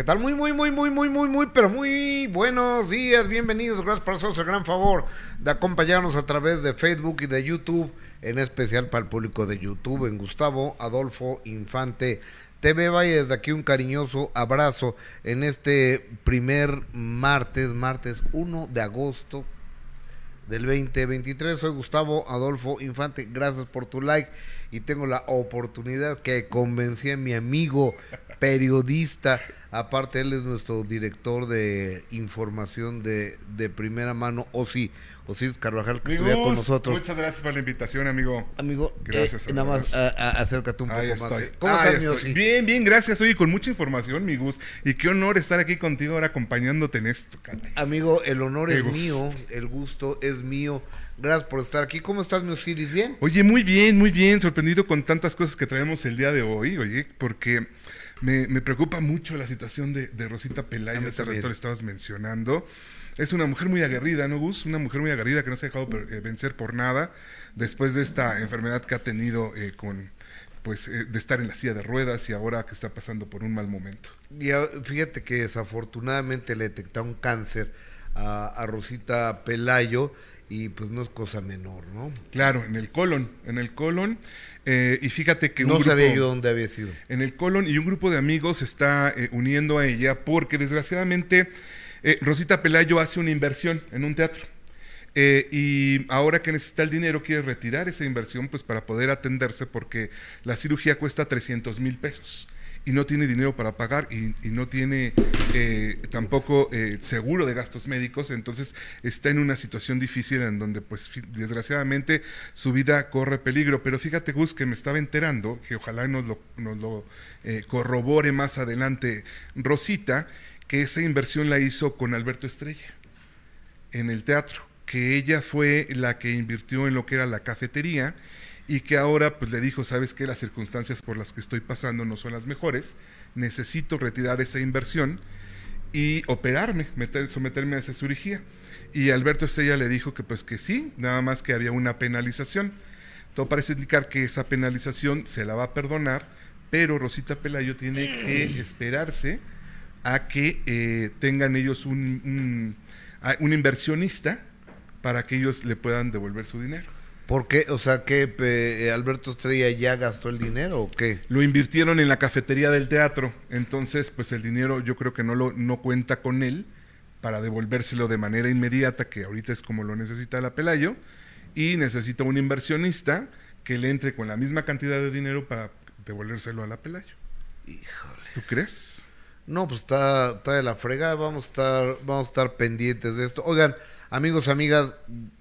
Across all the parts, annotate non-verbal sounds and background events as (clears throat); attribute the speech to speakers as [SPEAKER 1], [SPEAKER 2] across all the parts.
[SPEAKER 1] ¿Qué tal? Muy, muy, muy, muy, muy, muy, muy, pero muy buenos días, bienvenidos, gracias por hacernos el gran favor de acompañarnos a través de Facebook y de YouTube, en especial para el público de YouTube, en Gustavo Adolfo Infante TV. Vaya desde aquí un cariñoso abrazo en este primer martes, martes 1 de agosto del 2023. Soy Gustavo Adolfo Infante, gracias por tu like y tengo la oportunidad que convencí a mi amigo periodista, aparte él es nuestro director de información de, de primera mano, o sí, Osiris Carvajal, que estudia con nosotros.
[SPEAKER 2] Muchas gracias por la invitación, amigo.
[SPEAKER 1] Amigo, gracias. Eh, nada más acércate un poco más. Eh.
[SPEAKER 2] ¿Cómo estás, mi Bien, bien, gracias. Oye, con mucha información, mi Gus. Y qué honor estar aquí contigo ahora acompañándote en esto,
[SPEAKER 1] caray. Amigo, el honor es mío, el gusto es mío. Gracias por estar aquí. ¿Cómo estás, mi Osiris? ¿Bien?
[SPEAKER 2] Oye, muy bien, muy bien. Sorprendido con tantas cosas que traemos el día de hoy, oye, porque me, preocupa mucho la situación de, Rosita Pelayo, ese rector estabas mencionando. Es una mujer muy aguerrida, ¿no, Gus? Una mujer muy aguerrida que no se ha dejado eh, vencer por nada después de esta enfermedad que ha tenido eh, con pues eh, de estar en la silla de ruedas y ahora que está pasando por un mal momento.
[SPEAKER 1] Y fíjate que desafortunadamente le detectaron cáncer a, Rosita Pelayo y pues no es cosa menor, ¿no?
[SPEAKER 2] Claro, en el colon, en el colon. Y fíjate que...
[SPEAKER 1] No sabía yo dónde había sido.
[SPEAKER 2] En el colon y un grupo de amigos se está uniendo a ella porque desgraciadamente eh, Rosita Pelayo hace una inversión en un teatro. Eh, y ahora que necesita el dinero, quiere retirar esa inversión pues para poder atenderse porque la cirugía cuesta 300 mil pesos y no tiene dinero para pagar y, no tiene eh, tampoco seguro de gastos médicos, entonces está en una situación difícil en donde pues desgraciadamente su vida corre peligro. Pero fíjate Gus que me estaba enterando, que ojalá nos lo, nos lo corrobore más adelante Rosita, que esa inversión la hizo con Alberto Estrella en el teatro, que ella fue la que invirtió en lo que era la cafetería y que ahora pues le dijo, sabes que las circunstancias por las que estoy pasando no son las mejores, necesito retirar esa inversión y operarme, meter, someterme a esa cirugía. Y Alberto Estrella le dijo que pues que sí, nada más que había una penalización. Todo parece indicar que esa penalización se la va a perdonar, pero Rosita Pelayo tiene que esperarse a que eh, tengan ellos un, un, inversionista para que ellos le puedan devolver su dinero.
[SPEAKER 1] ¿Por qué? O sea, que eh, Alberto Estrella ya gastó el dinero o qué?
[SPEAKER 2] Lo invirtieron en la cafetería del teatro, entonces pues el dinero yo creo que no lo no cuenta con él para devolvérselo de manera inmediata, que ahorita es como lo necesita la Pelayo, y necesita un inversionista que le entre con la misma cantidad de dinero para devolvérselo a la Pelayo.
[SPEAKER 1] Híjole.
[SPEAKER 2] ¿Tú crees?
[SPEAKER 1] No, pues está, está de la fregada, vamos a estar, vamos a estar pendientes de esto. Oigan, amigos, amigas,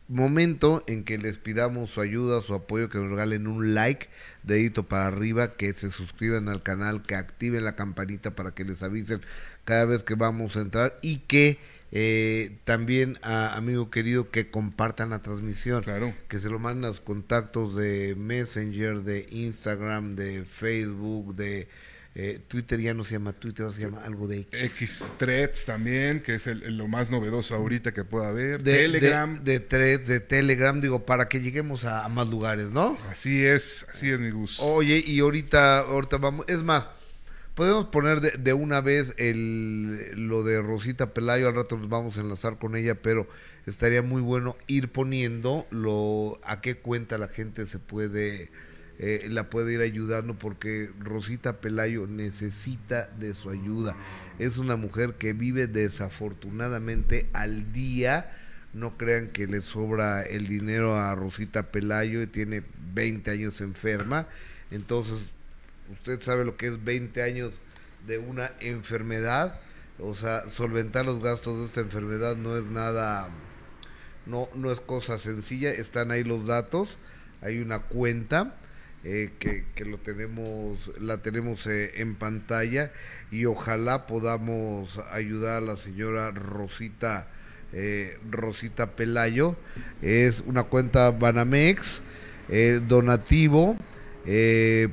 [SPEAKER 1] momento en que les pidamos su ayuda, su apoyo, que nos regalen un like, dedito para arriba, que se suscriban al canal, que activen la campanita para que les avisen cada vez que vamos a entrar y que eh, también, a, amigo querido, que compartan la transmisión.
[SPEAKER 2] Claro.
[SPEAKER 1] Que se lo manden a los contactos de Messenger, de Instagram, de Facebook, de eh, Twitter ya no se llama Twitter, se llama algo de
[SPEAKER 2] X. X Threads también, que es lo más novedoso ahorita que pueda haber.
[SPEAKER 1] De, Telegram. De, Threads, de Telegram, digo, para que lleguemos a, más lugares, ¿no?
[SPEAKER 2] Así es, así es mi gusto.
[SPEAKER 1] Oye, y ahorita, ahorita vamos, es más, podemos poner de, una vez el, lo de Rosita Pelayo, al rato nos vamos a enlazar con ella, pero estaría muy bueno ir poniendo lo a qué cuenta la gente se puede eh, la puede ir ayudando porque Rosita Pelayo necesita de su ayuda. Es una mujer que vive desafortunadamente al día. No crean que le sobra el dinero a Rosita Pelayo y tiene 20 años enferma. Entonces, usted sabe lo que es 20 años de una enfermedad. O sea, solventar los gastos de esta enfermedad no es nada, no, no es cosa sencilla. Están ahí los datos, hay una cuenta eh, que, lo tenemos, la tenemos eh, en pantalla y ojalá podamos ayudar a la señora Rosita, eh, Rosita Pelayo. Es una cuenta Banamex, donativo.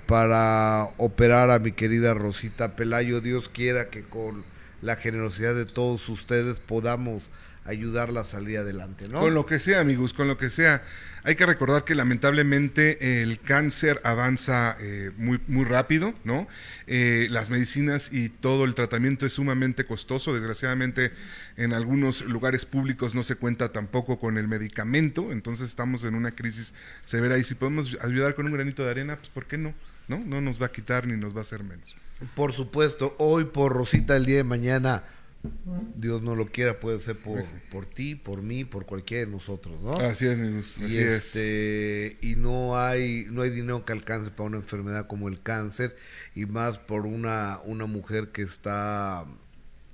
[SPEAKER 1] para operar a mi querida Rosita Pelayo. Dios quiera que con la generosidad de todos ustedes podamos ayudarla a salir adelante, ¿no?
[SPEAKER 2] Con lo que sea, amigos, con lo que sea. Hay que recordar que lamentablemente el cáncer avanza eh, muy, muy rápido, ¿no? Eh, las medicinas y todo el tratamiento es sumamente costoso. Desgraciadamente, en algunos lugares públicos no se cuenta tampoco con el medicamento, entonces estamos en una crisis severa. Y si podemos ayudar con un granito de arena, pues ¿por qué no? ¿No? No nos va a quitar ni nos va a hacer menos.
[SPEAKER 1] Por supuesto, hoy por Rosita, el día de mañana Dios no lo quiera, puede ser por, por ti, por mí, por cualquiera de nosotros, ¿no?
[SPEAKER 2] Así es, amigos. Así
[SPEAKER 1] y este, y no hay, no hay dinero que alcance para una enfermedad como el cáncer, y más por una, una mujer que está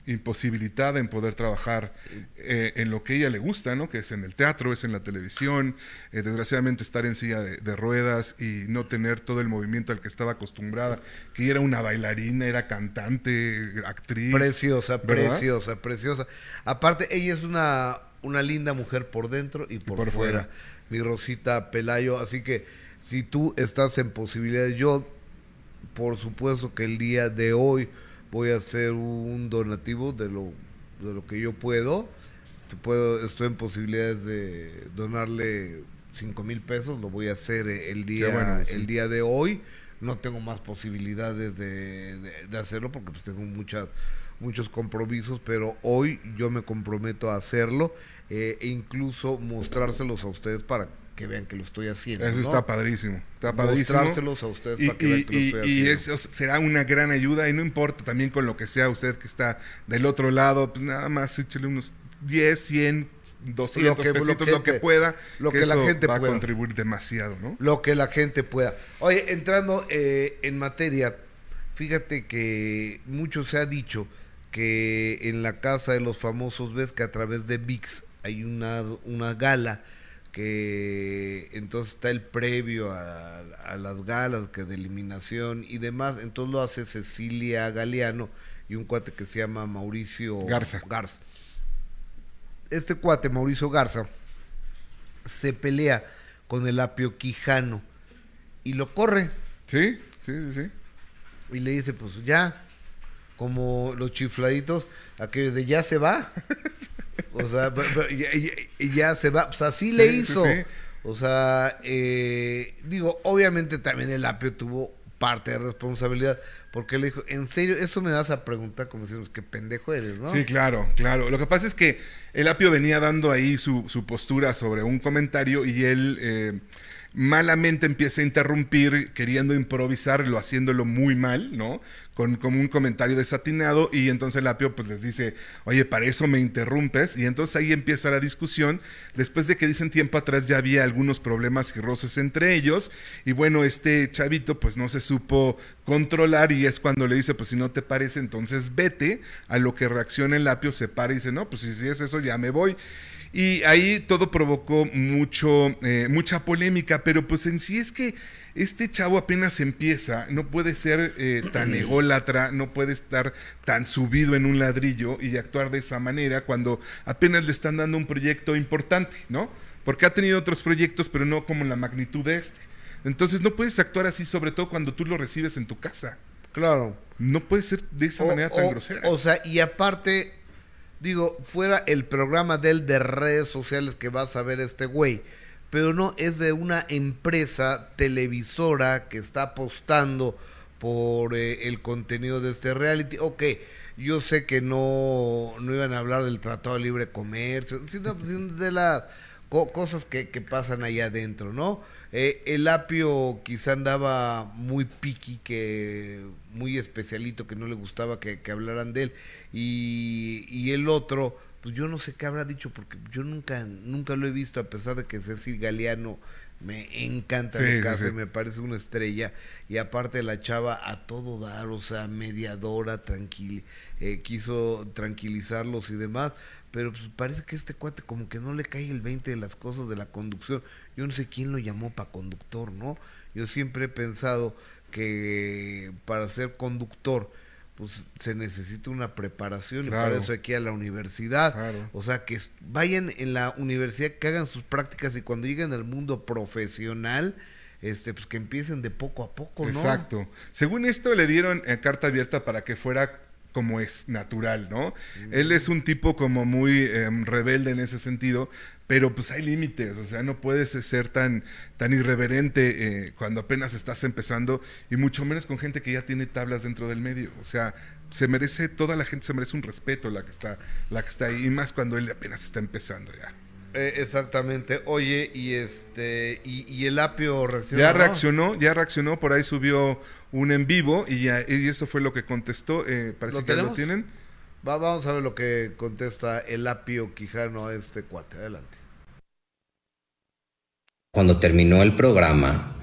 [SPEAKER 2] imposibilitada en poder trabajar eh, en lo que ella le gusta, ¿no? Que es en el teatro, es en la televisión, eh, desgraciadamente estar en silla de, ruedas y no tener todo el movimiento al que estaba acostumbrada, que era una bailarina, era cantante, actriz.
[SPEAKER 1] Preciosa, preciosa, preciosa. Aparte, ella es una, una linda mujer por dentro y por, fuera. Mi Rosita Pelayo, así que si tú estás en posibilidades, yo por supuesto que el día de hoy voy a hacer un donativo de lo, de lo que yo puedo. puedo. Estoy en posibilidades de donarle cinco mil pesos, lo voy a hacer el día, el día de hoy. No tengo más posibilidades de, de, hacerlo porque pues tengo muchas, muchos compromisos, pero hoy yo me comprometo a hacerlo eh, e incluso mostrárselos a ustedes para que vean que lo estoy haciendo.
[SPEAKER 2] Eso está padrísimo. Está padrísimo.
[SPEAKER 1] Mostrárselos a ustedes
[SPEAKER 2] y,
[SPEAKER 1] para que vean que lo estoy haciendo.
[SPEAKER 2] Y eso será una gran ayuda y no importa también con lo que sea usted que está del otro lado, pues nada más échele unos 10, 100, 200 lo que, pesitos, lo que, pueda.
[SPEAKER 1] Lo que, la gente
[SPEAKER 2] va
[SPEAKER 1] pueda.
[SPEAKER 2] a contribuir demasiado, ¿no?
[SPEAKER 1] Lo que la gente pueda. Oye, entrando eh, en materia, fíjate que mucho se ha dicho que en la casa de los famosos ves que a través de VIX hay una, una gala que entonces está el previo a, las galas que de eliminación y demás, entonces lo hace Cecilia Galeano y un cuate que se llama Mauricio
[SPEAKER 2] Garza.
[SPEAKER 1] Garza. Este cuate, Mauricio Garza, se pelea con el apio Quijano y lo corre.
[SPEAKER 2] Sí, sí, sí, sí.
[SPEAKER 1] Y le dice, pues ya, como los chifladitos, aquello de ya se va. (laughs) O sea, y, ya, se va. Pues así le hizo. O sea, eh, digo, obviamente también el apio tuvo parte de responsabilidad, porque le dijo, en serio, eso me vas a preguntar como decimos, qué pendejo eres, ¿no?
[SPEAKER 2] Sí, claro, claro. Lo que pasa es que el apio venía dando ahí su, su postura sobre un comentario y él... Eh, malamente empieza a interrumpir, queriendo improvisarlo, haciéndolo muy mal, ¿no? Con como un comentario desatinado y entonces el apio pues les dice, oye, para eso me interrumpes y entonces ahí empieza la discusión, después de que dicen tiempo atrás ya había algunos problemas y roces entre ellos y bueno, este chavito pues no se supo controlar y es cuando le dice, pues si no te parece, entonces vete, a lo que reacciona el apio, se para y dice, no, pues si es eso ya me voy. Y ahí todo provocó mucho, eh, mucha polémica, pero pues en sí es que este chavo apenas empieza, no puede ser eh, tan ególatra, no puede estar tan subido en un ladrillo y actuar de esa manera cuando apenas le están dando un proyecto importante, ¿no? Porque ha tenido otros proyectos, pero no como la magnitud de este. Entonces no puedes actuar así, sobre todo cuando tú lo recibes en tu casa.
[SPEAKER 1] Claro.
[SPEAKER 2] No puede ser de esa manera tan grosera.
[SPEAKER 1] O sea, y aparte, digo, fuera el programa del de redes sociales que vas a ver este güey, pero no es de una empresa televisora que está apostando por eh, el contenido de este reality. Ok, yo sé que no, no iban a hablar del Tratado de Libre Comercio, sino, pues, de las cosas que, que pasan ahí adentro, ¿no? Eh, el apio quizá andaba muy piqui, que muy especialito, que no le gustaba que, hablaran de él. Y, y, el otro, pues yo no sé qué habrá dicho, porque yo nunca, nunca lo he visto, a pesar de que Cecil Galeano me encanta lo que hace, me parece una estrella. Y aparte la chava a todo dar, o sea, mediadora, tranquil, eh, quiso tranquilizarlos y demás pero pues parece que este cuate como que no le cae el 20 de las cosas de la conducción. Yo no sé quién lo llamó para conductor, ¿no? Yo siempre he pensado que para ser conductor pues se necesita una preparación y para eso ir a la universidad. O sea, que vayan en la universidad, que hagan sus prácticas y cuando lleguen al mundo profesional, este, pues que empiecen de poco a poco, ¿no?
[SPEAKER 2] Exacto. Según esto le dieron eh, carta abierta para que fuera como es natural, ¿no? Él es un tipo como muy em, rebelde en ese sentido, pero pues hay límites, o sea, no puedes ser tan, tan irreverente eh, cuando apenas estás empezando y mucho menos con gente que ya tiene tablas dentro del medio, o sea, se merece, toda la gente se merece un respeto la que está, la que está ahí, y más cuando él apenas está empezando ya.
[SPEAKER 1] Eh, exactamente. Oye, y este y, el apio reaccionó.
[SPEAKER 2] Ya reaccionó, ya reaccionó, por ahí subió un en vivo y ya y eso fue lo que contestó. Eh, parece que lo tienen.
[SPEAKER 1] vamos a ver lo que contesta el apio Quijano a este cuate. Adelante.
[SPEAKER 3] Cuando terminó el programa,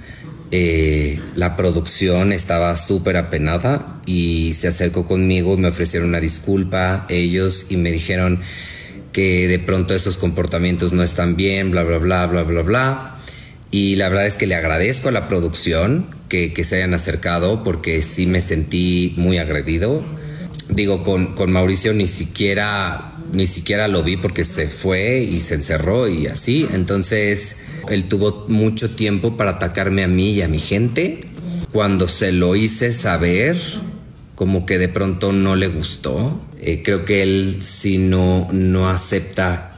[SPEAKER 3] eh, la producción estaba súper apenada y se acercó conmigo y me ofrecieron una disculpa ellos y me dijeron que de pronto esos comportamientos no están bien, bla, bla, bla, bla, bla, bla. Y la verdad es que le agradezco a la producción que, se hayan acercado porque sí me sentí muy agredido. Digo, con, con Mauricio ni siquiera, ni siquiera lo vi porque se fue y se encerró y así. Entonces, él tuvo mucho tiempo para atacarme a mí y a mi gente. Cuando se lo hice saber, como que de pronto no le gustó. Eh, creo que él si no, no acepta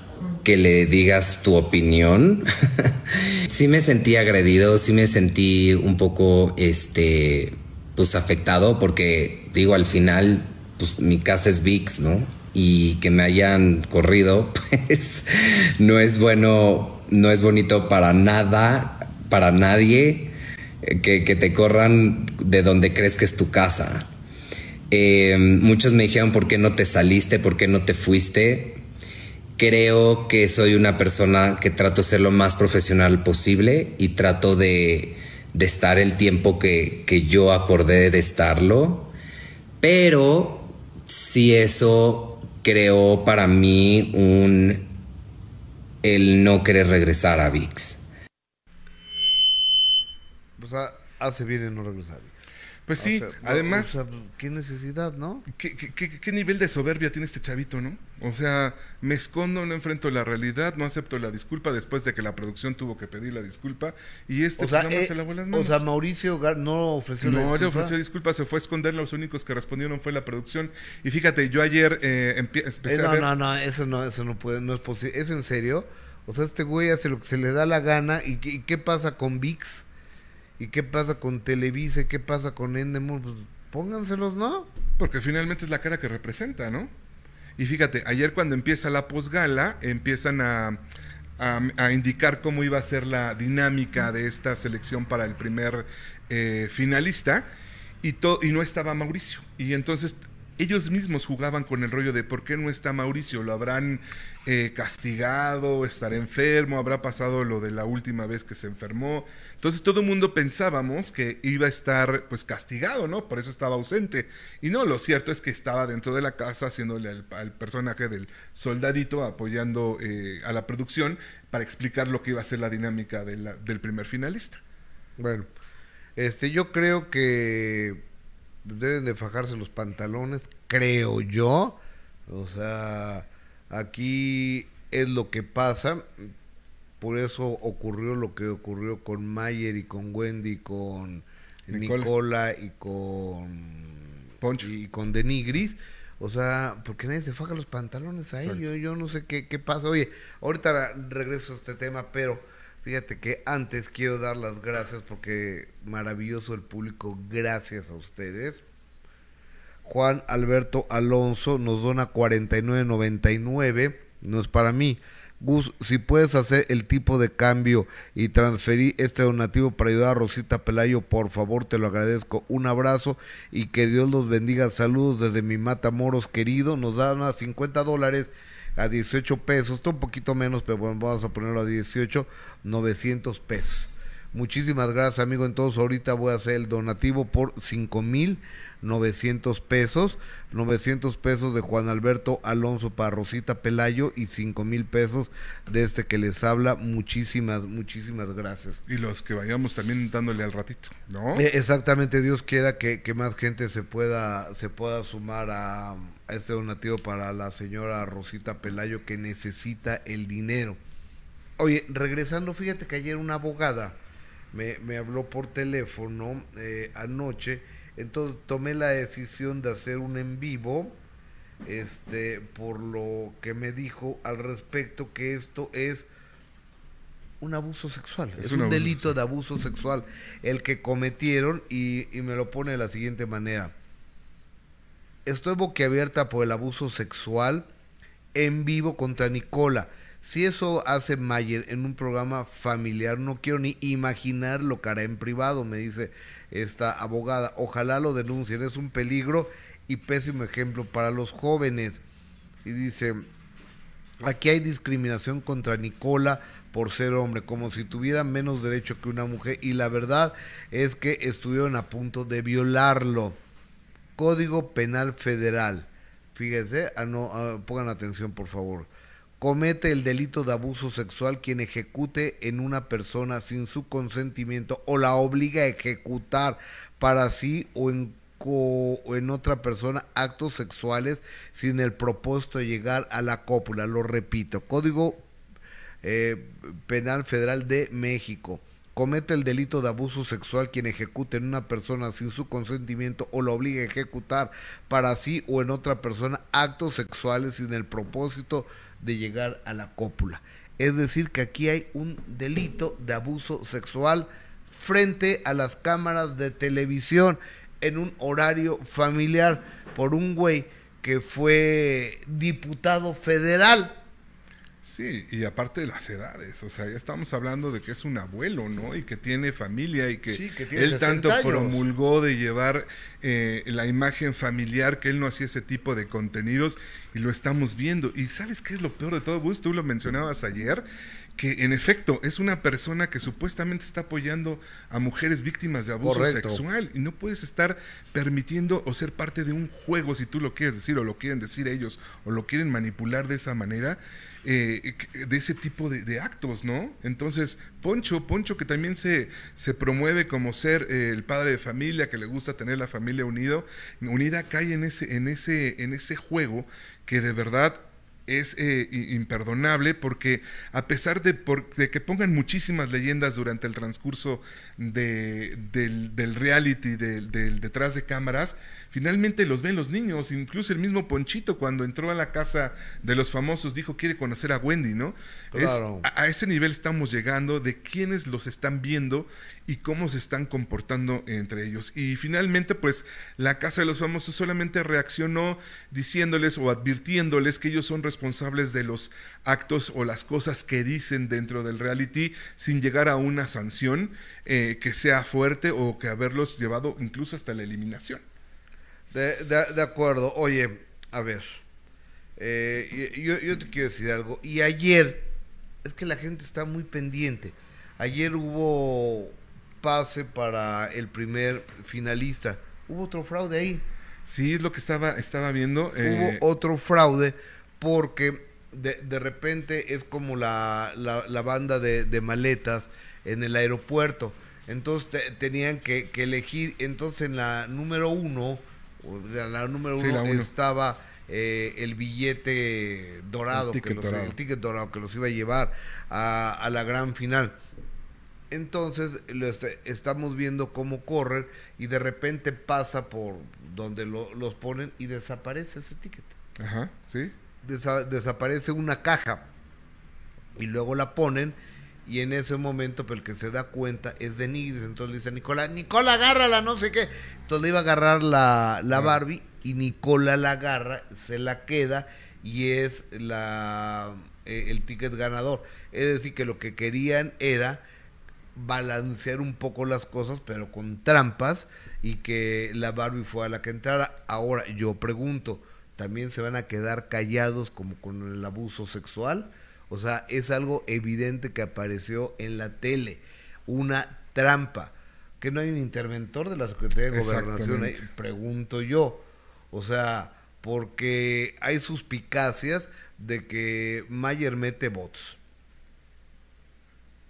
[SPEAKER 3] que le digas tu opinión. (laughs) sí me sentí agredido, sí me sentí un poco, este, pues afectado porque digo, al final, pues mi casa es VIX, ¿no? Y que me hayan corrido, (laughs) pues no es bueno, no es bonito para nada, para nadie, eh, que, que te corran de donde crees que es tu casa. Eh, muchos me dijeron, ¿por qué no te saliste? ¿Por qué no te fuiste? Creo que soy una persona que trato de ser lo más profesional posible y trato de, estar el tiempo que, yo acordé de estarlo. Pero si eso creó para mí un el no querer regresar a VIX.
[SPEAKER 1] Sea, hace bien en no regresar.
[SPEAKER 2] Pues sí, además...
[SPEAKER 1] ¿Qué necesidad, no?
[SPEAKER 2] ¿qué, nivel de soberbia tiene este chavito, no? O sea, me escondo, no enfrento la realidad, no acepto la disculpa después de que la producción tuvo que pedir la disculpa y este
[SPEAKER 1] o sea, eh, se lavó las manos. O sea, Mauricio no ofreció
[SPEAKER 2] no,
[SPEAKER 1] disculpa.
[SPEAKER 2] No le ofreció disculpa, se fue a esconder, los únicos que respondieron fue la producción. Y fíjate, yo ayer eh, empecé
[SPEAKER 1] eh, no, No, no, eso no, eso no puede, no es posible. ¿Es en serio? O sea, este güey hace lo que se le da la gana y, y ¿qué pasa con VIX? ¿Y qué pasa con Televisa? ¿Qué pasa con Endemol? Pues pónganselos, ¿no?
[SPEAKER 2] Porque finalmente es la cara que representa, ¿no? Y fíjate, ayer cuando empieza la posgala, empiezan a, a, indicar cómo iba a ser la dinámica de esta selección para el primer eh, finalista y, y no estaba Mauricio. Y entonces ellos mismos jugaban con el rollo de por qué no está Mauricio, lo habrán eh, castigado, estará enfermo, habrá pasado lo de la última vez que se enfermó. Entonces todo el mundo pensábamos que iba a estar pues castigado, ¿no? Por eso estaba ausente. Y no, lo cierto es que estaba dentro de la casa haciéndole al, personaje del soldadito, apoyando eh, a la producción para explicar lo que iba a ser la dinámica del primer finalista.
[SPEAKER 1] Bueno, este, yo creo que deben de fajarse los pantalones, creo yo. O sea, aquí es lo que pasa. Por eso ocurrió lo que ocurrió con Mayer y con Wendy, con Nicola, y con y con Denigris. O sea, porque nadie se faja los pantalones ahí. Yo, yo no sé qué, qué pasa. Oye, ahorita regreso a este tema, pero Fíjate que antes quiero dar las gracias porque maravilloso el público, gracias a ustedes. Juan Alberto Alonso nos dona 49.99, no es para mí. Gus, si puedes hacer el tipo de cambio y transferir este donativo para ayudar a Rosita Pelayo, por favor, te lo agradezco. Un abrazo y que Dios los bendiga. Saludos desde mi Matamoros querido. Nos dan a 50 dólares a 18 pesos, está un poquito menos, pero bueno, vamos a ponerlo a 18, 900 pesos. Muchísimas gracias, amigo. Entonces, ahorita voy a hacer el donativo por 5 mil 900 pesos. 900 pesos de Juan Alberto Alonso para Rosita Pelayo y 5 mil pesos de este que les habla. Muchísimas, muchísimas gracias.
[SPEAKER 2] Y los que vayamos también dándole al ratito, ¿no?
[SPEAKER 1] Eh, exactamente, Dios quiera que, que, más gente se pueda, se pueda sumar a, este donativo para la señora Rosita Pelayo que necesita el dinero. Oye, regresando, fíjate que ayer una abogada me, me habló por teléfono eh, anoche Entonces tomé la decisión de hacer un en vivo, este, por lo que me dijo al respecto que esto es un abuso sexual, es, un, delito de abuso sexual el que cometieron y, y me lo pone de la siguiente manera. Estoy boquiabierta por el abuso sexual en vivo contra Nicola. Si eso hace Mayer en un programa familiar, no quiero ni imaginar lo que hará en privado, me dice esta abogada. Ojalá lo denuncien, es un peligro y pésimo ejemplo para los jóvenes. Y dice, aquí hay discriminación contra Nicola por ser hombre, como si tuviera menos derecho que una mujer. Y la verdad es que estuvieron a punto de violarlo. Código Penal Federal. Fíjense, ah, no, ah, pongan atención por favor comete el delito de abuso sexual quien ejecute en una persona sin su consentimiento o la obliga a ejecutar para sí o en, en otra persona actos sexuales sin el propósito de llegar a la cópula. Lo repito, Código eh, Penal Federal de México comete el delito de abuso sexual quien ejecute en una persona sin su consentimiento o lo obliga a ejecutar para sí o en otra persona actos sexuales sin el propósito de llegar a la cópula. Es decir, que aquí hay un delito de abuso sexual frente a las cámaras de televisión en un horario familiar por un güey que fue diputado federal
[SPEAKER 2] Sí, y aparte de las edades, o sea, ya estamos hablando de que es un abuelo, ¿no? Y que tiene familia y que, él tanto promulgó de llevar eh, la imagen familiar, que él no hacía ese tipo de contenidos y lo estamos viendo. Y ¿sabes qué es lo peor de todo, Gus? Tú lo mencionabas ayer, que en efecto es una persona que supuestamente está apoyando a mujeres víctimas de abuso sexual y no puedes estar permitiendo o ser parte de un juego, si tú lo quieres decir o lo quieren decir ellos o lo quieren manipular de esa manera eh, de ese tipo de, actos, ¿no? Entonces, Poncho, Poncho que también se, se promueve como ser eh, el padre de familia, que le gusta tener la familia unido, unida, cae en ese, en ese, en ese juego que de verdad es eh, imperdonable porque a pesar de, que pongan muchísimas leyendas durante el transcurso de, del, reality, del, detrás de cámaras, finalmente los ven los niños, incluso el mismo Ponchito cuando entró a la casa de los famosos dijo quiere conocer a Wendy, ¿no? a, ese nivel estamos llegando de quienes los están viendo y cómo se están comportando entre ellos. Y finalmente, pues la Casa de los Famosos solamente reaccionó diciéndoles o advirtiéndoles que ellos son responsables de los actos o las cosas que dicen dentro del reality sin llegar a una sanción eh, que sea fuerte o que haberlos llevado incluso hasta la eliminación.
[SPEAKER 1] De, de, acuerdo. Oye, a ver. Eh, yo, yo te quiero decir algo. Y ayer, es que la gente está muy pendiente. Ayer hubo pase para el primer finalista. Hubo otro fraude ahí.
[SPEAKER 2] Sí, es lo que estaba, estaba viendo.
[SPEAKER 1] Hubo eh, otro fraude porque de, de repente es como la, la, banda de, de, maletas en el aeropuerto. Entonces tenían que, que, elegir. Entonces en la número uno, la número uno, estaba eh, el billete dorado, el que los, dorado. el ticket dorado que los iba a llevar a, a la gran final. Entonces estamos viendo cómo corren y de repente pasa por donde los ponen y desaparece ese ticket.
[SPEAKER 2] Ajá, sí.
[SPEAKER 1] desaparece una caja y luego la ponen y en ese momento pues, el que se da cuenta es de Nigris. Entonces le dice a Nicola, Nicola, agárrala, no sé qué. Entonces le iba a agarrar la, la Barbie y Nicola la agarra, se la queda y es la eh, el ticket ganador. Es decir, que lo que querían era balancear un poco las cosas, pero con trampas, y que la Barbie fue a la que entrara. Ahora, yo pregunto, ¿también se van a quedar callados como con el abuso sexual? O sea, es algo evidente que apareció en la tele, una trampa. Que no hay un interventor de la Secretaría de Gobernación ahí, pregunto yo. O sea, porque hay suspicacias de que Mayer mete bots.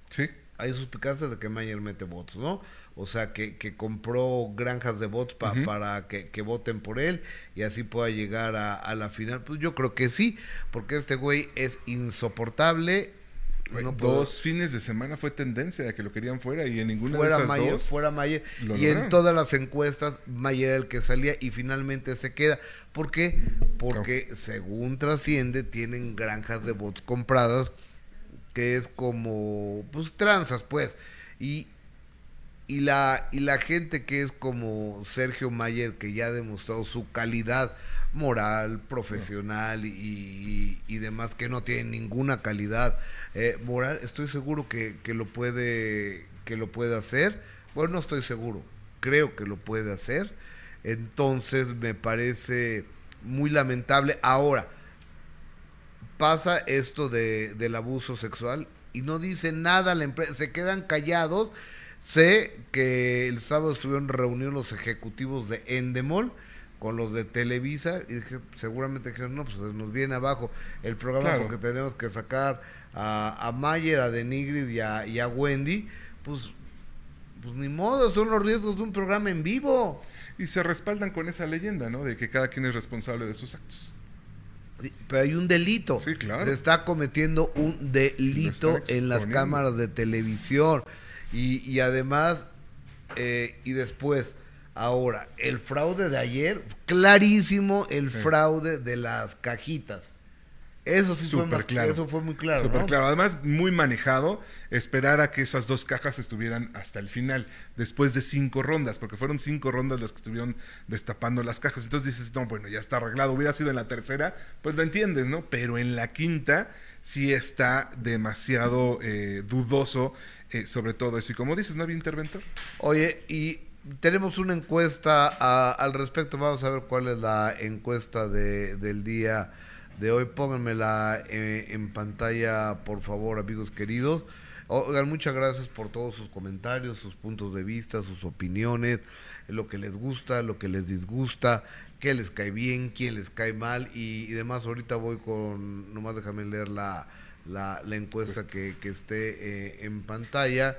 [SPEAKER 2] Sí
[SPEAKER 1] hay suspicacias de que Mayer mete votos, ¿no? O sea, que, que compró granjas de votos para que, que, voten por él y así pueda llegar a, a, la final. Pues yo creo que sí, porque este güey es insoportable. no
[SPEAKER 2] dos fines de semana fue tendencia de que lo querían fuera y en ninguna
[SPEAKER 1] fuera
[SPEAKER 2] de esas
[SPEAKER 1] Mayer,
[SPEAKER 2] dos
[SPEAKER 1] fuera Mayer. Y en todas las encuestas, Mayer era el que salía y finalmente se queda. ¿Por qué? Porque según trasciende, tienen granjas de bots compradas, que es como, pues, tranzas, pues. Y, y, la, y la gente que es como Sergio Mayer, que ya ha demostrado su calidad moral, profesional y, demás, que no tiene ninguna calidad eh, moral, estoy seguro que, que lo puede que lo puede hacer. Bueno, no estoy seguro, creo que lo puede hacer. Entonces me parece muy lamentable. Ahora, pasa esto de, del abuso sexual y no dice nada la empresa, se quedan callados. Sé que el sábado estuvieron reunidos los ejecutivos de Endemol con los de Televisa y dije, seguramente dijeron, no, pues nos viene abajo el programa
[SPEAKER 2] Claro.
[SPEAKER 1] porque tenemos que sacar a, a Mayer, a Denigrid y a, y a Wendy, pues, pues ni modo, son los riesgos de un programa en vivo.
[SPEAKER 2] y se respaldan con esa leyenda, ¿no? De que cada quien es responsable de sus actos.
[SPEAKER 1] Pero hay un delito.
[SPEAKER 2] Sí, claro.
[SPEAKER 1] Se está cometiendo un delito en las cámaras de televisión. Y, y además, eh, y después, ahora, el fraude de ayer, clarísimo el
[SPEAKER 2] Sí.
[SPEAKER 1] fraude de las cajitas. Eso sí fue, más,
[SPEAKER 2] claro.
[SPEAKER 1] eso fue muy claro.
[SPEAKER 2] Claro. Además, muy manejado esperar a que esas dos cajas estuvieran hasta el final, después de cinco rondas, porque fueron cinco rondas las que estuvieron destapando las cajas. Entonces dices, no, bueno, ya está arreglado. Hubiera sido en la tercera, pues lo entiendes, ¿no? Pero en la quinta sí está demasiado eh, dudoso eh, sobre todo eso. Y como dices, no había interventor.
[SPEAKER 1] Oye, y tenemos una encuesta a- al respecto. Vamos a ver cuál es la encuesta de, del día de hoy. Pónganmela eh, en pantalla, por favor, amigos queridos. Oigan, muchas gracias por todos sus comentarios, sus puntos de vista, sus opiniones, lo que les gusta, lo que les disgusta, qué les cae bien, quién les cae mal y, y demás. Ahorita voy con, nomás déjame leer la, la, la encuesta que, que esté eh, en pantalla.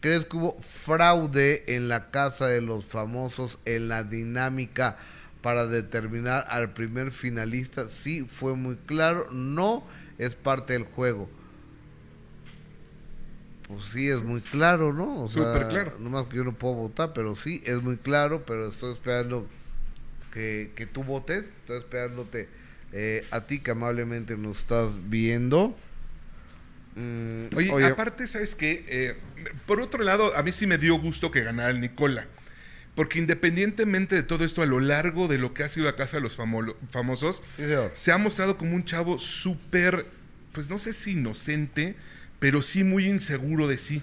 [SPEAKER 1] ¿Crees que hubo fraude en la casa de los famosos en la dinámica para determinar al primer finalista? Sí, fue muy claro. No es parte del juego. Pues sí, es muy claro, ¿no? O sea,
[SPEAKER 2] Súper claro.
[SPEAKER 1] Nomás que yo no puedo votar, pero sí, es muy claro, pero estoy esperando que, que tú votes. Estoy esperándote eh, a ti que amablemente nos estás viendo. Mm,
[SPEAKER 2] Oye, aparte, ¿sabes qué? Eh, por otro lado, a mí sí me dio gusto que ganara el Nicola. Porque independientemente de todo esto, a lo largo de lo que ha sido la Casa de los Famo- Famosos,
[SPEAKER 1] Sí,
[SPEAKER 2] se ha mostrado como un chavo súper, pues no sé si inocente, pero sí muy inseguro de sí.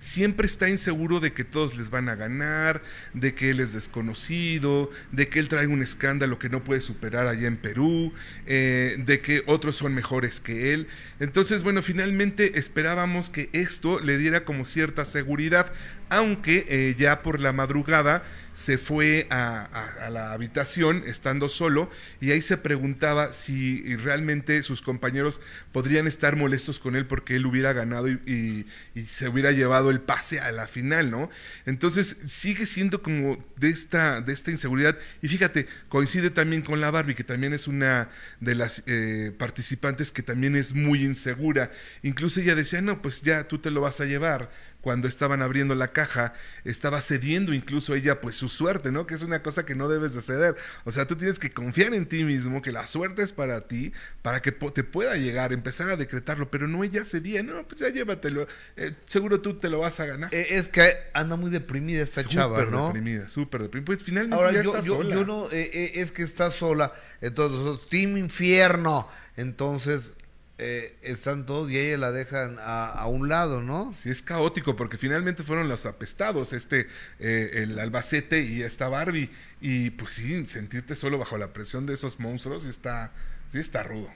[SPEAKER 2] Siempre está inseguro de que todos les van a ganar, de que él es desconocido, de que él trae un escándalo que no puede superar allá en Perú, eh, de que otros son mejores que él. Entonces, bueno, finalmente esperábamos que esto le diera como cierta seguridad, aunque eh, ya por la madrugada se fue a, la habitación estando solo y ahí se preguntaba si realmente sus compañeros podrían estar molestos con él porque él hubiera ganado y, y- y se hubiera llevado el pase a la final, ¿no? Entonces sigue siendo como de esta, de esta inseguridad y fíjate, coincide también con la Barbie, que también es una de las eh, participantes que también es muy insegura. Incluso ella decía, no, pues ya tú te lo vas a llevar cuando estaban abriendo la caja, estaba cediendo incluso ella pues su suerte, ¿no? Que es una cosa que no debes de ceder. O sea, tú tienes que confiar en ti mismo, que la suerte es para ti, para que te pueda llegar, empezar a decretarlo, pero no ella cedía, no, pues ya llévatelo, eh, seguro tú te lo vas a ganar.
[SPEAKER 1] Eh, es que anda muy deprimida esta
[SPEAKER 2] Súper
[SPEAKER 1] chava, ¿no?
[SPEAKER 2] deprimida, súper deprimida. Pues finalmente
[SPEAKER 1] Ahora
[SPEAKER 2] ya
[SPEAKER 1] yo,
[SPEAKER 2] está
[SPEAKER 1] yo,
[SPEAKER 2] sola.
[SPEAKER 1] yo no, eh, eh, es que está sola, entonces nosotros, Team Infierno, entonces eh, están todos y ella la dejan a, a un lado, ¿no?
[SPEAKER 2] Sí, es caótico porque finalmente fueron los apestados, este, eh, el Albacete y esta Barbie. Y pues sí, sentirte solo bajo la presión de esos monstruos sí está, sí está rudo.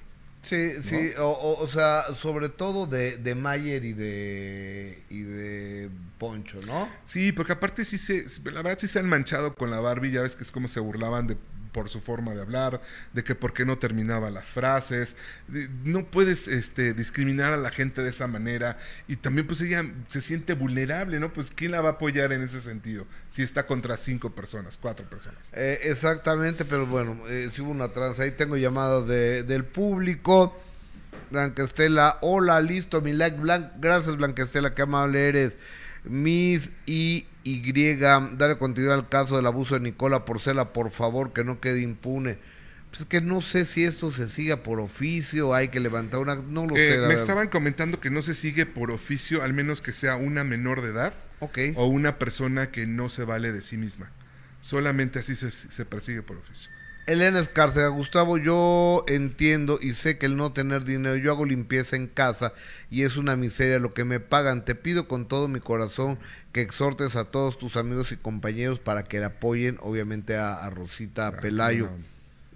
[SPEAKER 1] Sí, sí, o, o- o sea, sobre todo de, de Mayer y de, y de Poncho, ¿no?
[SPEAKER 2] Sí, porque aparte sí se, la verdad sí se han manchado con la Barbie, ya ves que es como se burlaban de por su forma de hablar, de que por qué no terminaba las frases, no puedes este, discriminar a la gente de esa manera y también pues ella se siente vulnerable, ¿no? Pues ¿quién la va a apoyar en ese sentido? Si está contra cinco personas, cuatro personas.
[SPEAKER 1] Eh, exactamente, pero bueno, eh, si hubo una tranza, ahí tengo llamadas de, del público. Blanca Estela, hola, listo, mi like, blanc, gracias Blanca Estela, qué amable eres. Miss y Y, dale continuidad al caso del abuso de Nicola Porcela, por favor, que no quede impune. Pues que no sé si esto se siga por oficio, hay que levantar una, no lo
[SPEAKER 2] Eh,
[SPEAKER 1] sé. la
[SPEAKER 2] me
[SPEAKER 1] verdad.
[SPEAKER 2] estaban comentando que no se sigue por oficio, al menos que sea una menor de edad o una persona que no se vale de sí misma. Solamente así se, se persigue por oficio.
[SPEAKER 1] Elena Escárcega, Gustavo, yo entiendo y sé que el no tener dinero, yo hago limpieza en casa y es una miseria lo que me pagan. Te pido con todo mi corazón que exhortes a todos tus amigos y compañeros para que le apoyen, obviamente, a, a Rosita Pelayo.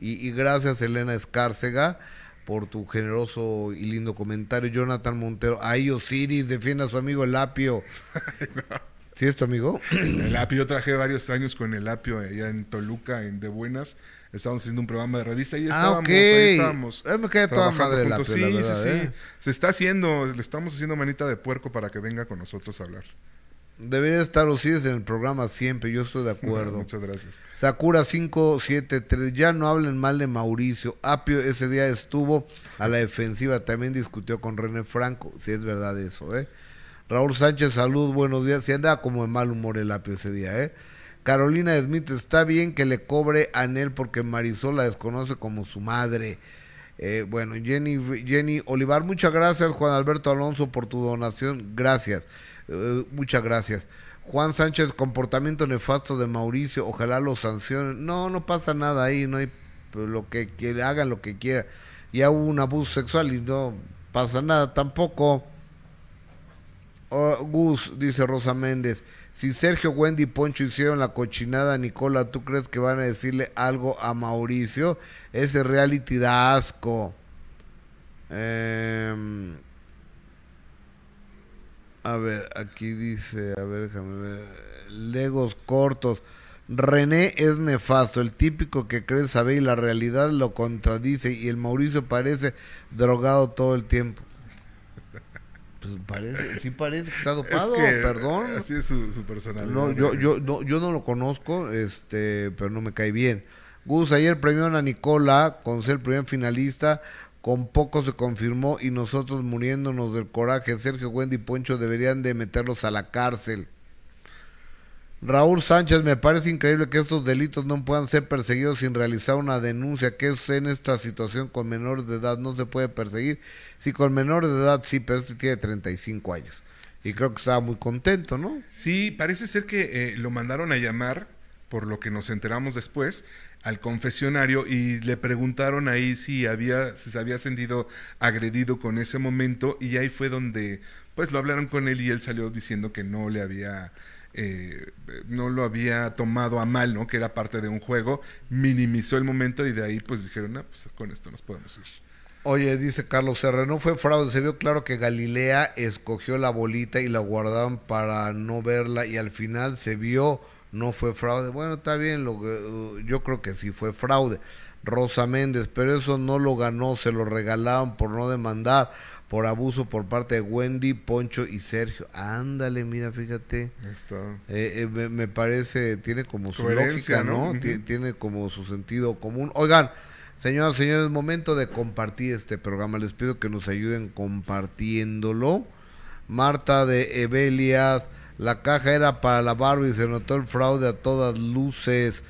[SPEAKER 1] Y, y gracias, Elena Escárcega, por tu generoso y lindo comentario. Jonathan Montero, ay Osiris, defienda a su amigo el apio. (laughs) ¿Sí es tu amigo?
[SPEAKER 2] El apio, yo trabajé varios años con el apio allá en Toluca, en De Buenas. Estábamos haciendo un programa de revista y
[SPEAKER 1] Ah,
[SPEAKER 2] estábamos,
[SPEAKER 1] ok.
[SPEAKER 2] ahí estábamos.
[SPEAKER 1] Eh, me queda toda madre
[SPEAKER 2] juntos.
[SPEAKER 1] la
[SPEAKER 2] Sí,
[SPEAKER 1] verdad,
[SPEAKER 2] sí, sí.
[SPEAKER 1] ¿eh?
[SPEAKER 2] Se está haciendo, le estamos haciendo manita de puerco para que venga con nosotros a hablar.
[SPEAKER 1] Debería estar Osiris en el programa siempre, yo estoy de (laughs) acuerdo.
[SPEAKER 2] Muchas gracias.
[SPEAKER 1] Sakura 573, ya no hablen mal de Mauricio. Apio ese día estuvo a la defensiva, también discutió con René Franco, si es verdad eso, ¿eh? Raúl Sánchez, salud, buenos días. Se andaba como de mal humor el Apio ese día, ¿eh? Carolina Smith, está bien que le cobre a Nel porque Marisol la desconoce como su madre. Eh, bueno, Jenny, Jenny Olivar, muchas gracias, Juan Alberto Alonso, por tu donación. Gracias, Eh, muchas gracias. Juan Sánchez, comportamiento nefasto de Mauricio, ojalá lo sancionen. No, no pasa nada ahí, no hay lo que, que hagan lo que quieran. Ya hubo un abuso sexual y no pasa nada tampoco. Oh, Gus, dice Rosa Méndez, si Sergio, Wendy y Poncho hicieron la cochinada, Nicola, ¿tú crees que van a decirle algo a Mauricio? Ese reality da asco. Em, a ver, aquí dice, a ver, déjame ver. Legos cortos. René es nefasto, el típico que cree saber y la realidad lo contradice y el Mauricio parece drogado todo el tiempo. Pues parece, sí parece que está dopado,
[SPEAKER 2] Es que
[SPEAKER 1] perdón.
[SPEAKER 2] Así es su, su personalidad.
[SPEAKER 1] No, yo, yo, no, yo no lo conozco, este, pero no me cae bien. Gus, ayer premiaron a Nicola con ser el primer finalista, con poco se confirmó y nosotros muriéndonos del coraje. Sergio, Wendy y Poncho deberían de meterlos a la cárcel. Raúl Sánchez, me parece increíble que estos delitos no puedan ser perseguidos sin realizar una denuncia. que es en esta situación con menores de edad? No se puede perseguir. Sí, con menores de edad sí, pero este tiene 35 años. Y creo que estaba muy contento, ¿no?
[SPEAKER 2] Sí, parece ser que eh, lo mandaron a llamar, por lo que nos enteramos después, al confesionario y le preguntaron ahí si había, si se había sentido agredido con ese momento y ahí fue donde, pues lo hablaron con él y él salió diciendo que no le había, no lo había tomado a mal, ¿no? Que era parte de un juego, minimizó el momento y de ahí pues dijeron, ah, pues con esto nos podemos ir.
[SPEAKER 1] Oye, dice Carlos Serra, no fue fraude, se vio claro que Galilea escogió la bolita y la guardaban para no verla y al final se vio, no fue fraude. Bueno, está bien, lo que, uh, yo creo que sí fue fraude. Rosa Méndez, pero eso no lo ganó, se lo regalaron por no demandar, por abuso por parte de Wendy, Poncho y Sergio. Ándale, mira, fíjate.
[SPEAKER 2] Está.
[SPEAKER 1] Eh, eh, me, me parece, tiene como su
[SPEAKER 2] Coherencia,
[SPEAKER 1] lógica, ¿no? Tiene como su sentido común. Oigan, señoras y señores, momento de compartir este programa. Les pido que nos ayuden compartiéndolo. Marta de Evelias, la caja era para la Barbie, se notó el fraude a todas luces.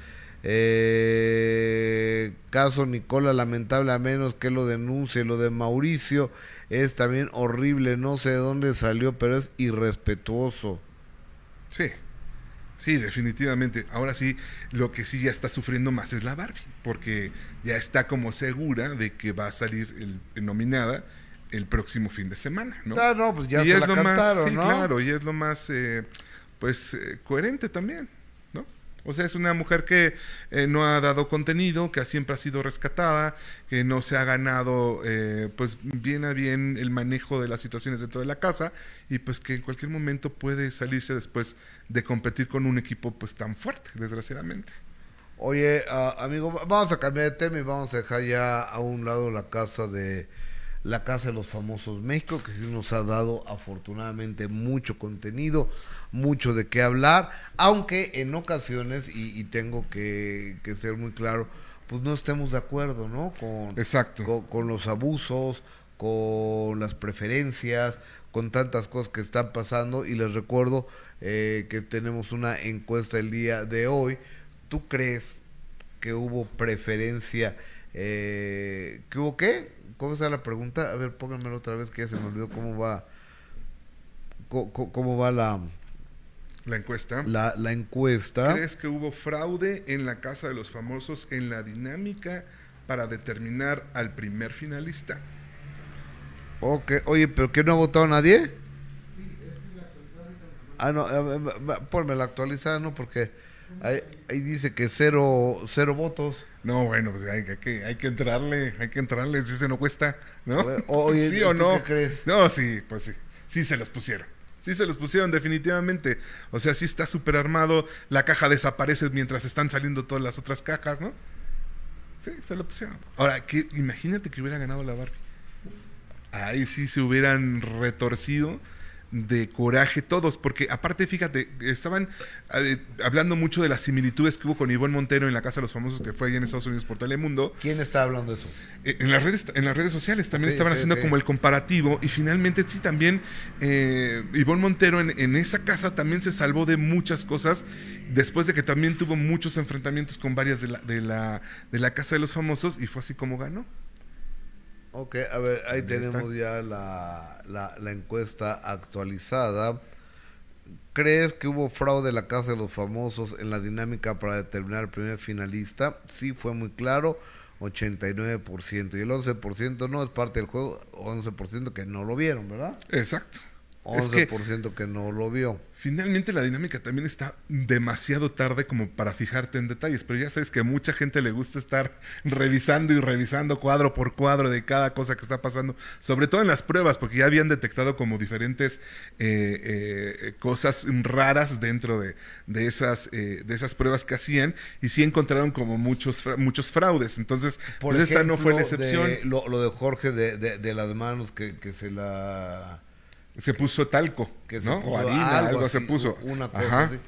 [SPEAKER 1] Eh, caso Nicola, lamentable a menos que lo denuncie. Lo de Mauricio es también horrible, no sé de dónde salió, pero es irrespetuoso.
[SPEAKER 2] Sí, sí, definitivamente. Ahora sí, lo que sí ya está sufriendo más es la Barbie, porque ya está como segura de que va a salir el, el nominada el próximo fin de semana, ¿no?
[SPEAKER 1] Ah, no, pues ya
[SPEAKER 2] y
[SPEAKER 1] se
[SPEAKER 2] es
[SPEAKER 1] la
[SPEAKER 2] lo más,
[SPEAKER 1] cantaron,
[SPEAKER 2] sí,
[SPEAKER 1] ¿no?
[SPEAKER 2] claro, y es lo más, eh, pues, eh, coherente también. O sea, es una mujer que eh, no ha dado contenido, que siempre ha sido rescatada, que no se ha ganado, eh, pues, bien a bien el manejo de las situaciones dentro de la casa y pues que en cualquier momento puede salirse después de competir con un equipo pues tan fuerte, desgraciadamente.
[SPEAKER 1] Oye, ah, amigo, va- vamos a cambiar de tema y vamos a dejar ya a un lado la casa de la casa de los famosos México, que sí nos ha dado afortunadamente mucho contenido, mucho de qué hablar, aunque en ocasiones, y, y tengo que, que ser muy claro, pues no estemos de acuerdo, ¿no? Con,
[SPEAKER 2] Exacto.
[SPEAKER 1] con, con los abusos, con las preferencias, con tantas cosas que están pasando y les recuerdo eh, que tenemos una encuesta el día de hoy. ¿Tú crees que hubo preferencia? Eh, ¿Que hubo qué? ¿Cómo está la pregunta? A ver, pónganmelo otra vez que ya se me olvidó cómo va, cómo, cómo va la,
[SPEAKER 2] La encuesta.
[SPEAKER 1] la, la encuesta.
[SPEAKER 2] ¿Crees que hubo fraude en la Casa de los Famosos en la dinámica para determinar al primer finalista?
[SPEAKER 1] Ok, oye, ¿pero que no ha votado nadie? Ah, no, ver, va- va, ponme la actualizada, ¿no? Porque ahí, ahí dice que cero, cero votos.
[SPEAKER 2] No, bueno, pues hay, hay que, hay que entrarle, hay que entrarle, si se no cuesta, ¿no?
[SPEAKER 1] Oye, (laughs)
[SPEAKER 2] ¿Sí
[SPEAKER 1] ¿tú
[SPEAKER 2] o no?
[SPEAKER 1] qué crees?
[SPEAKER 2] No, sí, pues sí, sí se los pusieron. Sí se los pusieron definitivamente. O sea, sí está súper armado, la caja desaparece mientras están saliendo todas las otras cajas, ¿no? Sí, se lo pusieron. Ahora, que, imagínate que hubiera ganado la Barbie. Ahí sí se hubieran retorcido de coraje todos, porque aparte, fíjate, estaban eh, hablando mucho de las similitudes que hubo con Ivonne Montero en la Casa de los Famosos, que fue allá en Estados Unidos por Telemundo.
[SPEAKER 1] ¿Quién está hablando de eso?
[SPEAKER 2] Eh, En las redes, en las redes sociales también estaban haciendo como el comparativo y finalmente sí también eh, Ivonne Montero en, en esa casa también se salvó de muchas cosas después de que también tuvo muchos enfrentamientos con varias de la, de la, de la casa de los famosos y fue así como ganó.
[SPEAKER 1] Ok, a ver, ahí tenemos
[SPEAKER 2] está.
[SPEAKER 1] ya la, la, la encuesta actualizada. ¿Crees que hubo fraude en la Casa de los Famosos en la dinámica para determinar el primer finalista? Sí, fue muy claro, 89%. Y el 11% no es parte del juego, 11% que no lo vieron, ¿verdad?
[SPEAKER 2] Exacto. Es que
[SPEAKER 1] 11% que no lo vio.
[SPEAKER 2] finalmente la dinámica también está demasiado tarde como para fijarte en detalles, pero ya sabes que a mucha gente le gusta estar revisando y revisando cuadro por cuadro de cada cosa que está pasando, sobre todo en las pruebas, porque ya habían detectado como diferentes eh, eh, cosas raras dentro de, de esas, eh, de esas pruebas que hacían y sí encontraron como muchos, muchos fraudes. Entonces,
[SPEAKER 1] Por
[SPEAKER 2] pues esta no fue la excepción.
[SPEAKER 1] de lo, lo de Jorge de, de, de las manos que, que se la...
[SPEAKER 2] Se puso talco,
[SPEAKER 1] que
[SPEAKER 2] ¿no?
[SPEAKER 1] puso
[SPEAKER 2] o harina, algo,
[SPEAKER 1] así,
[SPEAKER 2] se puso.
[SPEAKER 1] Una cosa
[SPEAKER 2] Ajá.
[SPEAKER 1] así.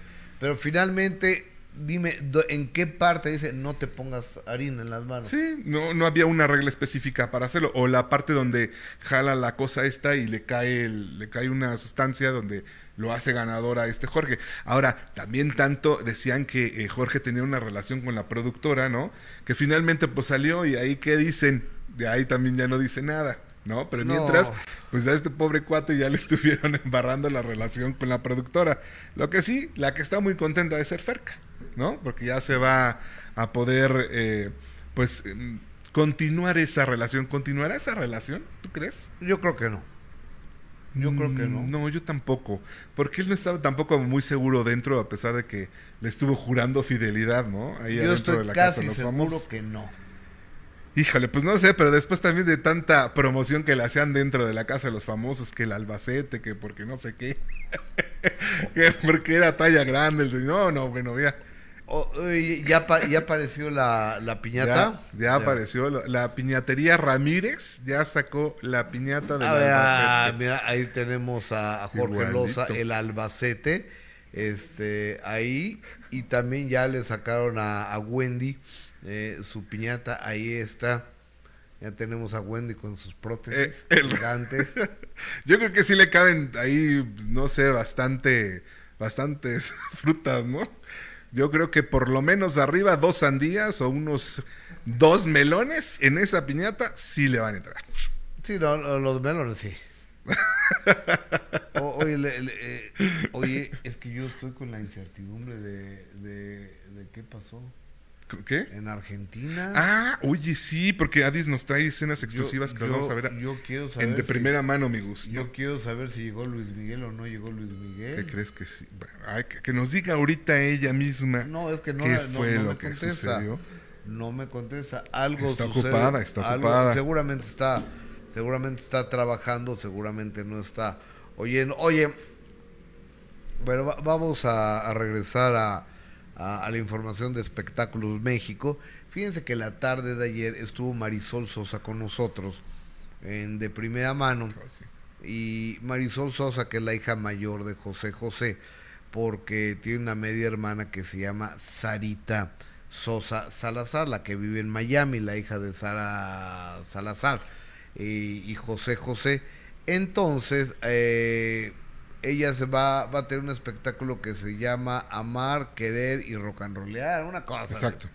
[SPEAKER 1] Pero finalmente, dime, ¿en qué parte dice no te pongas harina en las manos?
[SPEAKER 2] Sí, no, no había una regla específica para hacerlo. O la parte donde jala la cosa esta y le cae, el- le cae una sustancia donde lo hace ganador a este Jorge. Ahora, también tanto decían que eh, Jorge tenía una relación con la productora, ¿no? Que finalmente pues salió y ahí qué dicen, de ahí también ya no dice nada. ¿No? Pero
[SPEAKER 1] No.
[SPEAKER 2] mientras, pues a este pobre cuate ya le estuvieron (laughs) embarrando la relación con la productora. Lo que sí, la que está muy contenta de ser Ferca, ¿no? Porque ya se va a poder, eh, pues, em, continuar esa relación. ¿Continuará esa relación? ¿Tú crees?
[SPEAKER 1] Yo creo que no. Yo creo que no.
[SPEAKER 2] No, yo tampoco. Porque él no estaba tampoco muy seguro dentro, a pesar de que le estuvo jurando fidelidad, ¿no? Ahí
[SPEAKER 1] Yo
[SPEAKER 2] adentro de
[SPEAKER 1] estoy
[SPEAKER 2] la casa
[SPEAKER 1] casi
[SPEAKER 2] de los
[SPEAKER 1] seguro
[SPEAKER 2] famosos.
[SPEAKER 1] que no.
[SPEAKER 2] Híjole, pues no sé, pero después también de tanta promoción que le hacían dentro de la casa de los famosos, que el Albacete, que porque no sé qué, (laughs) que porque era talla grande, el señor, no, no, bueno, mira,
[SPEAKER 1] ¿ya, ya apareció la, la piñata?
[SPEAKER 2] ya, ya apareció la piñatería Ramírez, ya sacó la piñata
[SPEAKER 1] ver, ah,
[SPEAKER 2] Albacete.
[SPEAKER 1] mira, ahí tenemos a, a Jorge
[SPEAKER 2] Igualito.
[SPEAKER 1] Loza, el Albacete, este, ahí, y también ya le sacaron a, a Wendy eh, su piñata, ahí está. Ya tenemos a Wendy con sus prótesis
[SPEAKER 2] Eh, el-
[SPEAKER 1] gigantes. (laughs)
[SPEAKER 2] Yo creo que sí le caben ahí, no sé, bastante, bastantes (laughs) frutas, ¿no? Yo creo que por lo menos arriba dos sandías o unos dos melones en esa piñata sí le van a entrar.
[SPEAKER 1] Sí, no, los melones sí. (laughs) O- oye, le- le- eh, oye, es que yo estoy con la incertidumbre de, de, de qué pasó
[SPEAKER 2] ¿Qué?
[SPEAKER 1] en Argentina.
[SPEAKER 2] Ah, oye, sí, porque Adis nos trae escenas
[SPEAKER 1] Yo-
[SPEAKER 2] exclusivas que las
[SPEAKER 1] yo-
[SPEAKER 2] vamos a ver
[SPEAKER 1] Yo quiero saber
[SPEAKER 2] en de
[SPEAKER 1] si-
[SPEAKER 2] primera mano, mi gusto.
[SPEAKER 1] Yo quiero saber si llegó Luis Miguel o no llegó Luis Miguel.
[SPEAKER 2] ¿Qué crees que sí? Ay, que, que nos diga ahorita ella misma
[SPEAKER 1] No, es que no,
[SPEAKER 2] qué fue
[SPEAKER 1] no
[SPEAKER 2] lo
[SPEAKER 1] me
[SPEAKER 2] que
[SPEAKER 1] contesta.
[SPEAKER 2] sucedió.
[SPEAKER 1] No me contesta. Algo
[SPEAKER 2] Está
[SPEAKER 1] sucede,
[SPEAKER 2] ocupada, está
[SPEAKER 1] algo-
[SPEAKER 2] ocupada.
[SPEAKER 1] Seguramente está, seguramente está trabajando, seguramente no está. Oye, bueno, va- vamos a, a regresar a, a- a la información de Espectáculos México. Fíjense que la tarde de ayer estuvo Marisol Sosa con nosotros en de primera mano.
[SPEAKER 2] Ah, sí.
[SPEAKER 1] Y Marisol Sosa, que es la hija mayor de José José, porque tiene una media hermana que se llama Sarita Sosa Salazar, la que vive en Miami, la hija de Sara Salazar. y, José José. Entonces, eh, ella se va, va a tener un espectáculo que se llama Amar, Querer y Rock and Rollear, una cosa.
[SPEAKER 2] Exacto.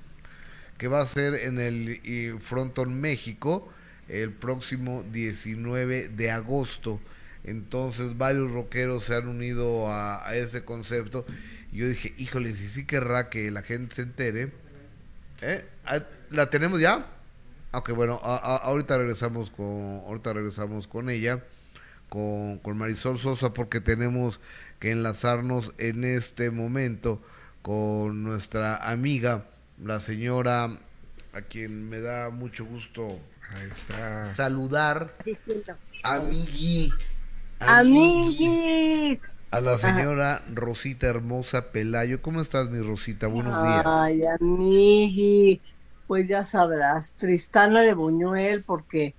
[SPEAKER 1] Que va a ser en el Fronton México el próximo 19 de agosto. Entonces varios rockeros se han unido a, ese concepto. Y yo dije, híjole, si sí querrá que la gente se entere. ¿Eh? Ah, ¿La tenemos ya? Aunque bueno, ahorita regresamos con ahorita regresamos con ella, con, con Marisol Sosa, porque tenemos que enlazarnos en este momento con nuestra amiga, la señora, a quien me da mucho gusto saludar, amigui,
[SPEAKER 4] amigui,
[SPEAKER 1] a la señora Rosita Hermosa Pelayo. ¿Cómo estás, mi Rosita? Buenos días.
[SPEAKER 4] Ay, amigui pues ya sabrás, Tristana de Buñuel, porque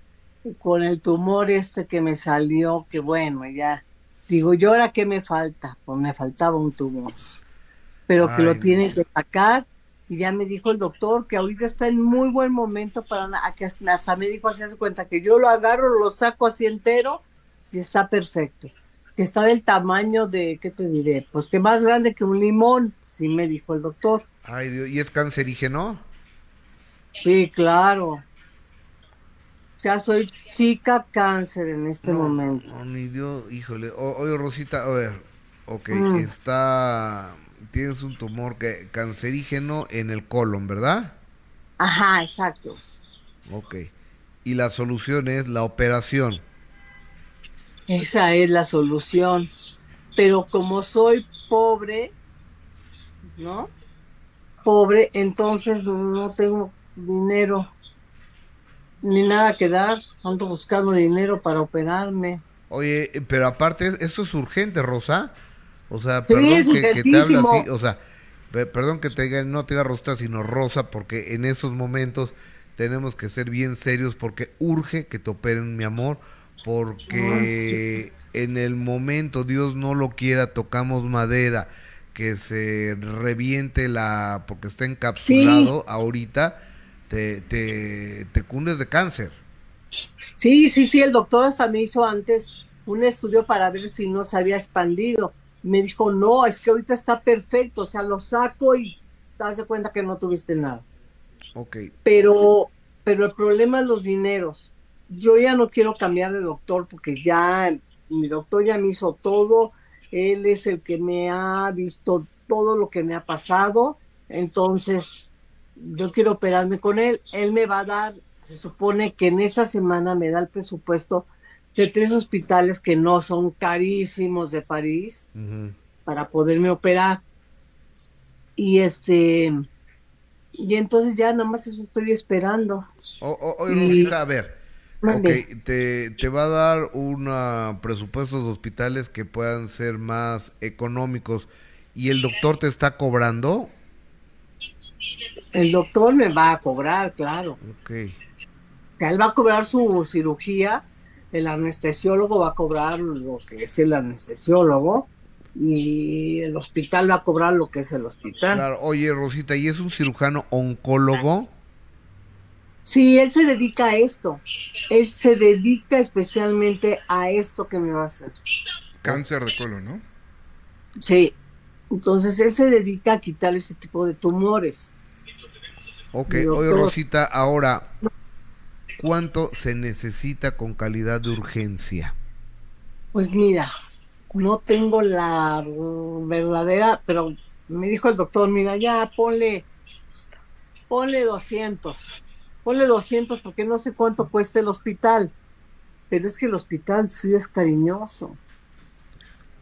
[SPEAKER 4] con el tumor este que me salió, que bueno, ya, digo, ¿yo ahora qué me falta? Pues me faltaba un tumor, pero que lo tienen que sacar, y ya me dijo el doctor que ahorita está en muy buen momento para, que hasta me dijo, hace cuenta que yo lo agarro, lo saco así entero, y está perfecto que está del tamaño de, ¿qué te diré? Pues que más grande que un limón, sí me dijo el doctor.
[SPEAKER 1] Ay, Dios, ¿y es cancerígeno?
[SPEAKER 4] Sí, claro. O sea, soy chica cáncer en este momento.
[SPEAKER 1] No, ni Dios, híjole. oye, Rosita, a ver, ok, mm. está, tienes un tumor que, cancerígeno en el colon, ¿verdad?
[SPEAKER 4] Ajá, exacto.
[SPEAKER 1] Ok. Y la solución es la operación.
[SPEAKER 4] Esa es la solución. Pero como soy pobre, ¿no? Pobre, entonces no tengo dinero, ni nada que dar, ando buscando dinero para operarme.
[SPEAKER 1] Oye, pero aparte, esto es urgente, Rosa. O sea, perdón que, te hable así, o sea, perdón que te diga, no te diga Rosa, sino Rosa, porque en esos momentos tenemos que ser bien serios porque urge que te operen, mi amor, porque en el momento, Dios no lo quiera, tocamos madera, que se reviente la, porque está encapsulado ahorita te, te, cundes de cáncer.
[SPEAKER 4] Sí, sí, sí, el doctor hasta me hizo antes un estudio para ver si no se había expandido. Me dijo, no, es que ahorita está perfecto, o sea, lo saco y te das cuenta que no tuviste nada.
[SPEAKER 1] Ok.
[SPEAKER 4] Pero, pero el problema es los dineros. Yo ya no quiero cambiar de doctor porque ya mi doctor ya me hizo todo, él es el que me ha visto todo lo que me ha pasado, entonces yo quiero operarme con él, él me va a dar, se supone que en esa semana me da el presupuesto de tres hospitales que no son carísimos de París para poderme operar. Y este, y entonces ya nada más eso estoy esperando.
[SPEAKER 1] Oye, a ver. te, te, va a dar un presupuesto de hospitales que puedan ser más económicos y el doctor te está cobrando
[SPEAKER 4] el doctor me va a cobrar, claro.
[SPEAKER 1] Ok.
[SPEAKER 4] Él va a cobrar su cirugía, el anestesiólogo va a cobrar lo que es el anestesiólogo y el hospital va a cobrar lo que es el hospital.
[SPEAKER 1] Claro, oye Rosita, ¿y es un cirujano oncólogo?
[SPEAKER 4] Sí, él se dedica a esto. Él se dedica especialmente a esto que me va a hacer.
[SPEAKER 2] Cáncer de colon, ¿no?
[SPEAKER 4] Sí. Entonces él se dedica a quitar ese tipo de tumores.
[SPEAKER 1] Ok, oye Rosita, ahora, ¿cuánto se necesita con calidad de urgencia?
[SPEAKER 4] Pues mira, no tengo la verdadera, pero me dijo el doctor, mira, ya ponle, ponle 200, ponle 200 porque no sé cuánto cuesta el hospital, pero es que el hospital sí es cariñoso,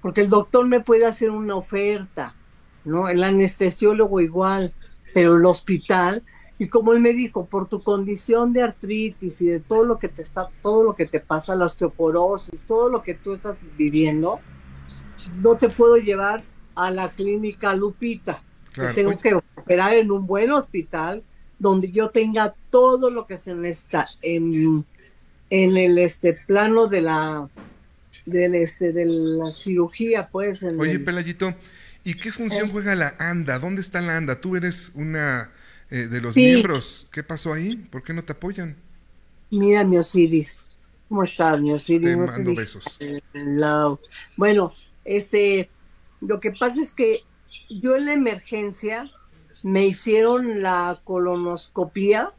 [SPEAKER 4] porque el doctor me puede hacer una oferta, ¿no? El anestesiólogo igual, pero el hospital y como él me dijo, por tu condición de artritis y de todo lo que te está, todo lo que te pasa, la osteoporosis, todo lo que tú estás viviendo, no te puedo llevar a la clínica Lupita. tengo que operar en un buen hospital donde yo tenga todo lo que se necesita en, en el este plano de la del este de la cirugía, pues.
[SPEAKER 2] Oye, Pelayito, ¿y qué función juega la ANDA? ¿Dónde está la ANDA? Tú eres una eh, de los miembros. ¿Qué pasó ahí? ¿Por qué no te apoyan?
[SPEAKER 4] Mira, mi Osiris, ¿Cómo estás, mi Osiris?
[SPEAKER 2] Te mando
[SPEAKER 4] dije
[SPEAKER 2] besos.
[SPEAKER 4] Bueno, este, lo que pasa es que yo en la emergencia me hicieron la colonoscopía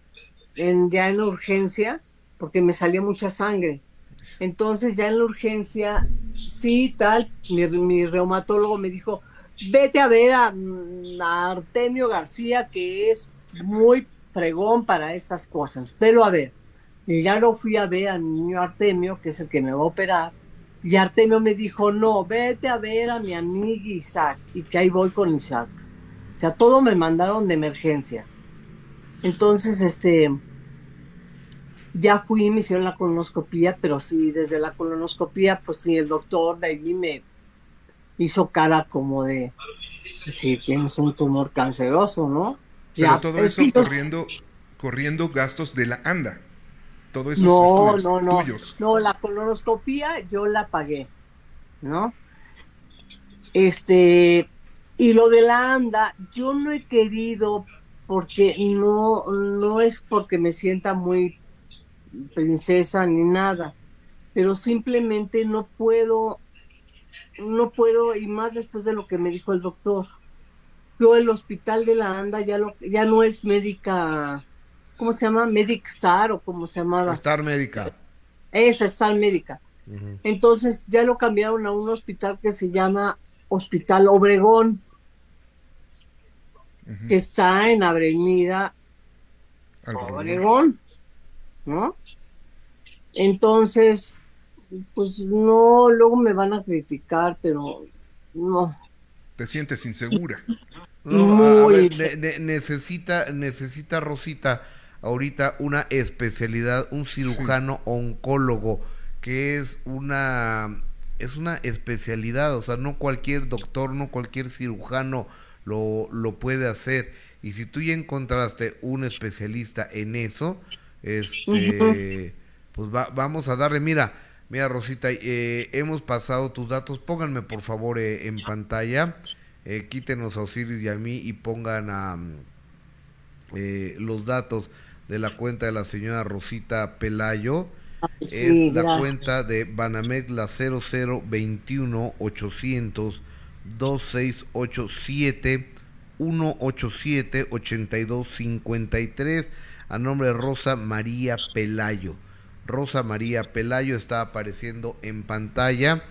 [SPEAKER 4] en, ya en la urgencia porque me salía mucha sangre. Entonces ya en la urgencia, sí, tal, mi, mi reumatólogo me dijo, vete a ver a, mm, a Artemio García, que es muy fregón para estas cosas. Pero a ver, ya lo fui a ver al niño Artemio, que es el que me va a operar, y Artemio me dijo, no, vete a ver a mi amigo Isaac, y que ahí voy con Isaac. O sea, todo me mandaron de emergencia. Entonces, este, ya fui, me hicieron la colonoscopía, pero sí, desde la colonoscopía, pues sí, el doctor de allí me hizo cara como de, sí, tienes un tumor canceroso, ¿no?
[SPEAKER 2] Pero
[SPEAKER 4] Ya,
[SPEAKER 2] todo
[SPEAKER 4] es
[SPEAKER 2] eso corriendo, corriendo gastos de la ANDA. Todo eso
[SPEAKER 4] No, no, no.
[SPEAKER 2] tuyos.
[SPEAKER 4] No, la colonoscopía yo la pagué, ¿no? Este, y lo de la ANDA, yo no he querido porque no, no es porque me sienta muy princesa ni nada, pero simplemente no puedo, no puedo, y más después de lo que me dijo el doctor. Yo el hospital de la ANDA ya, lo, ya no es médica, ¿cómo se llama? Medic Star o como se llamaba.
[SPEAKER 1] Star Médica.
[SPEAKER 4] Esa Star Médica. Entonces ya lo cambiaron a un hospital que se llama Hospital Obregón, que está en Avenida Obregón, ¿no? Entonces, pues no, luego me van a criticar, pero no.
[SPEAKER 2] Te sientes insegura.
[SPEAKER 1] No, a- ver, ne- ne- necesita, necesita Rosita ahorita una especialidad, un cirujano oncólogo, que es una, es una especialidad, o sea, no cualquier doctor, no cualquier cirujano lo, lo puede hacer. Y si tú ya encontraste un especialista en eso, este, pues va- vamos a darle, mira, mira Rosita, eh, hemos pasado tus datos, pónganme por favor eh, en pantalla, eh, quítenos a Osiris y a mí y pongan a, mm, eh, los datos de la cuenta de la señora Rosita Pelayo.
[SPEAKER 4] Sí,
[SPEAKER 1] es la
[SPEAKER 4] gracias.
[SPEAKER 1] cuenta de Banamex, la 0021 800 2687 187 8253 a nombre de Rosa María Pelayo. Rosa María Pelayo está apareciendo en pantalla.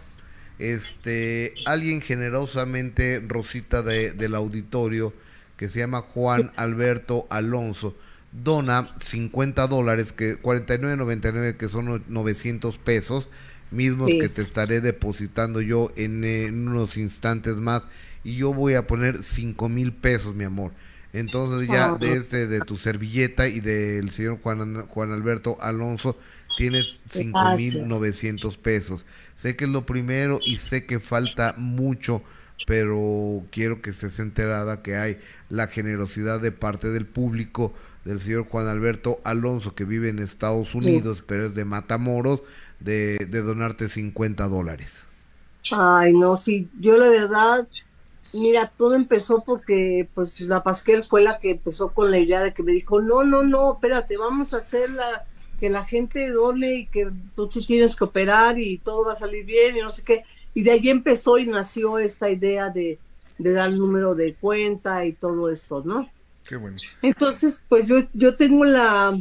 [SPEAKER 1] Este, alguien generosamente, Rosita de- del auditorio, que se llama Juan Alberto Alonso, dona 50 dólares, que 49.99, que son no- 900 pesos, mismos
[SPEAKER 4] Sí.
[SPEAKER 1] que te estaré depositando yo en, en unos instantes más, y yo voy a poner 5 mil pesos, mi amor. Entonces ya
[SPEAKER 4] Ah.
[SPEAKER 1] de este, de tu servilleta y del señor Juan, Juan Alberto Alonso, tienes 5 mil
[SPEAKER 4] Gracias.
[SPEAKER 1] 900 pesos. Sé que es lo primero y sé que falta mucho, pero quiero que estés enterada que hay la generosidad de parte del público del señor Juan Alberto Alonso, que vive en Estados Unidos, pero es de Matamoros, de, de donarte 50 dólares.
[SPEAKER 4] Ay, no, sí, yo la verdad, mira, todo empezó porque pues la Pasquel fue la que empezó con la idea de que me dijo, no, no, no, espérate, vamos a hacer la, que la gente done y que tú te tienes que operar y todo va a salir bien y no sé qué. Y de ahí empezó y nació esta idea de, de dar el número de cuenta y todo esto, ¿no?
[SPEAKER 2] Qué bueno.
[SPEAKER 4] Entonces, pues yo, yo tengo la,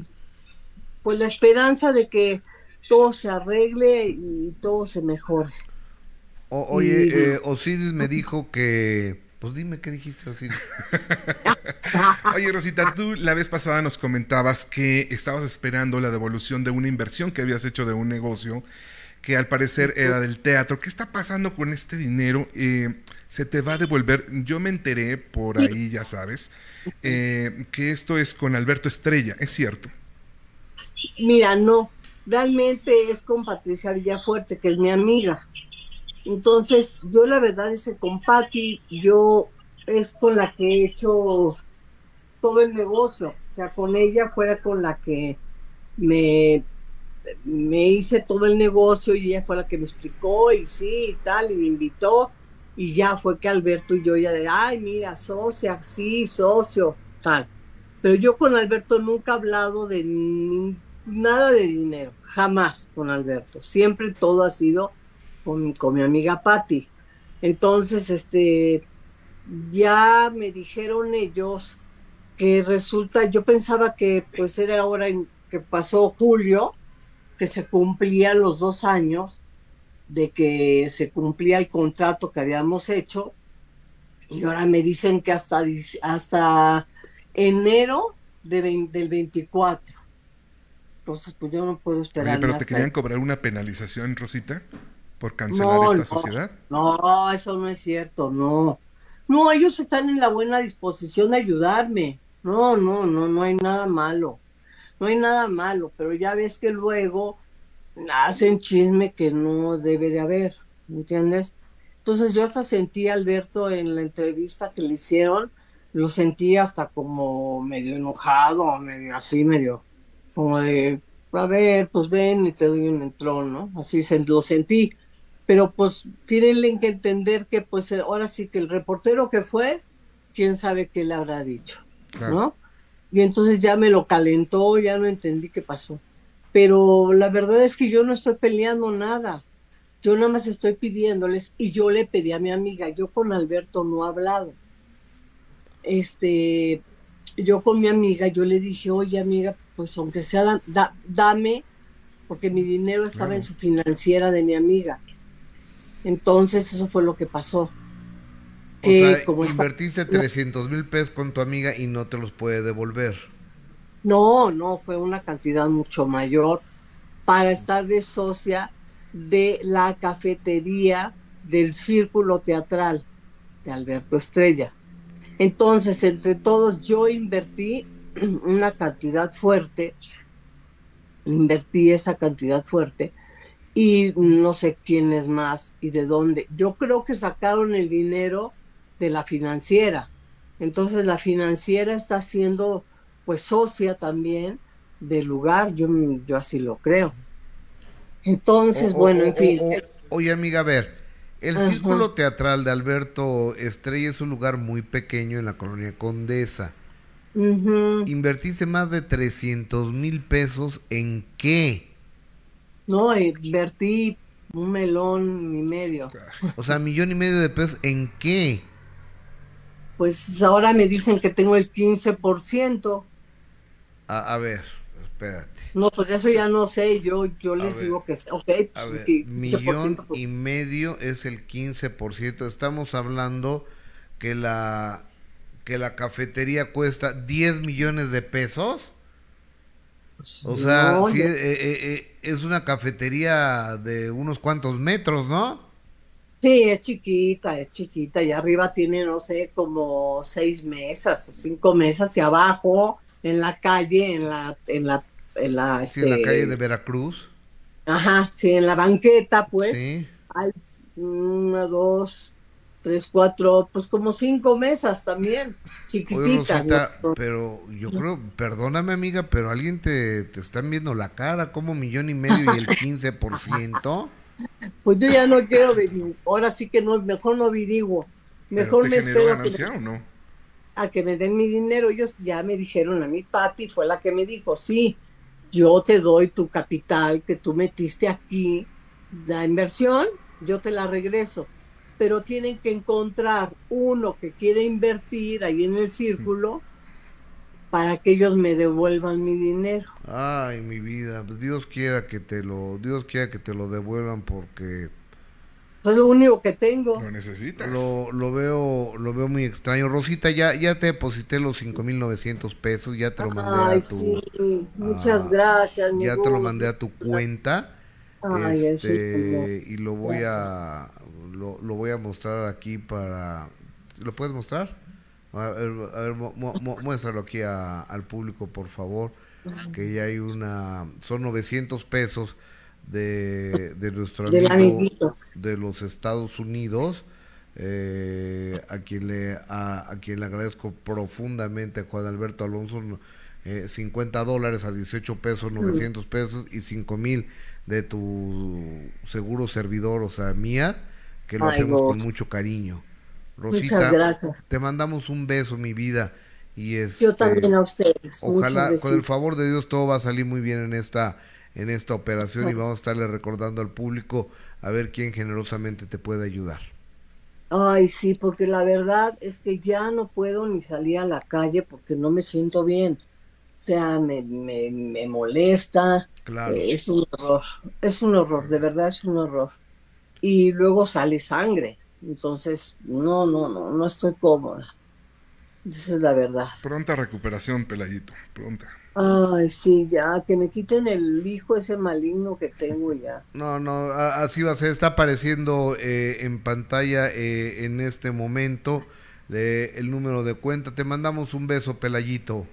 [SPEAKER 4] pues la esperanza de que todo se arregle y todo se mejore.
[SPEAKER 1] O- oye,
[SPEAKER 4] Y-
[SPEAKER 1] eh, Osiris me dijo que... Pues dime qué dijiste, Osiris. (laughs)
[SPEAKER 2] Oye, Rosita, tú la vez pasada nos comentabas que estabas esperando la devolución de una inversión que habías hecho de un negocio que al parecer era del teatro. ¿Qué está pasando con este dinero? Eh, ¿Se te va a devolver? Yo me enteré por ahí, ya sabes, eh, que esto es con Alberto Estrella, ¿es cierto?
[SPEAKER 4] Mira, no, realmente es con Patricia Villafuerte, que es mi amiga. Entonces, yo la verdad es que con Patti, yo es con la que he hecho todo el negocio. O sea, con ella fuera con la que me, me hice todo el negocio y ella fue la que me explicó y sí y tal, y me invitó. Y ya fue que Alberto y yo ya de, ay, mira, socia, sí, socio, tal. Pero yo con Alberto nunca he hablado de nada de dinero, jamás con Alberto. Siempre todo ha sido con, con mi amiga Patti. Entonces, este, ya me dijeron ellos que resulta, yo pensaba que pues era ahora en, que pasó julio, que se cumplían los dos años de que se cumplía el contrato que habíamos hecho, y ahora me dicen que hasta, hasta enero de del 24. Entonces, pues yo no puedo esperar.
[SPEAKER 2] Oye, pero te querían cobrar una penalización, Rosita, por cancelar esta sociedad.
[SPEAKER 4] No, eso no es cierto, no. No, ellos están en la buena disposición de ayudarme. No, no, no, no hay nada malo. No hay nada malo, pero ya ves que luego hacen chisme que no debe de haber, ¿me entiendes? Entonces yo hasta sentí a Alberto en la entrevista que le hicieron, lo sentí hasta como medio enojado, medio así, medio como de, a ver, pues ven y te doy un entrón, ¿no? Así se, lo sentí. Pero pues tienen que entender que pues ahora sí que el reportero que fue, quién sabe qué le habrá dicho, ¿no? Y entonces ya me lo calentó, ya no entendí qué pasó. Pero la verdad es que yo no estoy peleando nada. Yo nada más estoy pidiéndoles y yo le pedí a mi amiga, yo con Alberto no he hablado. Este, yo con mi amiga, yo le dije, oye amiga, pues aunque sea, dame, porque mi dinero estaba en su financiera de mi amiga. Entonces eso fue lo que pasó.
[SPEAKER 1] O como invertiste 300 mil pesos con tu amiga y no te los puede devolver.
[SPEAKER 4] No, no, fue una cantidad mucho mayor para estar de socia de la cafetería del Círculo Teatral de Alberto Estrella. Entonces, entre todos, yo invertí (clears throat) una cantidad fuerte, invertí esa cantidad fuerte y no sé quién es más y de dónde. Yo creo que sacaron el dinero de la financiera. Entonces, la financiera está haciendo pues socia también del lugar, yo, yo así lo creo. Entonces, bueno, en fin.
[SPEAKER 1] oye, amiga, a ver, el Círculo Teatral de Alberto Estrella es un lugar muy pequeño en la colonia Condesa. Invertiste más de 300 mil pesos en qué?
[SPEAKER 4] No, invertí un melón y medio.
[SPEAKER 1] O sea, millón y medio de pesos en qué?
[SPEAKER 4] Pues ahora me dicen que tengo el 15%.
[SPEAKER 1] A, ver, espérate.
[SPEAKER 4] No, pues eso ya no sé, yo, yo les digo que, ok, pues,
[SPEAKER 1] a ver, millón pues. y medio es el 15%. Estamos hablando que la que la cafetería cuesta 10 millones de pesos. Pues o sea, eh, eh, eh, es una cafetería de unos cuantos metros, ¿no?
[SPEAKER 4] Sí, es chiquita, es chiquita. Y arriba tiene, no sé, como seis mesas, cinco mesas y abajo en la calle, en la, en la, en la,
[SPEAKER 1] sí, en la este, calle de Veracruz.
[SPEAKER 4] Ajá, sí, en la banqueta, pues. Sí. Hay una, dos, tres, cuatro, pues como cinco mesas también, chiquititas.
[SPEAKER 1] pero yo creo, perdóname amiga, pero alguien te, te están viendo la cara, como millón y medio y el (laughs) 15%.
[SPEAKER 4] pues yo ya no quiero venir, ahora sí que no, mejor no averiguo, mejor me espero.
[SPEAKER 2] o no?
[SPEAKER 4] a que me den mi dinero. Ellos ya me dijeron a mi Patti, fue la que me dijo, sí, yo te doy tu capital que tú metiste aquí, la inversión, yo te la regreso. Pero tienen que encontrar uno que quiere invertir ahí en el círculo para que ellos me devuelvan mi dinero.
[SPEAKER 1] Ay, mi vida, Dios quiera que te lo, Dios quiera que te lo devuelvan porque
[SPEAKER 4] es lo único que tengo.
[SPEAKER 2] Lo necesitas.
[SPEAKER 1] Lo, lo, veo, lo veo muy extraño. Rosita, ya, ya te deposité los 5,900 pesos, ya te lo mandé a tu...
[SPEAKER 4] Sí. Muchas gracias.
[SPEAKER 1] Ya te lo mandé a tu cuenta. Ay, este, y lo voy a lo, lo, voy a mostrar aquí para... ¿Lo puedes mostrar? A ver, a ver muéstralo aquí al público, por favor. Que ya hay una... Son 900 pesos de, de nuestro amigo de los Estados Unidos, eh, a quien le a, quien le agradezco profundamente a Juan Alberto Alonso, eh, 50 dólares a 18 pesos, 900 pesos y 5 mil de tu seguro servidor, o sea, mía, que lo hacemos con mucho cariño. Rosita, te mandamos un beso, mi vida. Y es,
[SPEAKER 4] Yo también a ustedes.
[SPEAKER 1] Ojalá, con el favor de Dios, todo va a salir muy bien en esta, en esta operación y vamos a estarle recordando al público a ver quién generosamente te puede ayudar.
[SPEAKER 4] Ay, sí, porque la verdad es que ya no puedo ni salir a la calle porque no me siento bien. O sea, me, me, me molesta.
[SPEAKER 1] Claro.
[SPEAKER 4] Eh, Es un horror. Es un horror, de verdad es un horror. Y luego sale sangre. Entonces, no, no, no, no estoy cómoda. Esa es la verdad.
[SPEAKER 2] Pronta recuperación, Pelayito, pronta.
[SPEAKER 4] Ay, sí, ya, que me quiten el hijo ese maligno que tengo ya.
[SPEAKER 1] No, no, así va a ser. Está apareciendo eh, en pantalla eh, en este momento eh, el número de cuenta. Te mandamos un beso, Pelayito.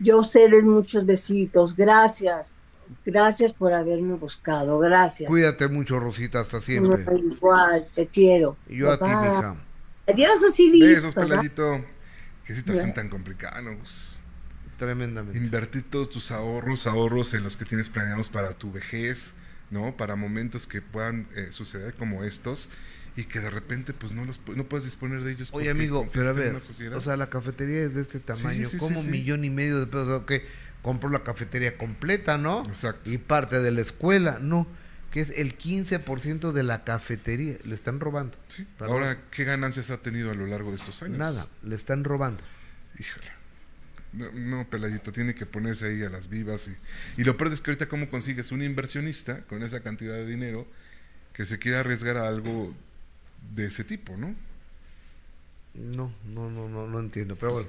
[SPEAKER 4] Yo a ustedes muchos besitos, gracias. Gracias por haberme buscado, gracias.
[SPEAKER 1] Cuídate mucho, Rosita, hasta siempre.
[SPEAKER 4] No, igual, te quiero.
[SPEAKER 1] Y yo a ti, mija.
[SPEAKER 4] Adiós, así
[SPEAKER 2] Besos, Pelayito. Qué situación tan complicada, ¿no? Pues,
[SPEAKER 1] Tremendamente.
[SPEAKER 2] invertir todos tus ahorros, ahorros en los que tienes planeados para tu vejez, ¿no? Para momentos que puedan eh, suceder como estos y que de repente pues no los no puedes disponer de ellos.
[SPEAKER 1] Oye, amigo, pero a ver, o sea, la cafetería es de este tamaño,
[SPEAKER 2] sí, sí,
[SPEAKER 1] como un
[SPEAKER 2] sí.
[SPEAKER 1] millón y medio de pesos, que compró la cafetería completa, ¿no?
[SPEAKER 2] Exacto.
[SPEAKER 1] Y parte de la escuela, no, que es el 15% de la cafetería, le están robando.
[SPEAKER 2] Sí.
[SPEAKER 1] Perdón.
[SPEAKER 2] Ahora, ¿qué ganancias ha tenido a lo largo de estos años?
[SPEAKER 1] Nada, le están robando.
[SPEAKER 2] Híjole. No, no, tiene que ponerse ahí a las vivas. Y, y lo peor es que ahorita, ¿cómo consigues un inversionista con esa cantidad de dinero que se quiera arriesgar a algo de ese tipo, ¿no?
[SPEAKER 1] No, no, no, no, no entiendo, pero bueno.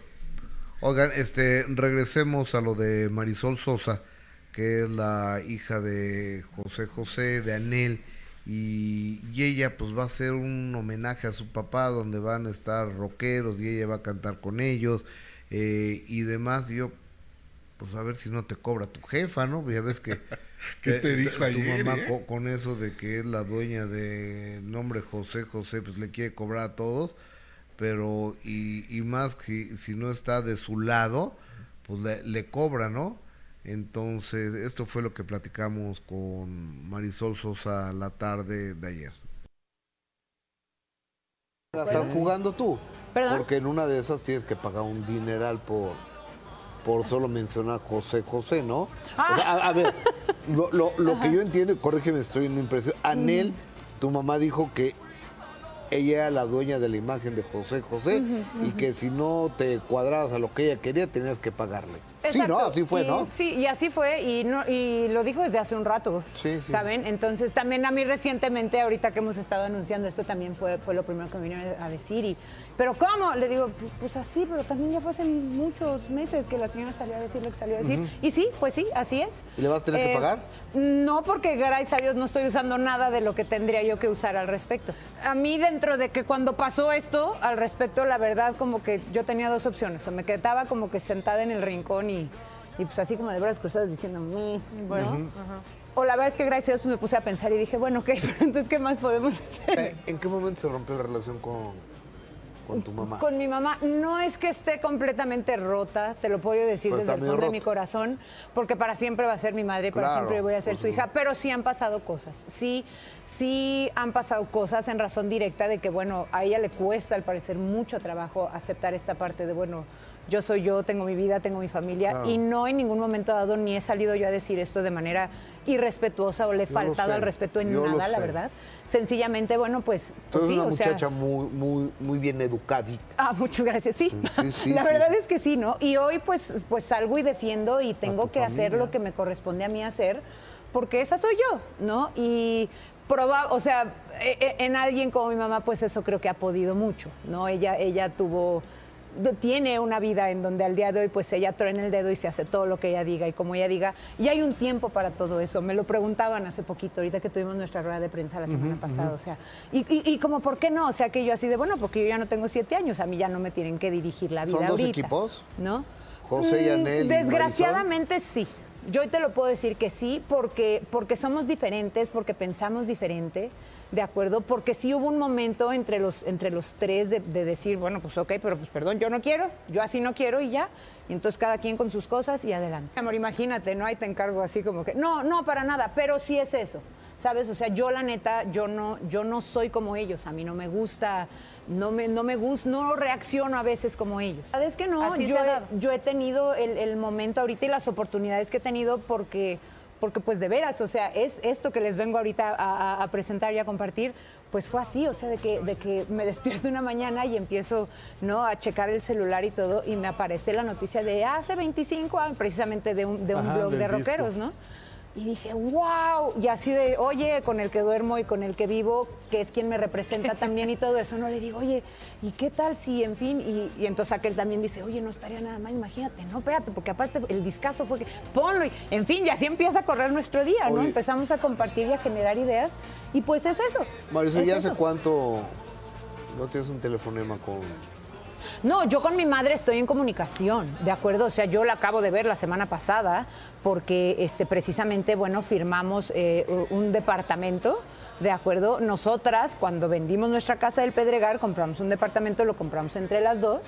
[SPEAKER 1] Oigan, este, regresemos a lo de Marisol Sosa, que es la hija de José José, de Anel, y, y ella pues va a hacer un homenaje a su papá donde van a estar rockeros y ella va a cantar con ellos eh, y demás. Yo, pues a ver si no te cobra tu jefa, ¿no? Ya ves que... (laughs)
[SPEAKER 2] ¿Qué te dijo
[SPEAKER 1] tu
[SPEAKER 2] ayer,
[SPEAKER 1] mamá
[SPEAKER 2] eh?
[SPEAKER 1] co- con eso de que es la dueña de nombre José José, pues le quiere cobrar a todos, pero y, y más que si no está de su lado, pues le, le cobra, ¿no? Entonces, esto fue lo que platicamos con Marisol Sosa la tarde de ayer. La estás jugando tú,
[SPEAKER 5] ¿Perdón?
[SPEAKER 1] porque en una de esas tienes que pagar un dineral por por solo mencionar José José, ¿no? O sea, a, a ver, (laughs) lo, lo- lo que yo entiendo, y corrígeme, estoy en impresión. Anel, tu mamá dijo que ella era la dueña de la imagen de José José y que si no te cuadrabas a lo que ella quería tenías que pagarle. Sí, ¿no? Así fue,
[SPEAKER 5] Y-
[SPEAKER 1] ¿no?
[SPEAKER 5] Sí, y así fue, y, no, y lo dijo desde hace un rato,
[SPEAKER 1] Sí, sí.
[SPEAKER 5] ¿saben? Entonces también a mí recientemente, ahorita que hemos estado anunciando esto, también fue, fue lo primero que me vinieron a decir. Y, ¿Pero cómo? Le digo, "Pues- pues así, pero también ya fue hace muchos meses que la señora salió a decir lo que salió a decir. Y sí, pues sí, así es.
[SPEAKER 1] ¿Y le vas a tener que
[SPEAKER 5] Eh,
[SPEAKER 1] pagar?
[SPEAKER 5] No, porque gracias a Dios no estoy usando nada de lo que tendría yo que usar al respecto. A mí dentro de que cuando pasó esto, al respecto, la verdad como que yo tenía dos opciones. O me quedaba como que sentada en el rincón y, y pues así como de brazos cruzados diciendo, "Mm", bueno. ajá. O la verdad es que gracias a Dios me puse a pensar y dije, bueno, ok, (laughs) pero entonces, ¿qué más podemos hacer?
[SPEAKER 1] ¿En qué momento se rompió la relación con, con tu mamá?
[SPEAKER 5] Con mi mamá, no es que esté completamente rota, te lo puedo decir
[SPEAKER 1] Pero
[SPEAKER 5] desde el fondo de mi corazón, porque para siempre va a ser mi madre, para
[SPEAKER 1] Claro,
[SPEAKER 5] siempre voy a ser su hija, pero sí han pasado cosas, sí, sí han pasado cosas en razón directa de que, bueno, a ella le cuesta al parecer mucho trabajo aceptar esta parte de, bueno, yo soy yo, tengo mi vida, tengo mi familia,
[SPEAKER 1] Claro.
[SPEAKER 5] y no en ningún momento dado ni he salido yo a decir esto de manera irrespetuosa o le he faltado al respeto en
[SPEAKER 1] yo
[SPEAKER 5] nada, la verdad. Sencillamente, bueno, pues,
[SPEAKER 1] Tú
[SPEAKER 5] pues
[SPEAKER 1] eres
[SPEAKER 5] sí,
[SPEAKER 1] una
[SPEAKER 5] o sea-
[SPEAKER 1] muchacha muy, muy, muy bien educadita.
[SPEAKER 5] Ah, muchas gracias. Sí,
[SPEAKER 1] Sí, sí, (laughs)
[SPEAKER 5] la verdad es que sí, ¿no? Y hoy pues, pues salgo y defiendo y tengo que hacer lo que me corresponde a mí hacer, porque esa soy yo, ¿no? Y proba, o sea, e- e- en alguien como mi mamá, pues eso creo que ha podido mucho, ¿no? Ella, ella tuvo tiene una vida en donde al día de hoy pues ella truena el dedo y se hace todo lo que ella diga y como ella diga y hay un tiempo para todo eso. Me lo preguntaban hace poquito ahorita que tuvimos nuestra rueda de prensa la semana pasada o sea y, y, y como por qué no o sea que yo así de bueno porque yo ya no tengo siete años a mí ya no me tienen que dirigir la vida
[SPEAKER 1] ¿Son dos
[SPEAKER 5] ahorita
[SPEAKER 1] equipos?
[SPEAKER 5] no
[SPEAKER 1] José y
[SPEAKER 5] Mm,
[SPEAKER 1] Anel
[SPEAKER 5] desgraciadamente sí. Yo hoy te lo puedo decir que sí porque porque somos diferentes porque pensamos diferente de acuerdo porque sí hubo un momento entre los entre los tres de, de decir bueno pues ok pero pues perdón yo no quiero yo así no quiero y ya y entonces cada quien con sus cosas y adelante amor imagínate no ahí te encargo así como que no no para nada pero sí es eso ¿sabes? O sea, yo la neta, yo no, yo no soy como ellos, a mí no me gusta, no me, no me gusta, no reacciono a veces como ellos. ¿Sabes que no?
[SPEAKER 6] Así
[SPEAKER 5] yo, he, yo he tenido el, el momento ahorita y las oportunidades que he tenido porque, porque pues de veras, o sea, es esto que les vengo ahorita a, a- a presentar y a compartir, pues fue así, o sea, de que, de que me despierto una mañana y empiezo, ¿no? A checar el celular y todo y me aparece la noticia de hace 25 años, precisamente de un, de un
[SPEAKER 7] Ajá,
[SPEAKER 5] blog de
[SPEAKER 7] disco.
[SPEAKER 5] rockeros, ¿no? Y dije, wow, y así de, oye, con el que duermo y con el que vivo, que es quien me representa también y todo eso, no le digo, oye, ¿y qué tal si, en fin? Y, y entonces aquel también dice, oye, no estaría nada mal, imagínate, no, espérate, porque aparte el discazo fue que, ponlo, y, en fin, y así empieza a correr nuestro día, ¿no?
[SPEAKER 7] Oye.
[SPEAKER 5] Empezamos a compartir y a generar ideas, y pues es eso.
[SPEAKER 7] Marisol,
[SPEAKER 5] es
[SPEAKER 7] ¿ya hace cuánto no tienes un telefonema con...
[SPEAKER 5] No, yo con mi madre estoy en comunicación, ¿de acuerdo? O sea, yo la acabo de ver la semana pasada porque este, precisamente, bueno, firmamos eh, un departamento, ¿de acuerdo? Nosotras, cuando vendimos nuestra casa del Pedregar, compramos un departamento, lo compramos entre las dos,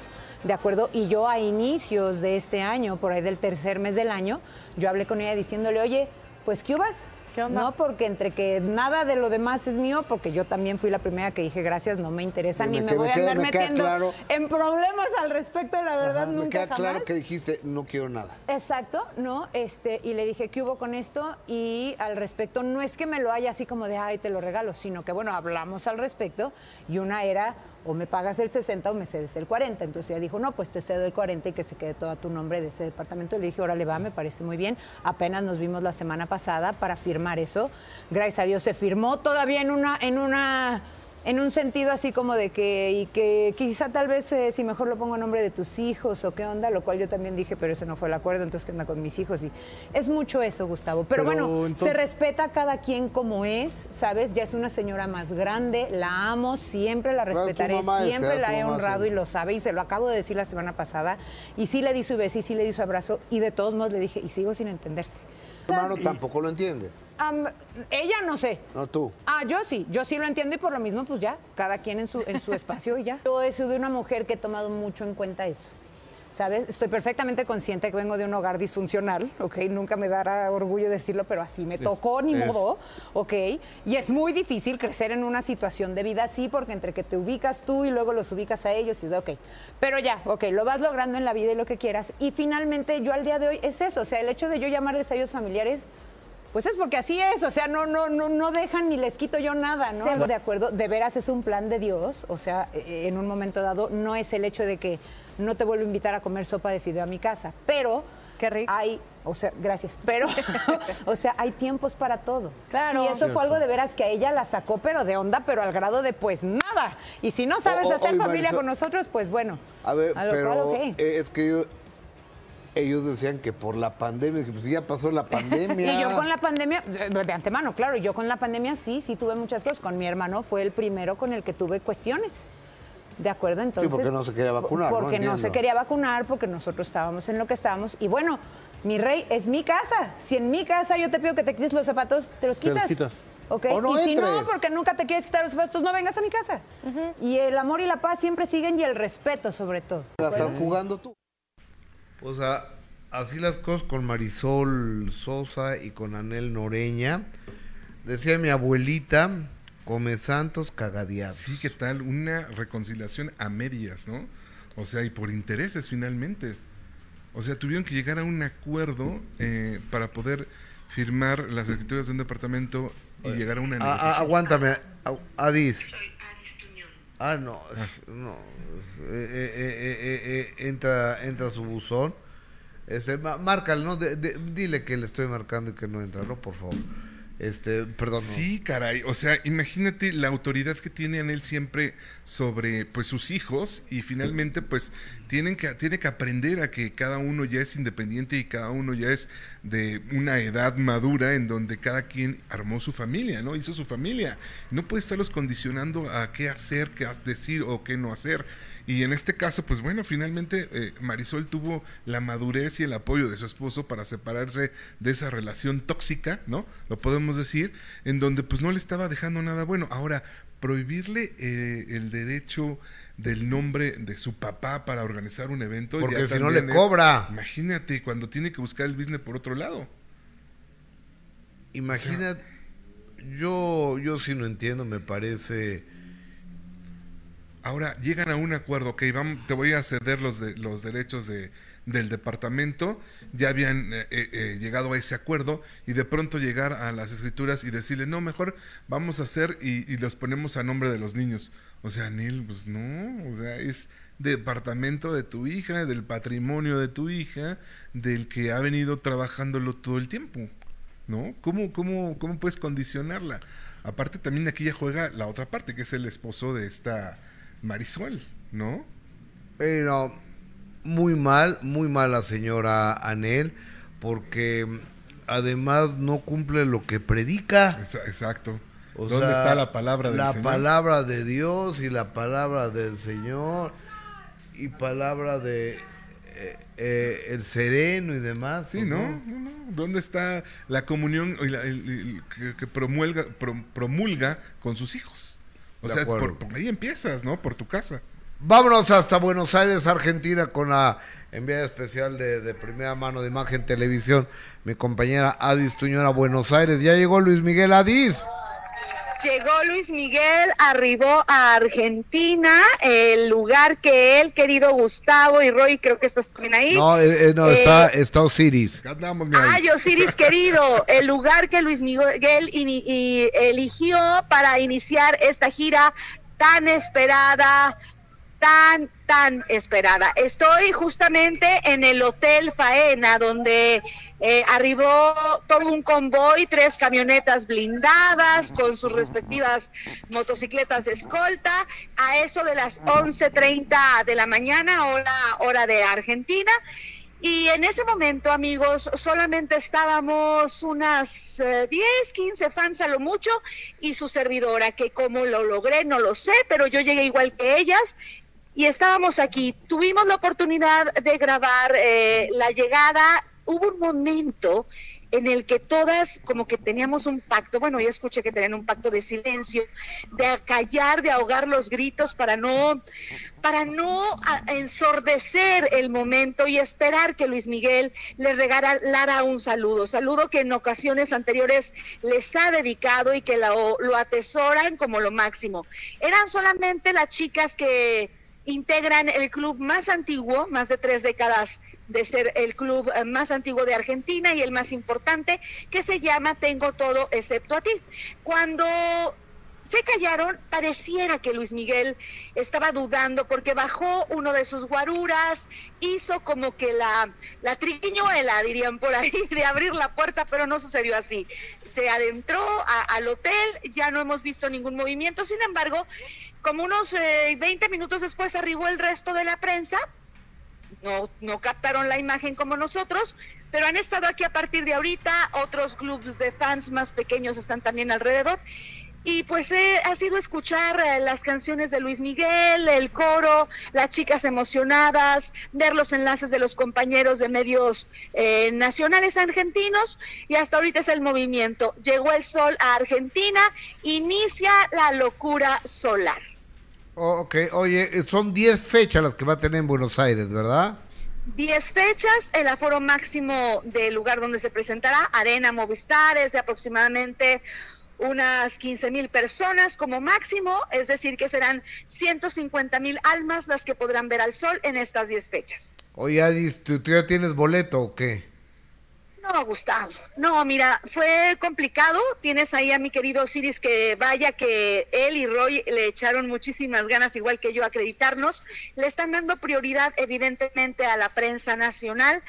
[SPEAKER 5] ¿de acuerdo? Y yo a inicios de este año, por ahí del tercer mes del año, yo hablé con ella diciéndole, oye, pues, ¿qué hubas?
[SPEAKER 6] ¿Qué onda?
[SPEAKER 5] No, porque entre que nada de lo demás es mío, porque yo también fui la primera que dije gracias, no me interesa,
[SPEAKER 7] Sí,
[SPEAKER 5] ni
[SPEAKER 7] me
[SPEAKER 5] voy
[SPEAKER 7] me
[SPEAKER 5] a
[SPEAKER 7] queda-
[SPEAKER 5] andar
[SPEAKER 7] me queda
[SPEAKER 5] metiendo
[SPEAKER 7] claro.
[SPEAKER 5] en problemas al respecto, la verdad,
[SPEAKER 7] Ajá,
[SPEAKER 5] nunca
[SPEAKER 7] me queda
[SPEAKER 5] jamás.
[SPEAKER 7] claro que dijiste, no quiero nada.
[SPEAKER 5] Exacto, ¿no? Este, y le dije, ¿qué hubo con esto? Y al respecto, no es que me lo haya así como de, ay, te lo regalo, sino que, bueno, hablamos al respecto y una era, o me pagas el 60 o me cedes el 40. Entonces ella dijo, no, pues te cedo el 40 y que se quede todo a tu nombre de ese departamento. Le dije, órale, va, me parece muy bien. Apenas nos vimos la semana pasada para firmar eso. Gracias a Dios se firmó todavía en una, en una en un sentido así como de que, y que quizá tal vez eh, si mejor lo pongo a nombre de tus hijos o qué onda, lo cual yo también dije, pero ese no fue el acuerdo, entonces qué onda con mis hijos. Y es mucho eso, Gustavo. Pero,
[SPEAKER 7] Pero,
[SPEAKER 5] bueno,
[SPEAKER 7] entonces-
[SPEAKER 5] se respeta a cada quien como es, ¿sabes? Ya es una señora más grande, la amo, siempre la respetaré, siempre la he honrado y lo sabe y se lo acabo de decir la semana pasada. Y sí le di su beso y sí le di su abrazo y de todos modos le dije, y sigo sin entenderte.
[SPEAKER 7] Hermano tampoco lo entiendes.
[SPEAKER 5] Ella no sé,
[SPEAKER 7] No tú.
[SPEAKER 5] Ah, yo sí, yo sí lo entiendo y por lo mismo, pues ya, cada quien en su, en su (laughs) espacio y ya. Yo he sido de una mujer que he tomado mucho en cuenta eso. ¿Sabes? Estoy perfectamente consciente que vengo de un hogar disfuncional, ¿ok? Nunca me dará orgullo decirlo, pero así me tocó, ni
[SPEAKER 2] es-
[SPEAKER 5] modo, ¿ok? Y es muy difícil crecer en una situación de vida así, porque entre que te ubicas tú y luego los ubicas a ellos, y de, ok. Pero ya, ok, lo vas logrando en la vida y lo que quieras. Y finalmente, yo al día de hoy es eso, o sea, el hecho de yo llamarles a ellos familiares, pues es porque así es, o sea, no, no, no, no dejan ni les quito yo nada, ¿no?
[SPEAKER 6] Sí.
[SPEAKER 5] De acuerdo, de veras es un plan de Dios, o sea, eh, en un momento dado no es el hecho de que no te vuelvo a invitar a comer sopa de fideo a mi casa, pero
[SPEAKER 6] Qué rico.
[SPEAKER 5] hay, o sea, gracias, pero, (laughs) o sea, hay tiempos para todo.
[SPEAKER 6] Claro.
[SPEAKER 5] Y eso fue algo de veras que a ella la sacó, pero de onda, pero al grado de pues nada. Y si no sabes
[SPEAKER 7] O- o-
[SPEAKER 5] hacer
[SPEAKER 7] oye,
[SPEAKER 5] familia con nosotros, pues bueno.
[SPEAKER 7] A ver,
[SPEAKER 5] a lo cual,
[SPEAKER 7] pero
[SPEAKER 5] ok.
[SPEAKER 7] eh, es que yo- ellos decían que por la pandemia, que pues ya pasó la pandemia. (laughs)
[SPEAKER 5] Y yo con la pandemia, de antemano, claro, yo con la pandemia sí, sí tuve muchas cosas. Con mi hermano fue el primero con el que tuve cuestiones. ¿De acuerdo? Entonces.
[SPEAKER 7] porque no se quería vacunar.
[SPEAKER 5] Porque no, se quería vacunar, porque nosotros estábamos en lo que estábamos. Y bueno, mi rey, es mi casa. Si en mi casa yo te pido que te quites los zapatos, te los
[SPEAKER 8] Te los
[SPEAKER 5] quitas.
[SPEAKER 8] quitas.
[SPEAKER 5] ¿Ok?
[SPEAKER 7] O no
[SPEAKER 5] y si no, porque nunca te quieres quitar los zapatos, no vengas a mi casa. Y el amor y la paz siempre siguen y el respeto sobre todo.
[SPEAKER 7] La estás jugando tú.
[SPEAKER 1] O sea, así las cosas con Marisol Sosa y con Anel Noreña. Decía mi abuelita, come santos cagadeados.
[SPEAKER 2] Sí, ¿qué tal? Una reconciliación a medias, ¿no? O sea, y por intereses finalmente. O sea, tuvieron que llegar a un acuerdo eh, para poder firmar las escrituras de un departamento y llegar a una negociación.
[SPEAKER 1] aguántame, a- Adis. Ah, no, no. eh, eh, eh, eh, eh, entra, entra su buzón. Este, márcale, ¿no? Dile que le estoy marcando y que no entra, ¿no? Por favor. Este, perdón.
[SPEAKER 2] Sí, caray. O sea, imagínate la autoridad que tiene él siempre sobre pues sus hijos y finalmente pues tienen que tiene que aprender a que cada uno ya es independiente y cada uno ya es de una edad madura en donde cada quien armó su familia, ¿no? Hizo su familia. No puede estarlos condicionando a qué hacer, qué decir o qué no hacer. Y en este caso, pues bueno, finalmente eh, Marisol tuvo la madurez y el apoyo de su esposo para separarse de esa relación tóxica, ¿no? Lo podemos decir, en donde pues no le estaba dejando nada bueno. Ahora, prohibirle eh, el derecho del nombre de su papá para organizar un evento.
[SPEAKER 1] Porque si no le
[SPEAKER 2] es-
[SPEAKER 1] cobra.
[SPEAKER 2] imagínate cuando tiene que buscar el business por otro lado.
[SPEAKER 1] Imagínate, yo, yo sí no entiendo, me parece...
[SPEAKER 2] Ahora llegan a un acuerdo, ok, vamos, te voy a ceder los, de, los derechos de, del departamento, ya habían eh, eh, eh, llegado a ese acuerdo y de pronto llegar a las escrituras y decirle, no, mejor vamos a hacer y, y los ponemos a nombre de los niños. O sea, Neil, pues no, o sea, es departamento de tu hija, del patrimonio de tu hija, del que ha venido trabajándolo todo el tiempo, ¿no? ¿Cómo, cómo, cómo puedes condicionarla? Aparte también aquí ya juega la otra parte, que es el esposo de esta Marisol, ¿no?
[SPEAKER 1] Pero muy mal, muy mal la señora Anel, porque además no cumple lo que predica.
[SPEAKER 2] Exacto.
[SPEAKER 1] O
[SPEAKER 2] ¿Dónde
[SPEAKER 1] sea,
[SPEAKER 2] está la palabra del
[SPEAKER 1] La
[SPEAKER 2] Señor?
[SPEAKER 1] palabra de Dios y la palabra del Señor y palabra de eh, eh, el sereno y demás.
[SPEAKER 2] Sí, ¿no? No, no. ¿Dónde está la comunión y la- el- el- que, promulga, pro- promulga con sus hijos? O
[SPEAKER 1] De
[SPEAKER 2] sea, por, por ahí empiezas, ¿no? Por tu casa.
[SPEAKER 1] Vámonos hasta Buenos Aires, Argentina, con la enviada especial de, de primera mano de Imagen Televisión, mi compañera Adis Tuñora, Buenos Aires. Ya llegó Luis Miguel Adis.
[SPEAKER 6] Llegó Luis Miguel, arribó a Argentina, el lugar que él, querido Gustavo y Roy, creo que estás también ahí.
[SPEAKER 1] No, eh, eh, no
[SPEAKER 6] Eh,
[SPEAKER 1] está, está Osiris.
[SPEAKER 2] Andamos,
[SPEAKER 6] Ay. Osiris querido, (laughs) el lugar que Luis Miguel eligió para iniciar esta gira tan esperada, tan, tan esperada. Estoy justamente en el Hotel Faena, donde eh, arribó todo un convoy, tres camionetas blindadas con sus respectivas motocicletas de escolta, a eso de las 11.30 de la mañana, hora, hora de Argentina. Y en ese momento, amigos, solamente estábamos unas eh, 10, 15 fans a lo mucho y su servidora, que como lo logré, no lo sé, pero yo llegué igual que ellas y estábamos aquí. Tuvimos la oportunidad de grabar eh, la llegada. Hubo un momento en el que todas como que teníamos un pacto, bueno, yo escuché que tenían un pacto de silencio, de callar, de ahogar los gritos para no, para no ensordecer el momento y esperar que Luis Miguel le regalara un saludo, saludo que en ocasiones anteriores les ha dedicado y que lo atesoran como lo máximo. Eran solamente las chicas que integran el club más antiguo, más de tres décadas de ser el club eh, más antiguo de Argentina y el más importante, que se llama Tengo todo excepto a ti. Cuando se callaron, pareciera que Luis Miguel estaba dudando porque bajó uno de sus guaruras, hizo como que la, la triquiñuela, dirían por ahí, (laughs) de abrir la puerta, pero no sucedió así. Se adentró al hotel, ya no hemos visto ningún movimiento, sin embargo, como unos eh, 20 minutos después arribó el resto de la prensa, no, no captaron la imagen como nosotros, pero han estado aquí a partir de ahorita, otros clubes de fans más pequeños están también alrededor. Y pues eh, ha sido escuchar eh, las canciones de Luis Miguel, el coro, las chicas emocionadas, ver los enlaces de los compañeros de medios eh, nacionales argentinos y hasta ahorita es el movimiento. Llegó el sol a Argentina, inicia la locura solar.
[SPEAKER 1] Oh, ok, oye, eh, son 10 fechas las que va a tener en Buenos Aires, ¿verdad?
[SPEAKER 6] 10 fechas, el aforo máximo del lugar donde se presentará, Arena Movistar, es de aproximadamente unas 15 mil personas como máximo, es decir, que serán 150 mil almas las que podrán ver al sol en estas 10 fechas.
[SPEAKER 1] Oye, Adis, ¿tú, tú ya tienes boleto o qué?
[SPEAKER 6] No, Gustavo. No, mira, fue complicado. Tienes ahí a mi querido Osiris que vaya que él y Roy le echaron muchísimas ganas, igual que yo, a acreditarnos. Le están dando prioridad, evidentemente, a la prensa nacional.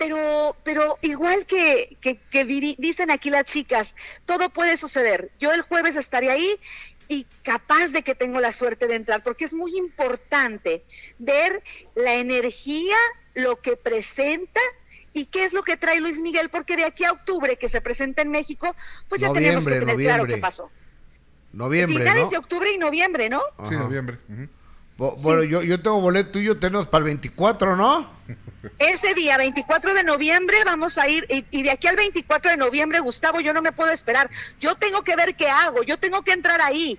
[SPEAKER 6] Pero, pero igual que, que, que dicen aquí las chicas, todo puede suceder. Yo el jueves estaré ahí y capaz de que tengo la suerte de entrar, porque es muy importante ver la energía, lo que presenta y qué es lo que trae Luis Miguel, porque de aquí a octubre que se presenta en México, pues ya tenemos que
[SPEAKER 1] Noviembre,
[SPEAKER 6] tener claro qué pasó.
[SPEAKER 1] Noviembre,
[SPEAKER 6] Finales
[SPEAKER 1] ¿no?
[SPEAKER 6] de octubre y noviembre, ¿no?
[SPEAKER 2] Sí, noviembre.
[SPEAKER 1] Bo- Bueno, yo, yo tengo boleto tuyo, tenemos para el 24, ¿no?
[SPEAKER 6] Ese día, 24 de noviembre, vamos a ir, y, y de aquí al 24 de noviembre, Gustavo, yo no me puedo esperar. Yo tengo que ver qué hago, yo tengo que entrar ahí.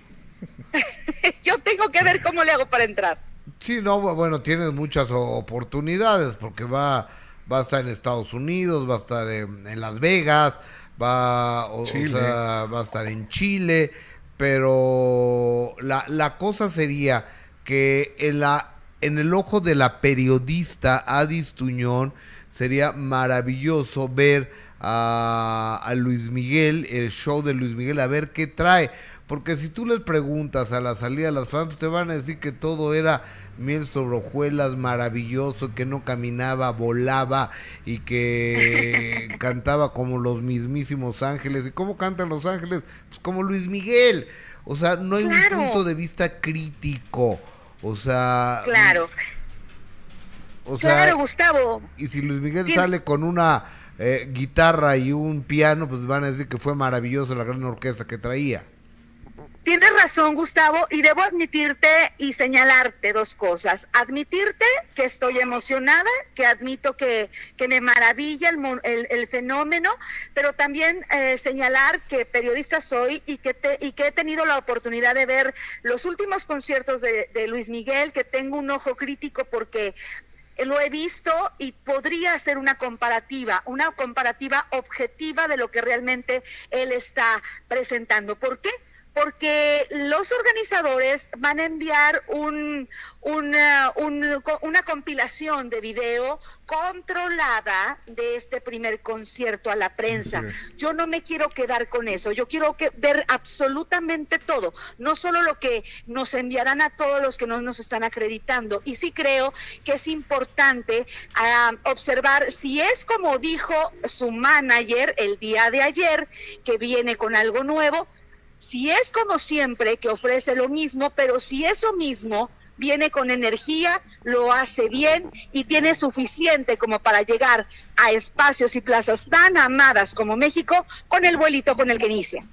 [SPEAKER 6] (laughs) yo tengo que ver cómo le hago para entrar.
[SPEAKER 1] Sí, no, bu- bueno, tienes muchas o- oportunidades porque va, va a estar en Estados Unidos, va a estar en, en Las Vegas, va, o, o
[SPEAKER 2] Chile.
[SPEAKER 1] sea, va a estar en Chile, pero la, la cosa sería que en, la, en el ojo de la periodista Adis Tuñón sería maravilloso ver a, a Luis Miguel, el show de Luis Miguel, a ver qué trae. Porque si tú les preguntas a la salida de las fans, te van a decir que todo era miel sobre hojuelas, maravilloso, que no caminaba, volaba y que (laughs) cantaba como los mismísimos ángeles. ¿Y cómo cantan los ángeles? Pues como Luis Miguel. O sea, no hay
[SPEAKER 6] Claro.
[SPEAKER 1] un punto de vista crítico. O sea,
[SPEAKER 6] Claro,
[SPEAKER 1] o sea,
[SPEAKER 6] claro, Gustavo.
[SPEAKER 1] y si Luis Miguel
[SPEAKER 6] Tiene-
[SPEAKER 1] sale con una eh, guitarra y un piano, pues van a decir que fue maravilloso la gran orquesta que traía.
[SPEAKER 6] Tienes razón, Gustavo, y debo admitirte y señalarte dos cosas. Admitirte que estoy emocionada, que admito que, que me maravilla el, el- el fenómeno, pero también eh, señalar que periodista soy y que, te- y que he tenido la oportunidad de ver los últimos conciertos de, de Luis Miguel, que tengo un ojo crítico porque lo he visto y podría hacer una comparativa, una comparativa objetiva de lo que realmente él está presentando. ¿Por qué? Porque los organizadores van a enviar un, una, un- una compilación de video controlada de este primer concierto a la prensa. Yo no me quiero quedar con eso. Yo quiero que, ver absolutamente todo, no solo lo que nos enviarán a todos los que no nos están acreditando. Y sí creo que es importante ah, observar si es como dijo su manager el día de ayer, que viene con algo nuevo, si es como siempre que ofrece lo mismo, pero si eso mismo viene con energía, lo hace bien y tiene suficiente como para llegar a espacios y plazas tan amadas como México con el vuelito con el que inicia.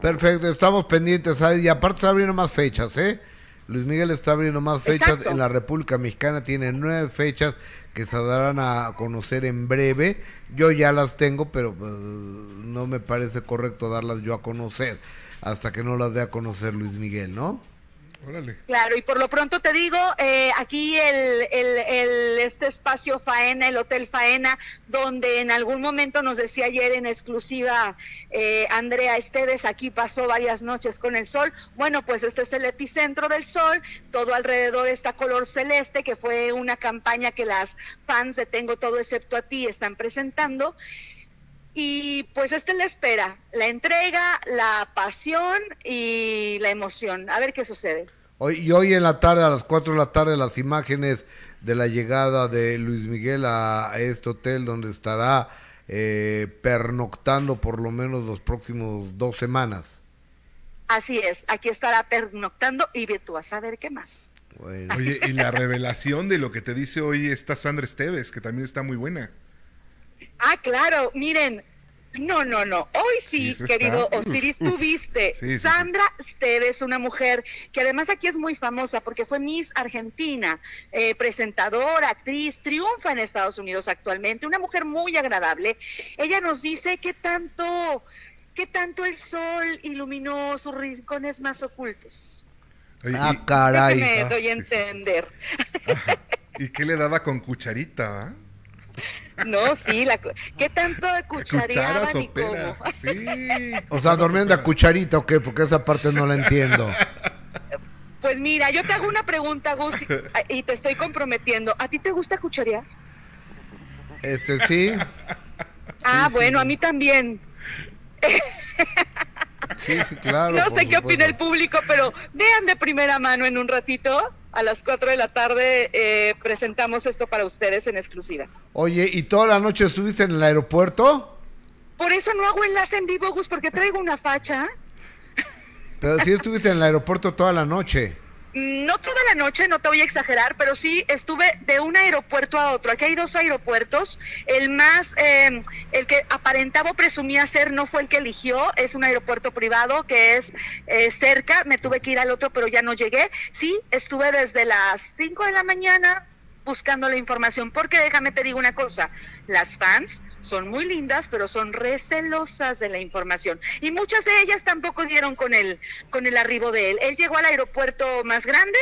[SPEAKER 1] Perfecto, estamos pendientes. Y aparte está abriendo más fechas, ¿eh? Luis Miguel está abriendo más fechas.
[SPEAKER 6] Exacto.
[SPEAKER 1] En la República Mexicana tiene nueve fechas que se darán a conocer en breve. Yo ya las tengo, pero pues, no me parece correcto darlas yo a conocer hasta que no las dé a conocer Luis Miguel, ¿no?
[SPEAKER 2] Órale.
[SPEAKER 6] Claro, y por lo pronto te digo, eh, aquí el, el- el- este espacio Faena, el Hotel Faena, donde en algún momento nos decía ayer en exclusiva eh, Andrea Esteves, aquí pasó varias noches con el sol. Bueno, pues este es el epicentro del sol, todo alrededor está color celeste, que fue una campaña que las fans de Tengo Todo Excepto a Ti están presentando. Y pues esta es la espera, la entrega, la pasión y la emoción. A ver qué sucede.
[SPEAKER 1] Hoy, y hoy en la tarde, a las 4 de la tarde, las imágenes de la llegada de Luis Miguel a, a este hotel donde estará eh, pernoctando por lo menos los próximos dos semanas.
[SPEAKER 6] Así es, aquí estará pernoctando y ve tú a saber qué más.
[SPEAKER 1] Bueno.
[SPEAKER 2] Oye, y la (laughs) revelación de lo que te dice hoy esta Sandra Esteves, que también está muy buena.
[SPEAKER 6] Ah, claro, miren. No, no, no. Hoy sí, querido
[SPEAKER 2] está.
[SPEAKER 6] Osiris,
[SPEAKER 2] Uf,
[SPEAKER 6] tú viste.
[SPEAKER 2] Sí.
[SPEAKER 6] Sandra Steves, una mujer que además aquí es muy famosa porque fue Miss Argentina, eh, presentadora, actriz, triunfa en Estados Unidos actualmente, una mujer muy agradable. Ella nos dice qué tanto, qué tanto el sol iluminó sus rincones más ocultos.
[SPEAKER 1] Ah,
[SPEAKER 2] y-
[SPEAKER 1] caray.
[SPEAKER 6] me
[SPEAKER 2] Ah,
[SPEAKER 6] doy a
[SPEAKER 2] sí, sí, sí.
[SPEAKER 6] entender.
[SPEAKER 2] ¿Y qué le daba con cucharita? ah?
[SPEAKER 6] No, sí, la, ¿qué tanto de cuchareaban
[SPEAKER 2] Cuchara
[SPEAKER 6] y
[SPEAKER 2] sopera.
[SPEAKER 6] cómo?
[SPEAKER 2] Sí. (laughs)
[SPEAKER 1] O sea, dormían de a cucharita o qué, porque esa parte no la entiendo.
[SPEAKER 6] Pues mira, yo te hago una pregunta, Gus, y- te estoy comprometiendo. ¿A ti te gusta cucharear?
[SPEAKER 1] Este (laughs) sí,
[SPEAKER 6] ah,
[SPEAKER 1] sí.
[SPEAKER 6] bueno, a mí también.
[SPEAKER 1] sí, sí, claro.
[SPEAKER 6] no sé qué opina el público, pero vean de primera mano en un ratito. A las 4 de la tarde eh, presentamos esto para ustedes en exclusiva.
[SPEAKER 1] Oye, ¿y toda la noche estuviste en el aeropuerto?
[SPEAKER 6] Por eso no hago enlace en vivo, Gus, porque traigo una facha.
[SPEAKER 1] Pero sí estuviste en el aeropuerto toda la noche.
[SPEAKER 6] No toda la noche, no te voy a exagerar, pero sí estuve de un aeropuerto a otro. Aquí hay dos aeropuertos. El más, eh, el que aparentaba o presumía ser, no fue el que eligió. Es un aeropuerto privado que es eh, cerca. Me tuve que ir al otro, pero ya no llegué. Sí, estuve desde las 5 de la mañana buscando la información, porque déjame te digo una cosa, las fans son muy lindas, pero son recelosas de la información y muchas de ellas tampoco dieron con el con el arribo de él. Él llegó al aeropuerto más grande,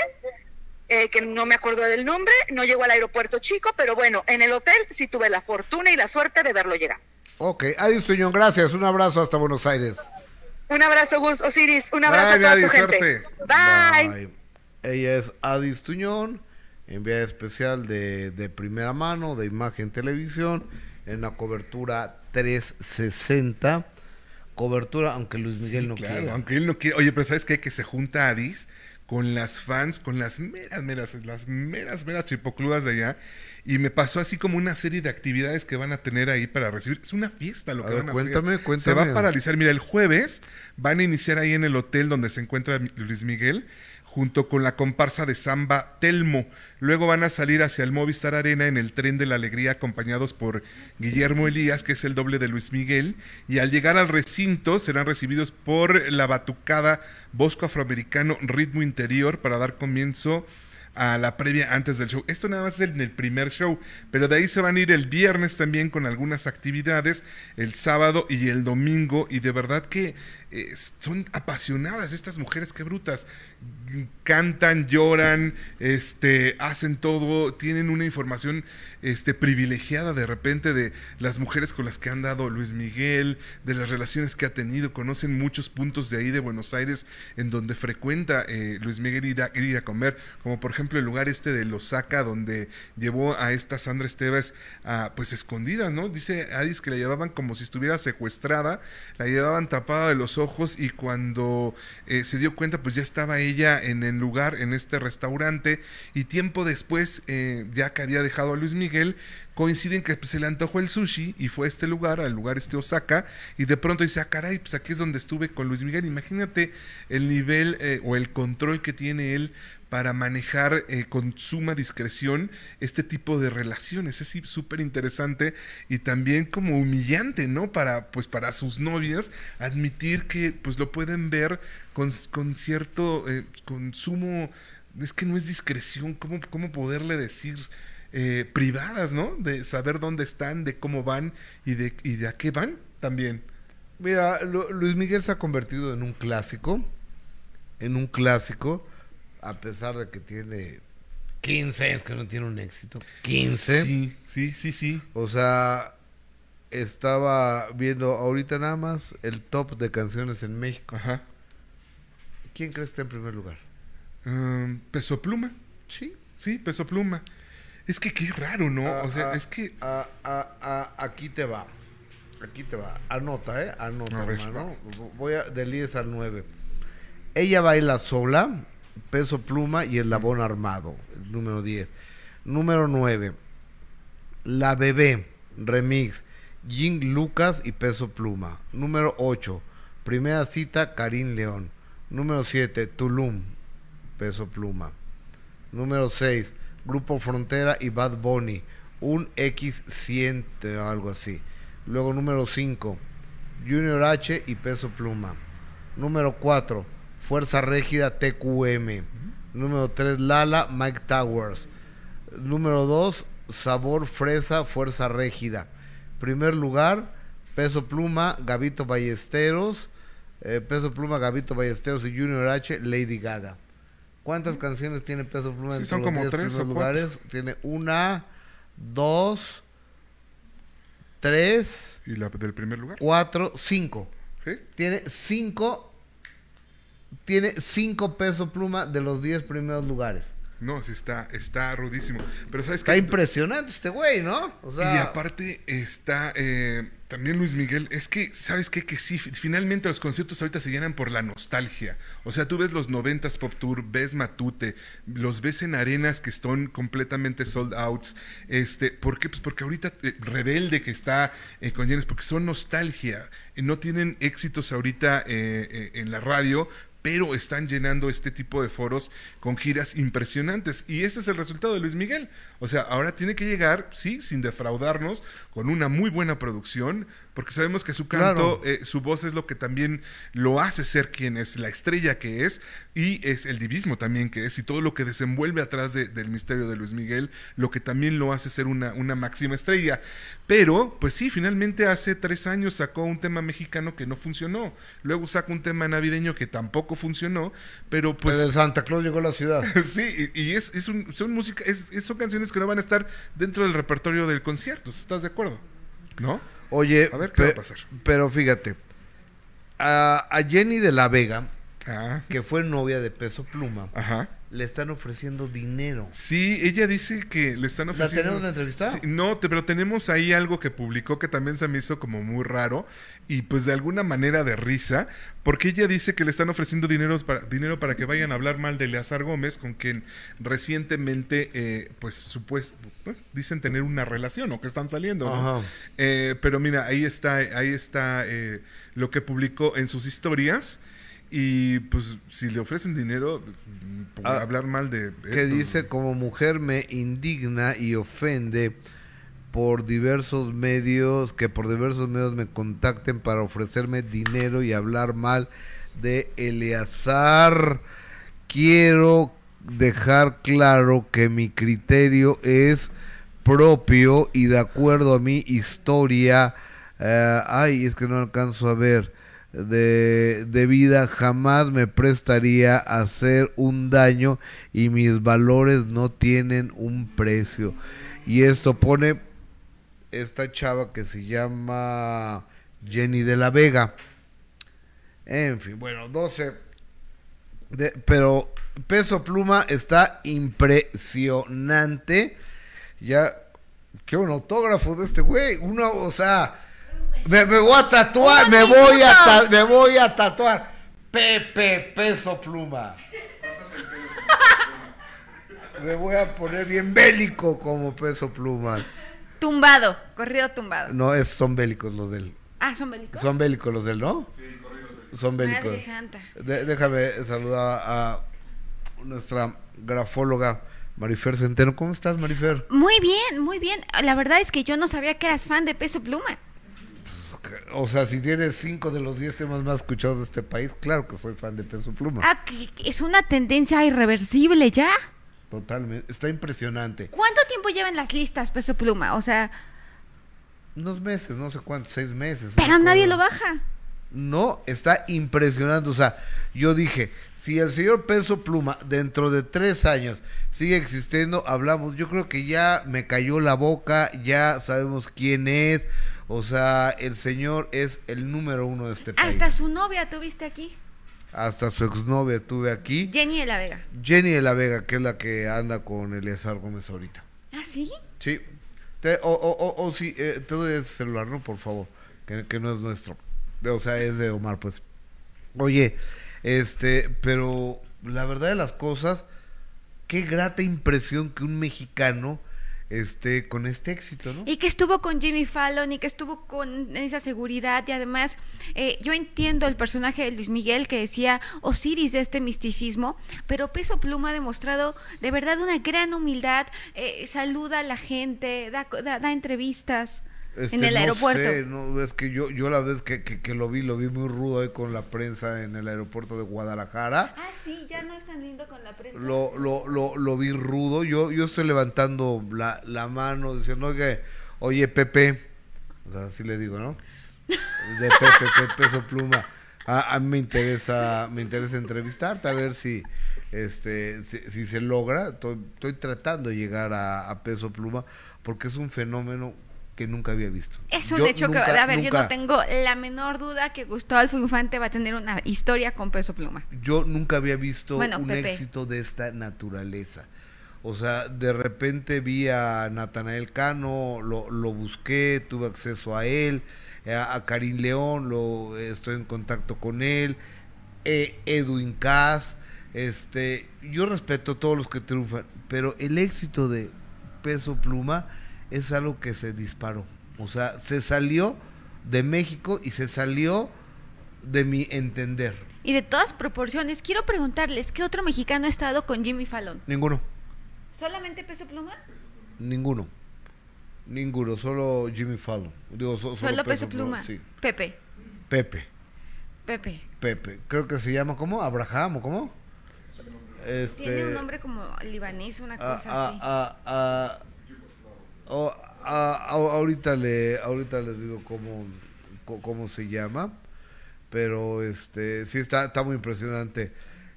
[SPEAKER 6] eh, que no me acuerdo del nombre, no llegó al aeropuerto chico, pero bueno, en el hotel sí tuve la fortuna y la suerte de verlo llegar.
[SPEAKER 1] Ok, Adis Tuñón, gracias. Un abrazo hasta Buenos Aires.
[SPEAKER 6] Un abrazo, Gus Osiris. Un abrazo
[SPEAKER 2] Bye,
[SPEAKER 6] a toda tu gente. Bye.
[SPEAKER 1] Ella es Adis Tuñón, enviada especial de, de primera mano, de Imagen Televisión, en la cobertura 360. Cobertura, aunque Luis Miguel
[SPEAKER 2] Sí,
[SPEAKER 1] no
[SPEAKER 2] claro,
[SPEAKER 1] quiera.
[SPEAKER 2] aunque él no quiere. Oye, pero ¿sabes qué? Que se junta Adis con las fans, con las meras, meras, las meras, meras chipocludas de allá. Y me pasó así como una serie de actividades que van a tener ahí para recibir. Es una fiesta lo
[SPEAKER 1] A
[SPEAKER 2] que
[SPEAKER 1] ver,
[SPEAKER 2] van a
[SPEAKER 1] cuéntame,
[SPEAKER 2] hacer. Se
[SPEAKER 1] cuéntame.
[SPEAKER 2] va a paralizar. Mira, el jueves van a iniciar ahí en el hotel donde se encuentra Luis Miguel junto con la comparsa de Samba Telmo. Luego van a salir hacia el Movistar Arena en el tren de la alegría acompañados por Guillermo Elías, que es el doble de Luis Miguel, y al llegar al recinto serán recibidos por la batucada Bosco Afroamericano Ritmo Interior para dar comienzo a la previa antes del show. Esto nada más es en el primer show, pero de ahí se van a ir el viernes también con algunas actividades, el sábado y el domingo, y de verdad que son apasionadas estas mujeres, qué brutas. Cantan, lloran, este, hacen todo, tienen una información este, privilegiada de repente de las mujeres con las que han dado Luis Miguel, de las relaciones que ha tenido, conocen muchos puntos de ahí de Buenos Aires en donde frecuenta eh, Luis Miguel ir a, ir a comer, como por ejemplo el lugar este de Losaca, donde llevó a esta Sandra Esteves a, pues escondidas, ¿no? Dice Adis que la llevaban como si estuviera secuestrada, la llevaban tapada de los ojos y cuando eh, se dio cuenta pues ya estaba ella en el lugar, en este restaurante y tiempo después, eh, ya que había dejado a Luis Miguel, coinciden que pues, se le antojó el sushi y fue a este lugar, al lugar este Osaka, y de pronto dice, ah, caray, pues aquí es donde estuve con Luis Miguel. Imagínate el nivel eh, o el control que tiene él para manejar eh, con suma discreción este tipo de relaciones. Es súper interesante y también como humillante, ¿no? Para, pues, para sus novias admitir que pues lo pueden ver con, con cierto, eh, con sumo, es que no es discreción, ¿cómo, cómo poderle decir? eh, privadas, ¿no? De saber dónde están, de cómo van y de, y de a qué van también.
[SPEAKER 1] Mira, Lu- Luis Miguel se ha convertido en un clásico, en un clásico, a pesar de que tiene 15 años que no tiene un éxito. 15.
[SPEAKER 2] Sí, sí, sí, sí.
[SPEAKER 1] O sea, estaba viendo ahorita nada más el top de canciones en México.
[SPEAKER 2] Ajá.
[SPEAKER 1] ¿Quién crees que está en primer lugar?
[SPEAKER 2] Um, peso pluma.
[SPEAKER 1] Sí.
[SPEAKER 2] Sí, peso pluma. Es que qué raro, ¿no?
[SPEAKER 1] Ah,
[SPEAKER 2] o sea,
[SPEAKER 1] ah,
[SPEAKER 2] es que.
[SPEAKER 1] ah, ah, ah, aquí te va. Aquí te va. Anota, ¿eh? Anota, hermano. Voy a, del 10 al 9. Ella baila sola, peso pluma y eslabón armado. El número 10. Número 9. La bebé, remix. Jing Lucas y peso pluma. Número 8. Primera cita, Karim León. Número 7. Tulum, peso pluma. Número 6, Grupo Frontera y Bad Bunny. Un X100 o algo así. Luego número 5, Junior H y Peso Pluma. Número 4, Fuerza Régida TQM. Número 3, Lala, Mike Towers. Número 2, Sabor Fresa, Fuerza Régida. Primer lugar, Peso Pluma, Gavito Ballesteros. eh, Peso Pluma, Gavito Ballesteros y Junior H, Lady Gaga. ¿Cuántas canciones tiene Peso Pluma?
[SPEAKER 2] Sí,
[SPEAKER 1] entre
[SPEAKER 2] son
[SPEAKER 1] los
[SPEAKER 2] como
[SPEAKER 1] 10
[SPEAKER 2] tres
[SPEAKER 1] primeros lugares? Tiene una, dos, tres,
[SPEAKER 2] ¿Y la del primer lugar?
[SPEAKER 1] cuatro, cinco.
[SPEAKER 2] ¿Sí?
[SPEAKER 1] Tiene cinco, tiene cinco Peso Pluma de los 10 primeros lugares.
[SPEAKER 2] No, sí está, está rudísimo. Pero sabes
[SPEAKER 1] Está
[SPEAKER 2] que
[SPEAKER 1] impresionante este güey, ¿no? O sea,
[SPEAKER 2] y aparte está eh, también Luis Miguel. Es que, ¿sabes qué? Que sí, fi- finalmente los conciertos ahorita se llenan por la nostalgia. O sea, tú ves los 90s Pop Tour, ves Matute, los ves en arenas que están completamente sold outs. Este, ¿Por qué? Pues porque ahorita eh, Rebelde que está eh, con Janis, porque son nostalgia. Eh, no tienen éxitos ahorita en la radio, pero están llenando este tipo de foros con giras impresionantes. Y ese es el resultado de Luis Miguel. O sea, ahora tiene que llegar, sí, sin defraudarnos, con una muy buena producción, porque sabemos que su canto,
[SPEAKER 1] Claro.
[SPEAKER 2] eh, su voz es lo que también lo hace ser quien es, la estrella que es, y es el divismo también que es, y todo lo que desenvuelve atrás de- del misterio de Luis Miguel, lo que también lo hace ser una, una máxima estrella. Pero, pues sí, finalmente hace tres años sacó un tema mexicano que no funcionó. Luego saca un tema navideño que tampoco funcionó, pero pues...
[SPEAKER 1] el Santa Claus llegó a la ciudad. (laughs)
[SPEAKER 2] Sí, y, y es, es un- son música, es- son canciones que no van a estar dentro del repertorio del concierto, ¿estás de acuerdo? ¿No?
[SPEAKER 1] Oye,
[SPEAKER 2] A ver qué va a
[SPEAKER 1] pe-
[SPEAKER 2] pasar.
[SPEAKER 1] pero fíjate, a, a Jenny de la Vega,
[SPEAKER 2] Ah,
[SPEAKER 1] que fue novia de Peso Pluma,
[SPEAKER 2] ajá.
[SPEAKER 1] le están ofreciendo dinero.
[SPEAKER 2] Sí, ella dice que le están
[SPEAKER 1] ¿La
[SPEAKER 2] ofreciendo.
[SPEAKER 1] tenemos la entrevistada?
[SPEAKER 2] Sí, no, te- pero tenemos ahí algo que publicó que también se me hizo como muy raro y pues de alguna manera de risa, porque ella dice que le están ofreciendo dinero para, dinero para que vayan a hablar mal de Eleazar Gómez, con quien recientemente, eh, pues supuesto, bueno, dicen tener una relación o que están saliendo, ¿no? Eh, pero mira, ahí está, ahí está eh, lo que publicó en sus historias. Y pues si le ofrecen dinero, mm, por
[SPEAKER 1] Ah,
[SPEAKER 2] hablar mal de...
[SPEAKER 1] que dice como mujer me indigna y ofende por diversos medios que por diversos medios me contacten para ofrecerme dinero y hablar mal de Eleazar. Quiero dejar claro que mi criterio es propio y de acuerdo a mi historia. Eh, ay es que no alcanzo a ver de, de vida jamás me prestaría a hacer un daño y mis valores no tienen un precio. Y esto pone esta chava que se llama Jenny de la Vega. En fin, bueno, 12. De- pero Peso Pluma está impresionante. Ya, qué un autógrafo de este güey. Uno, o sea, me, me voy a tatuar, me voy a, ta- me voy a tatuar. Pepe Peso Pluma. Me voy a poner bien bélico como Peso Pluma.
[SPEAKER 8] Tumbado, corrido tumbado.
[SPEAKER 1] No, es, son bélicos los del.
[SPEAKER 8] Ah, son bélicos.
[SPEAKER 1] Son bélicos los del, ¿no? Son bélicos.
[SPEAKER 8] Madre santa.
[SPEAKER 1] De- déjame saludar a nuestra grafóloga Marifer Centeno. ¿Cómo estás, Marifer?
[SPEAKER 8] Muy bien, muy bien. La verdad es que yo no sabía que eras fan de Peso Pluma.
[SPEAKER 1] O sea, si tienes cinco de los diez temas más escuchados de este país, claro que soy fan de Peso Pluma.
[SPEAKER 8] Ah, que es una tendencia irreversible ya.
[SPEAKER 1] Totalmente. Está impresionante.
[SPEAKER 8] ¿Cuánto tiempo llevan las listas Peso Pluma? O sea,
[SPEAKER 1] Unos meses, no sé cuántos, seis meses.
[SPEAKER 8] pero nadie lo baja.
[SPEAKER 1] No, está impresionante. O sea, yo dije, si el señor Peso Pluma dentro de tres años sigue existiendo, hablamos. Yo creo que ya me cayó la boca, ya sabemos quién es. O sea, el señor es el número uno de este país.
[SPEAKER 8] Hasta su novia tuviste aquí.
[SPEAKER 1] Hasta su exnovia tuve aquí.
[SPEAKER 8] Jenny de la Vega.
[SPEAKER 1] Jenny de la Vega, que es la que anda con Eleazar Gómez ahorita.
[SPEAKER 8] ¿Ah, sí?
[SPEAKER 1] Sí. Te- o, o, o, o sí, eh, te doy ese celular, ¿no? Por favor. Que, que no es nuestro. O sea, es de Omar, pues. Oye, este, pero la verdad de las cosas, qué grata impresión que un mexicano esté con este éxito, ¿no?
[SPEAKER 8] Y que estuvo con Jimmy Fallon y que estuvo con esa seguridad y además eh, yo entiendo el personaje de Luis Miguel que decía Osiris de este misticismo, pero Peso Pluma ha demostrado de verdad una gran humildad, eh, saluda a la gente, da, da, da entrevistas
[SPEAKER 1] Este,
[SPEAKER 8] en el
[SPEAKER 1] no
[SPEAKER 8] aeropuerto.
[SPEAKER 1] sé, no, es que yo, yo la vez que, que, que lo vi, lo vi muy rudo ahí con la prensa en el aeropuerto de Guadalajara.
[SPEAKER 8] Ah, sí, ya no es tan lindo con la prensa.
[SPEAKER 1] lo, lo, lo, lo vi rudo. Yo, yo estoy levantando la, la mano diciendo, oye, oye, Pepe. O sea, así le digo, ¿no? (laughs) De Pepe, Pepe, peso pluma. A, a mí me interesa, me interesa entrevistarte a ver si, este, si, si se logra. Estoy, estoy tratando de llegar a, a peso pluma porque es un fenómeno que nunca había visto.
[SPEAKER 8] Es un
[SPEAKER 1] Yo
[SPEAKER 8] hecho
[SPEAKER 1] nunca-
[SPEAKER 8] que, a ver, yo no tengo la menor duda que Gustavo Infante va a tener una historia con Peso Pluma.
[SPEAKER 1] yo nunca había visto
[SPEAKER 8] Bueno,
[SPEAKER 1] un
[SPEAKER 8] Pepe.
[SPEAKER 1] éxito de esta naturaleza. O sea, de repente vi a Natanael Cano, lo, lo busqué, tuve acceso a él, eh, a, a Karim León, lo, estoy en contacto con él, eh, Edwin Cass, este, yo respeto a todos los que triunfan, pero el éxito de Peso Pluma es algo que se disparó. O sea, se salió de México y se salió de mi entender.
[SPEAKER 8] Y de todas proporciones, quiero preguntarles, ¿qué otro mexicano ha estado con Jimmy Fallon?
[SPEAKER 1] Ninguno.
[SPEAKER 8] ¿Solamente Peso Pluma?
[SPEAKER 1] Ninguno. Ninguno, solo Jimmy Fallon. Digo, so-
[SPEAKER 8] Solo, Peso Pluma.
[SPEAKER 1] Sí.
[SPEAKER 8] Pepe,
[SPEAKER 1] Pepe,
[SPEAKER 8] Pepe.
[SPEAKER 1] Pepe. Creo que se llama, ¿cómo? ¿Abraham o cómo? Este,
[SPEAKER 8] Tiene un nombre como libanés, una cosa
[SPEAKER 1] a-
[SPEAKER 8] así.
[SPEAKER 1] a- a- o- a- a- ahorita, le, ahorita les digo cómo, cómo se llama. Pero este sí está, está muy impresionante.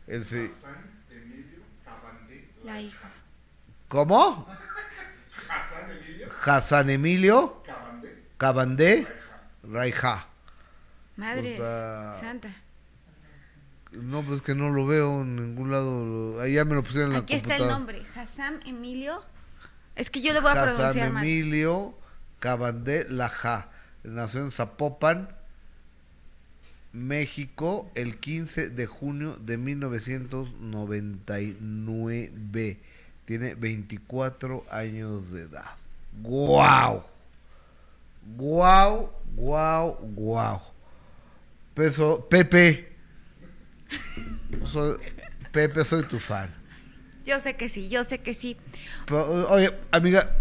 [SPEAKER 1] El, se-
[SPEAKER 8] La hija.
[SPEAKER 1] ¿Cómo? Hassan Emilio Cabandé Raija.
[SPEAKER 8] Madre
[SPEAKER 1] O sea,
[SPEAKER 8] santa.
[SPEAKER 1] No, pues que no lo veo en ningún lado. Ahí ya me lo pusieron en la
[SPEAKER 8] Aquí está el
[SPEAKER 1] computadora.
[SPEAKER 8] nombre, Hassam Emilio. Es que yo lo voy a
[SPEAKER 1] Hassan
[SPEAKER 8] pronunciar mal.
[SPEAKER 1] Emilio Cabandé Laja. Nació en Zapopan, México, el 15 de junio de 1999. Tiene 24 años de edad. ¡Guau! ¡Guau! ¡Guau! ¡Guau! Peso, Pepe. Soy, Pepe, soy tu fan.
[SPEAKER 8] Yo sé que sí, yo sé que sí.
[SPEAKER 1] Pero, oye, amiga,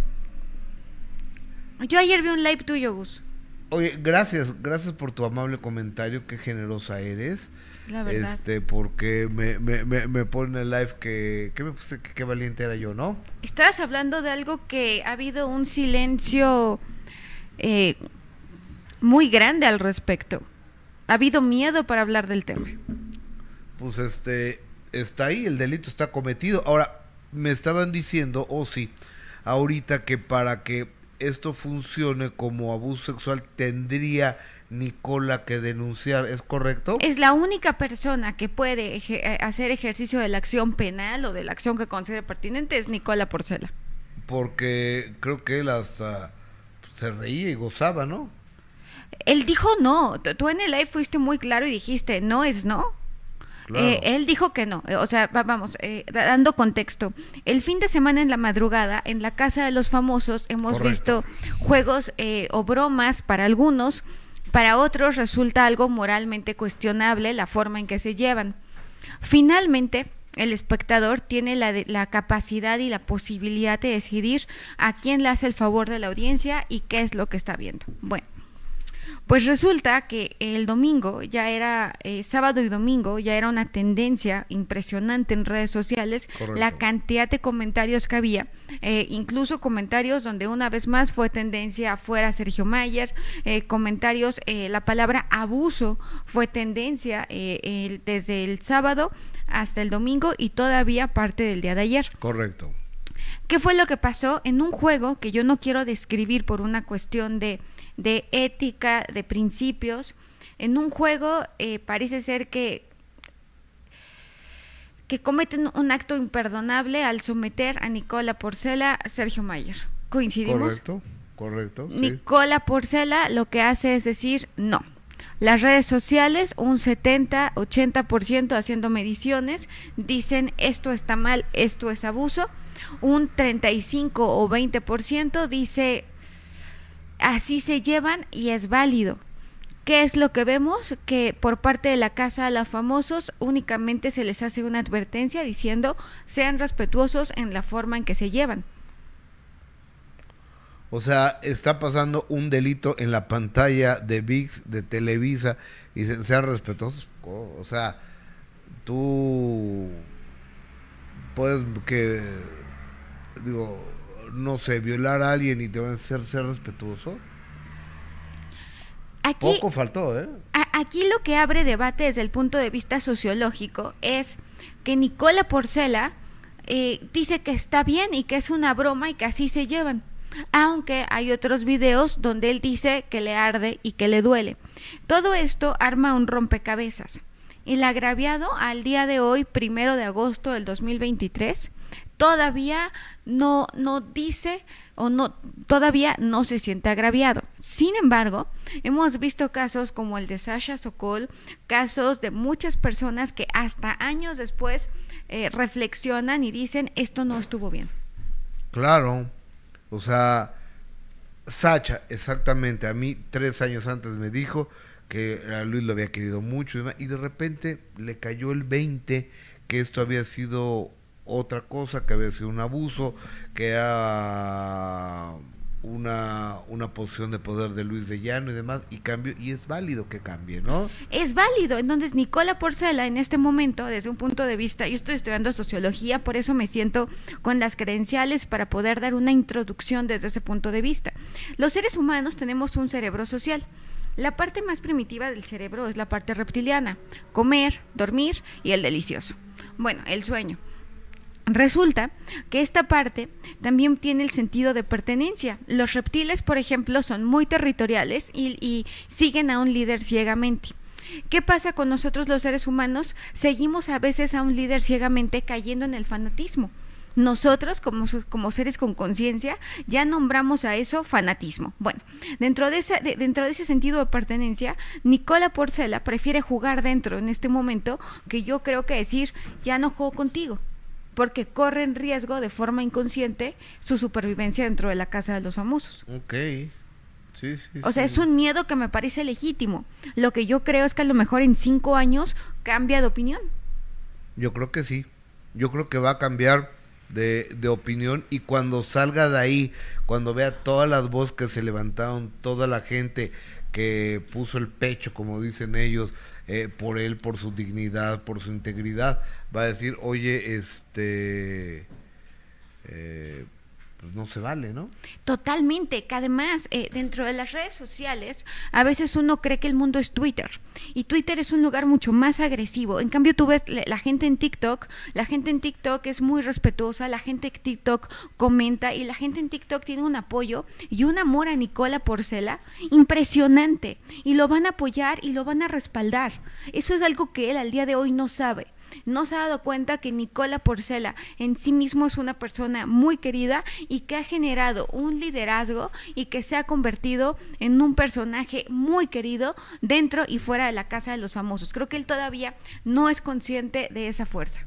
[SPEAKER 8] Yo ayer vi un live tuyo, Gus.
[SPEAKER 1] Oye, gracias, gracias por tu amable comentario, qué generosa eres.
[SPEAKER 8] La verdad.
[SPEAKER 1] Este, porque me, me, me, me pone en el live que, que me puse que qué valiente era yo, ¿no?
[SPEAKER 8] Estabas hablando de algo que ha habido un silencio eh, muy grande al respecto. Ha habido miedo para hablar del tema.
[SPEAKER 1] Pues este, está ahí, el delito está cometido. Ahora, me estaban diciendo, oh sí, ahorita que para que esto funcione como abuso sexual tendría Nicola que denunciar, ¿es correcto?
[SPEAKER 8] Es la única persona que puede eje- eh, hacer ejercicio de la acción penal o de la acción que considere pertinente es Nicola Porcela.
[SPEAKER 1] Porque creo que él hasta se reía y gozaba, ¿no?
[SPEAKER 8] Él dijo no. Tú- Tú en el live fuiste muy claro y dijiste no es no.
[SPEAKER 1] Claro.
[SPEAKER 8] Eh, él dijo que no, eh, o sea, va- vamos, eh, da- dando contexto. El fin de semana en la madrugada, en la Casa de los Famosos, hemos
[SPEAKER 1] Correcto.
[SPEAKER 8] visto juegos eh, o bromas para algunos, para otros resulta algo moralmente cuestionable la forma en que se llevan. Finalmente, el espectador tiene la, de- la capacidad y la posibilidad de decidir a quién le hace el favor de la audiencia y qué es lo que está viendo. Bueno. Pues resulta que el domingo ya era, eh, sábado y domingo ya era una tendencia impresionante en redes sociales,
[SPEAKER 1] Correcto.
[SPEAKER 8] la cantidad de comentarios que había, eh, incluso comentarios donde una vez más fue tendencia fuera Sergio Mayer, eh, comentarios, eh, la palabra abuso fue tendencia eh, el- desde el sábado hasta el domingo y todavía parte del día de ayer.
[SPEAKER 1] Correcto.
[SPEAKER 8] ¿Qué fue lo que pasó en un juego que yo no quiero describir por una cuestión de, de ética, de principios? En un juego eh, parece ser que, que cometen un acto imperdonable al someter a Nicola Porcela a Sergio Mayer. ¿Coincidimos?
[SPEAKER 1] Correcto, correcto. sí.
[SPEAKER 8] Nicola Porcela lo que hace es decir no. Las redes sociales, un 70-80% haciendo mediciones, dicen esto está mal, esto es abuso. Un 35 o 20% dice así se llevan y es válido. ¿Qué es lo que vemos? Que por parte de la Casa de los Famosos únicamente se les hace una advertencia diciendo sean respetuosos en la forma en que se llevan.
[SPEAKER 1] O sea, está pasando un delito en la pantalla de VIX, de Televisa, y se- sean respetuosos. O sea, tú puedes que, digo, no sé, violar a alguien y te van a hacer ser respetuoso.
[SPEAKER 8] Aquí,
[SPEAKER 1] Poco faltó, ¿eh?
[SPEAKER 8] A- Aquí lo que abre debate desde el punto de vista sociológico es que Nicola Porcela eh, dice que está bien y que es una broma y que así se llevan. Aunque hay otros videos donde él dice que le arde y que le duele. Todo esto arma un rompecabezas. El agraviado al día de hoy, primero de agosto del 2023, todavía no, no dice o no todavía no se siente agraviado. Sin embargo, hemos visto casos como el de Sasha Sokol, casos de muchas personas que hasta años después eh, reflexionan y dicen esto no estuvo bien.
[SPEAKER 1] Claro. O sea, Sacha, exactamente. A mí tres años antes me dijo que a Luis lo había querido mucho y, de repente le cayó el 20 que esto había sido otra cosa, que había sido un abuso, que era una, una posición de poder de Luis de Llano y demás, y cambio, y es válido que cambie, ¿no?
[SPEAKER 8] Es válido. Entonces, Nicola Porcela, en este momento, desde un punto de vista, yo estoy estudiando sociología, por eso me siento con las credenciales para poder dar una introducción desde ese punto de vista. Los seres humanos tenemos un cerebro social. La parte más primitiva del cerebro es la parte reptiliana, comer, dormir y el delicioso. Bueno, el sueño. Resulta que esta parte también tiene el sentido de pertenencia. Los reptiles, por ejemplo, son muy territoriales y, siguen a un líder ciegamente. ¿Qué pasa con nosotros los seres humanos? Seguimos a veces a un líder ciegamente cayendo en el fanatismo. Nosotros, como, seres con conciencia, ya nombramos a eso fanatismo. Bueno, dentro de, ese, de- dentro de ese sentido de pertenencia, Nicola Porcela prefiere jugar dentro en este momento que yo creo que decir, ya no juego contigo, porque corre en riesgo de forma inconsciente su supervivencia dentro de la casa de los famosos.
[SPEAKER 1] Ok. Sí, sí.
[SPEAKER 8] O sea,
[SPEAKER 1] sí.
[SPEAKER 8] es un miedo que me parece legítimo. Lo que yo creo es que a lo mejor en cinco años cambia de opinión.
[SPEAKER 1] Yo creo que sí. Yo creo que va a cambiar de, de opinión y cuando salga de ahí, cuando vea todas las voces que se levantaron, toda la gente que puso el pecho, como dicen ellos, eh, por él, por su dignidad, por su integridad, va a decir, oye, este, eh, pues no se vale, ¿no?
[SPEAKER 8] Totalmente, que además eh, dentro de las redes sociales a veces uno cree que el mundo es Twitter y Twitter es un lugar mucho más agresivo. En cambio tú ves la gente en TikTok, la gente en TikTok es muy respetuosa, la gente en TikTok comenta y la gente en TikTok tiene un apoyo y un amor a Nicola Porcela impresionante y lo van a apoyar y lo van a respaldar. Eso es algo que él al día de hoy no sabe no se ha dado cuenta que Nicola Porcela en sí mismo es una persona muy querida y que ha generado un liderazgo y que se ha convertido en un personaje muy querido dentro y fuera de la casa de los famosos. Creo que él todavía no es consciente de esa fuerza.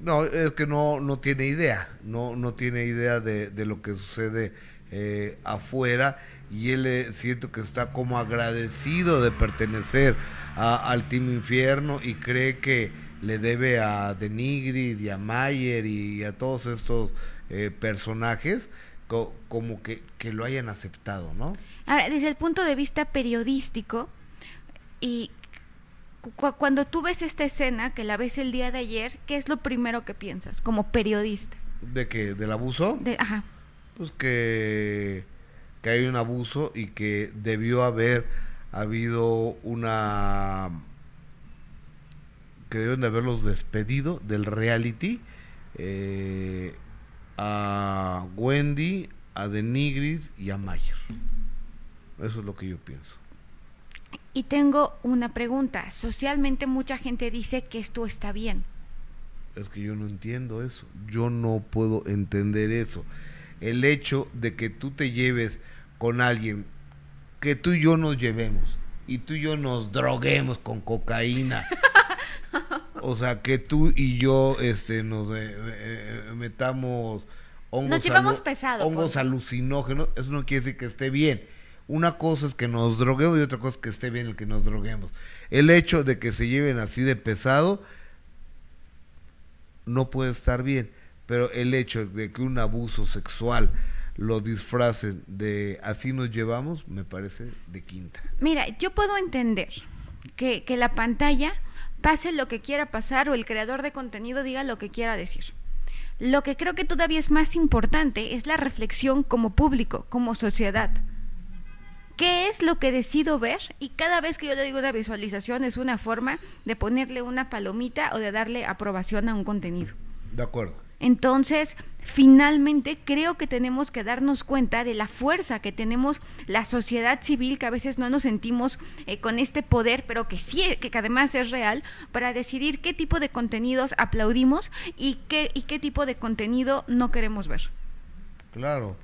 [SPEAKER 1] No, es que no, no tiene idea, no, no tiene idea de, lo que sucede eh, afuera y él eh, siento que está como agradecido de pertenecer al Team Infierno y cree que le debe a Denigrid y a Mayer y a todos estos eh, personajes co- como que, que lo hayan aceptado, ¿no?
[SPEAKER 8] Ahora, desde el punto de vista periodístico, y cu- cuando tú ves esta escena, que la ves el día de ayer, ¿qué es lo primero que piensas como periodista?
[SPEAKER 1] ¿De que ¿Del abuso?
[SPEAKER 8] De, ajá.
[SPEAKER 1] Pues que, que hay un abuso y que debió haber habido una que deben de haberlos despedido del reality eh, a Wendy, a Denigris y a Mayer. Eso es lo que yo pienso.
[SPEAKER 8] Y tengo una pregunta. Socialmente mucha gente dice que esto está bien.
[SPEAKER 1] Es que yo no entiendo eso. Yo no puedo entender eso. El hecho de que tú te lleves con alguien, que tú y yo nos llevemos, y tú y yo nos droguemos con cocaína. (laughs) o sea, que tú y yo este, nos eh, eh, metamos hongos,
[SPEAKER 8] Nos llevamos pesado,
[SPEAKER 1] hongos
[SPEAKER 8] pues.
[SPEAKER 1] alucinógenos. Eso no quiere decir que esté bien. Una cosa es que nos droguemos y otra cosa es que esté bien el que nos droguemos. El hecho de que se lleven así de pesado no puede estar bien, pero el hecho de que un abuso sexual lo disfracen de así nos llevamos, me parece de quinta.
[SPEAKER 8] Mira, yo puedo entender que, que la pantalla pase lo que quiera pasar o el creador de contenido diga lo que quiera decir. Lo que creo que todavía es más importante es la reflexión como público, como sociedad. ¿Qué es lo que decido ver? Y cada vez que yo le digo una visualización es una forma de ponerle una palomita o de darle aprobación a un contenido.
[SPEAKER 1] De acuerdo.
[SPEAKER 8] Entonces, finalmente creo que tenemos que darnos cuenta de la fuerza que tenemos la sociedad civil, que a veces no nos sentimos eh, con este poder, pero que sí, que, que además es real, para decidir qué tipo de contenidos aplaudimos y qué, y qué tipo de contenido no queremos ver.
[SPEAKER 1] Claro.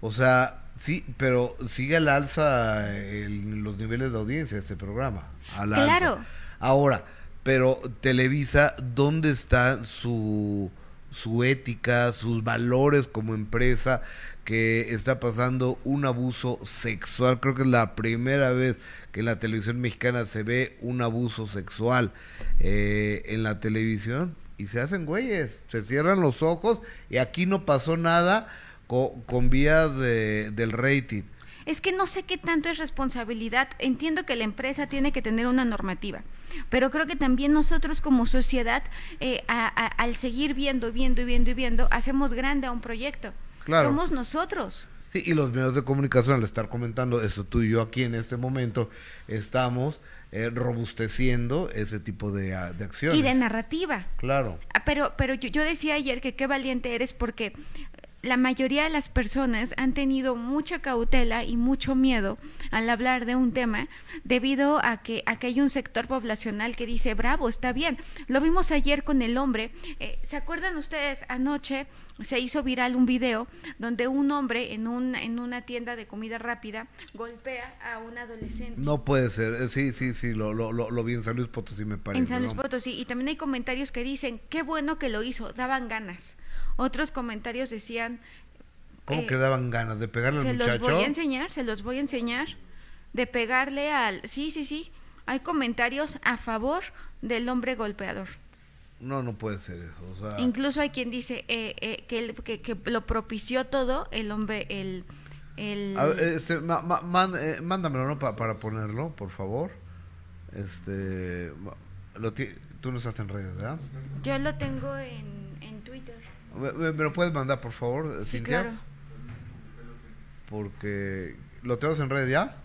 [SPEAKER 1] O sea, sí, pero sigue al alza el- los niveles de audiencia de este programa.
[SPEAKER 8] Claro.
[SPEAKER 1] Ahora, pero Televisa, ¿dónde está su, su ética, sus valores como empresa que está pasando un abuso sexual? Creo que es la primera vez que en la televisión mexicana se ve un abuso sexual eh, en la televisión y se hacen güeyes, se cierran los ojos y aquí no pasó nada co- con, vías de- del rating.
[SPEAKER 8] Es que no sé qué tanto es responsabilidad. Entiendo que la empresa tiene que tener una normativa, pero creo que también nosotros como sociedad, eh, a- a- al seguir viendo, viendo y viendo y viendo, hacemos grande a un proyecto.
[SPEAKER 1] Claro.
[SPEAKER 8] Somos nosotros.
[SPEAKER 1] Sí, y los medios de comunicación, al estar comentando eso tú y yo aquí en este momento, estamos eh, robusteciendo ese tipo de, ah, de acciones.
[SPEAKER 8] Y de narrativa.
[SPEAKER 1] Claro.
[SPEAKER 8] Ah, Pero, pero yo, yo decía ayer que qué valiente eres porque la mayoría de las personas han tenido mucha cautela y mucho miedo al hablar de un tema debido a que, a que hay un sector poblacional que dice, bravo, está bien. Lo vimos ayer con el hombre. Eh, ¿Se acuerdan ustedes? Anoche se hizo viral un video donde un hombre en, un, en una tienda de comida rápida golpea a un adolescente.
[SPEAKER 1] No puede ser. Eh, Sí, sí, sí, lo, lo, lo, lo vi en San Luis Potosí, me parece.
[SPEAKER 8] En San Luis
[SPEAKER 1] ¿no?
[SPEAKER 8] Potosí. Y también hay comentarios que dicen, qué bueno que lo hizo, daban ganas. Otros comentarios decían,
[SPEAKER 1] ¿Cómo
[SPEAKER 8] eh,
[SPEAKER 1] que daban ganas de pegarle
[SPEAKER 8] se
[SPEAKER 1] al
[SPEAKER 8] los
[SPEAKER 1] muchacho?
[SPEAKER 8] voy a enseñar, se los voy a enseñar, de pegarle al... Sí, sí, sí. Hay comentarios a favor del hombre golpeador.
[SPEAKER 1] No, no puede ser eso. O sea,
[SPEAKER 8] Incluso hay quien dice eh, eh, que, el- que, que lo propició todo el hombre, el... el
[SPEAKER 1] ver, este, ma- ma- man- eh, mándamelo, ¿no? Pa- para ponerlo, por favor. Este, lo tú no estás en redes, ¿verdad?
[SPEAKER 8] Yo lo tengo en.
[SPEAKER 1] ¿Me, lo puedes mandar, por favor,
[SPEAKER 8] Sí,
[SPEAKER 1] Cintia?
[SPEAKER 8] claro.
[SPEAKER 1] Porque lo tenemos en red ya.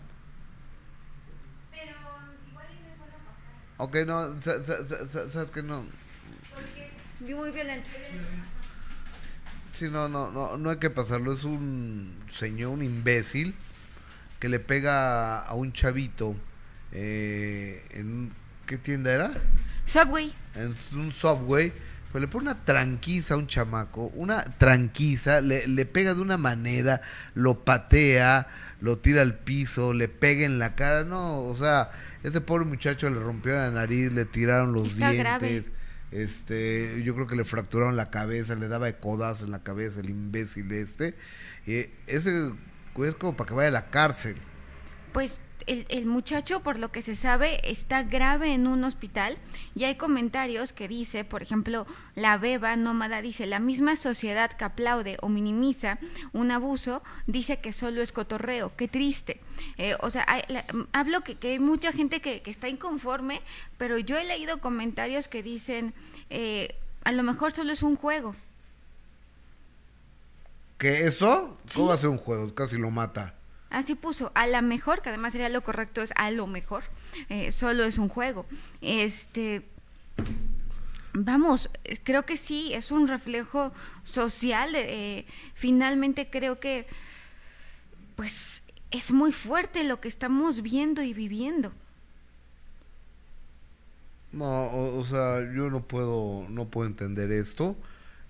[SPEAKER 1] Ok, no, sa- sa- sa- sa- sabes que no.
[SPEAKER 8] Muy violento.
[SPEAKER 1] Sí, no, no, no, no hay que pasarlo. Es un señor, un imbécil, que le pega a un chavito eh, en un- ¿qué tienda era?
[SPEAKER 8] Subway.
[SPEAKER 1] En un subway. Le pone una tranquiza a un chamaco, una tranquiza, le, le pega de una manera, lo patea, lo tira al piso, le pega en la cara. No, o sea, ese pobre muchacho le rompió la nariz, le tiraron los
[SPEAKER 8] Está
[SPEAKER 1] dientes.
[SPEAKER 8] grave.
[SPEAKER 1] Este, yo creo que le fracturaron la cabeza, le daba de codazo en la cabeza el imbécil este. Eh, ese es como para que vaya a la cárcel.
[SPEAKER 8] Pues el, el muchacho, por lo que se sabe, está grave en un hospital y hay comentarios que dice, por ejemplo, la beba nómada dice, la misma sociedad que aplaude o minimiza un abuso dice que solo es cotorreo, qué triste. Eh, o sea, hay- la- mm, hablo que, que hay mucha gente que, que está inconforme, pero yo he leído comentarios que dicen, eh, a lo mejor solo es un juego.
[SPEAKER 1] ¿Que eso? ¿Cómo
[SPEAKER 8] Sí.
[SPEAKER 1] ser un juego? Casi lo mata.
[SPEAKER 8] Así puso, a la mejor, que además sería lo correcto, es a lo mejor, eh, solo es un juego. Este, vamos, creo que sí, es un reflejo social. eh, finalmente creo que, pues, es muy fuerte lo que estamos viendo y viviendo.
[SPEAKER 1] No, o, o sea, yo no puedo, no puedo entender esto,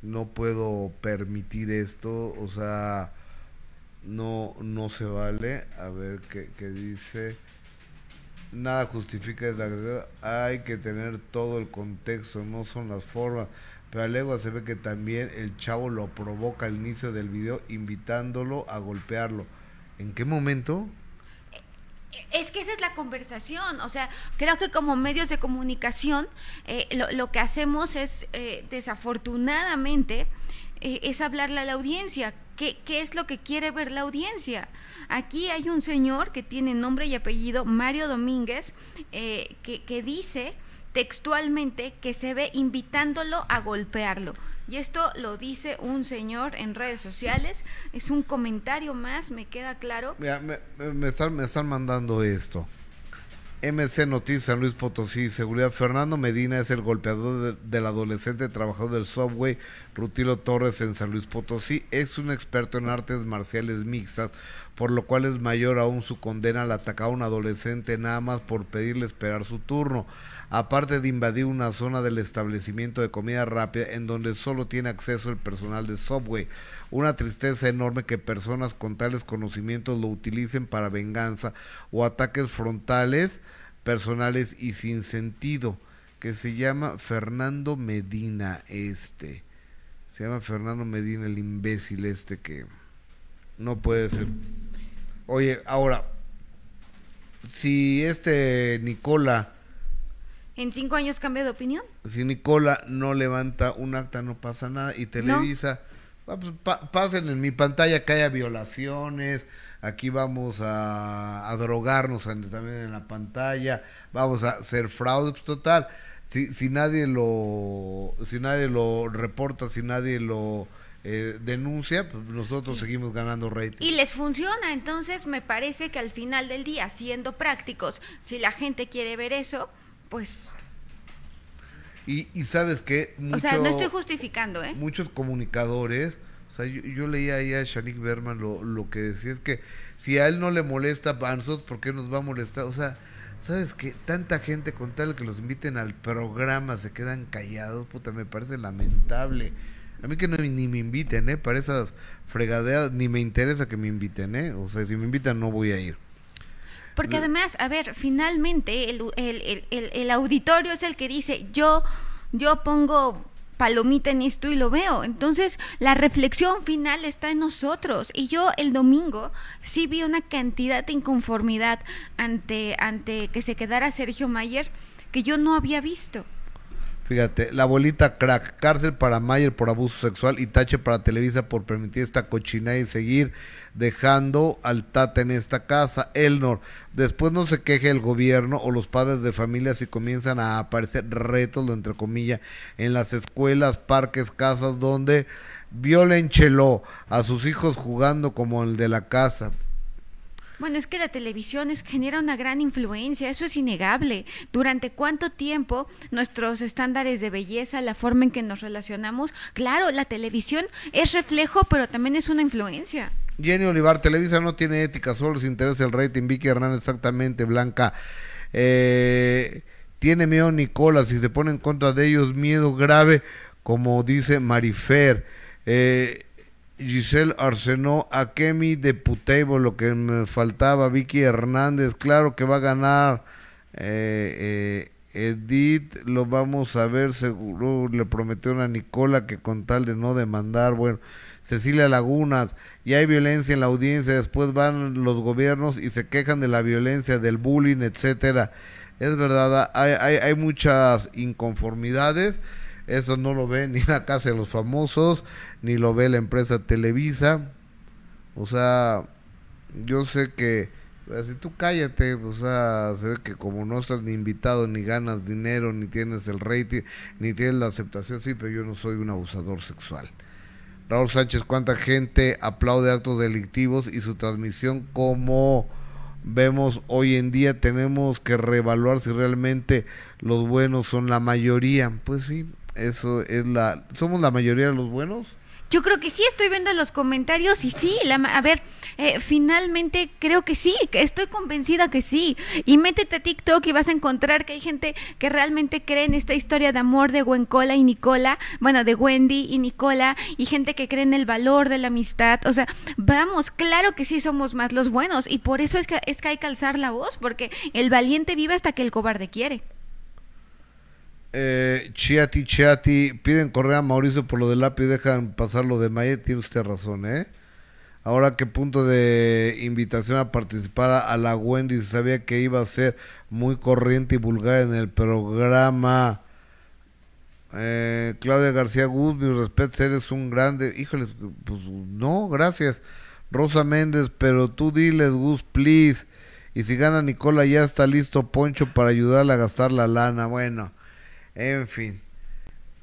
[SPEAKER 1] no puedo permitir esto, o sea, no, no se vale. A ver qué, qué dice. Nada justifica la agresión. Hay que tener todo el contexto, no son las formas. Pero luego se ve que también el chavo lo provoca al inicio del video invitándolo a golpearlo. ¿En qué momento?
[SPEAKER 8] Es que esa es la conversación, o sea, creo que como medios de comunicación eh, lo, lo que hacemos es, eh, desafortunadamente, eh, es hablarle a la audiencia. ¿Qué, ¿Qué es lo que quiere ver la audiencia? Aquí hay un señor que tiene nombre y apellido, Mario Domínguez, eh, que, dice textualmente que se ve invitándolo a golpearlo. Y esto lo dice un señor en redes sociales, es un comentario más, me queda claro.
[SPEAKER 1] Mira, me- me están, me están mandando esto. MC Noticias San Luis Potosí, Seguridad. Fernando Medina es el golpeador de- del adolescente trabajador del subway Rutilo Torres en San Luis Potosí. Es un experto en artes marciales mixtas, por lo cual es mayor aún su condena al atacar a un adolescente nada más por pedirle esperar su turno. Aparte de invadir una zona del establecimiento de comida rápida en donde solo tiene acceso el personal de Subway. Una tristeza enorme que personas con tales conocimientos lo utilicen para venganza o ataques frontales, personales y sin sentido. Que se llama Fernando Medina este. Se llama Fernando Medina el imbécil este que no puede ser. Oye, ahora, si este Nicola
[SPEAKER 8] ¿En cinco años cambia de opinión?
[SPEAKER 1] si Nicola no levanta un acta no pasa nada. Y Televisa ah, pues, pa- pasen en mi pantalla que haya violaciones. Aquí vamos a, a drogarnos en- también en la pantalla. Vamos a hacer fraude pues, total si, si nadie lo si nadie lo reporta si nadie lo eh, denuncia, pues nosotros seguimos ganando rating.
[SPEAKER 8] Y les funciona, entonces me parece que al final del día, siendo prácticos, si la gente quiere ver eso, pues,
[SPEAKER 1] Y, y sabes que
[SPEAKER 8] o sea, no estoy justificando, ¿eh?
[SPEAKER 1] muchos comunicadores, o sea, yo, yo leía ahí a Shanik Berman lo, lo que decía es que si a él no le molesta, a nosotros, ¿por qué nos va a molestar? O sea, ¿sabes que Tanta gente con tal que los inviten al programa se quedan callados, puta, me parece lamentable. A mí que no, ni me inviten, ¿eh? Para esas fregaderas, ni me interesa que me inviten, ¿eh? O sea, si me invitan no voy a ir.
[SPEAKER 8] Porque además, a ver, finalmente el, el, el, el- el auditorio es el que dice, yo, yo pongo palomita en esto y lo veo. Entonces, la reflexión final está en nosotros. Y yo el domingo sí vi una cantidad de inconformidad ante, ante que se quedara Sergio Mayer que yo no había visto.
[SPEAKER 1] Fíjate, la abuelita crack, cárcel para Mayer por abuso sexual y tache para Televisa por permitir esta cochinada y seguir dejando al Tata en esta casa. Elnor, después no se queje el gobierno o los padres de familia si comienzan a aparecer retos, entre comillas, en las escuelas, parques, casas donde violen chelo a sus hijos jugando como el de la casa.
[SPEAKER 8] Bueno, es que la televisión genera una gran influencia, eso es innegable. ¿Durante cuánto tiempo nuestros estándares de belleza, la forma en que nos relacionamos? Claro, la televisión es reflejo, pero también es una influencia.
[SPEAKER 1] Jenny Olivar, Televisa no tiene ética, solo les interesa el rating. Vicky Hernán, exactamente, Blanca. Eh, tiene miedo Nicola, si se pone en contra de ellos, miedo grave, como dice Marifer. Eh, Giselle Arsenó, Akemi de Putable, lo que me faltaba, Vicky Hernández, claro que va a ganar. Eh, eh, Edith, lo vamos a ver, seguro le prometieron a Nicola que con tal de no demandar, bueno, Cecilia Lagunas, y hay violencia en la audiencia, después van los gobiernos y se quejan de la violencia, del bullying, etcétera. Es verdad, hay, hay, hay muchas inconformidades, eso no lo ve ni la Casa de los Famosos, ni lo ve la empresa Televisa. O sea, yo sé que, si tú cállate, o sea, se ve que como no estás ni invitado, ni ganas dinero, ni tienes el rating, ni tienes la aceptación, sí, pero yo no soy un abusador sexual. Raúl Sánchez, ¿cuánta gente aplaude actos delictivos y su transmisión como vemos hoy en día? Tenemos que reevaluar si realmente los buenos son la mayoría. Pues sí, eso es la... ¿Somos la mayoría de los buenos?
[SPEAKER 8] Yo creo que sí, estoy viendo los comentarios y sí, la, a ver, eh, finalmente creo que sí, que estoy convencida que sí. Y métete a TikTok y vas a encontrar que hay gente que realmente cree en esta historia de amor de Gwencola y Nicola, bueno, de Wendy y Nicola, y gente que cree en el valor de la amistad. O sea, vamos, claro que sí somos más los buenos y por eso es que, es que hay que alzar la voz, porque el valiente vive hasta que el cobarde quiere.
[SPEAKER 1] Eh, Chiati, Chiati, piden correr a Mauricio por lo del lápiz dejan pasar lo de Mayer, tiene usted razón, ¿eh? Ahora qué punto de invitación a participar a, la Wendy, sabía que iba a ser muy corriente y vulgar en el programa. Eh, Claudia García Gus, mi respeto, eres un grande. Híjoles, pues no, gracias. Rosa Méndez, pero tú diles, Gus, please. Y si gana Nicola, ya está listo Poncho para ayudarle a gastar la lana. Bueno, en fin.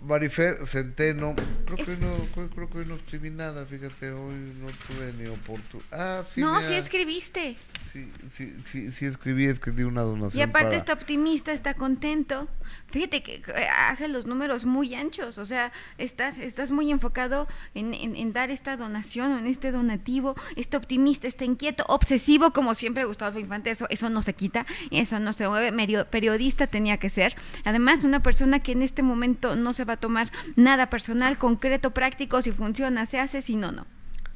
[SPEAKER 1] Marifer Centeno, creo que,
[SPEAKER 8] Es-
[SPEAKER 1] no, creo, creo que hoy no escribí nada, fíjate, hoy no tuve ni oportunidad. Ah, sí,
[SPEAKER 8] no, sí escribiste.
[SPEAKER 1] sí, sí, sí, sí escribí, escribí una donación
[SPEAKER 8] Y aparte
[SPEAKER 1] para-
[SPEAKER 8] está optimista, está contento. Fíjate que eh, hace los números muy anchos, o sea, estás, estás muy enfocado en, en- en dar esta donación o en este donativo, está optimista, está inquieto, obsesivo, como siempre Gustavo Infante, eso, eso no se quita, eso no se mueve, periodista tenía que ser. Además, una persona que en este momento no se va a tomar nada personal, concreto, práctico, si funciona, se hace, si no, no.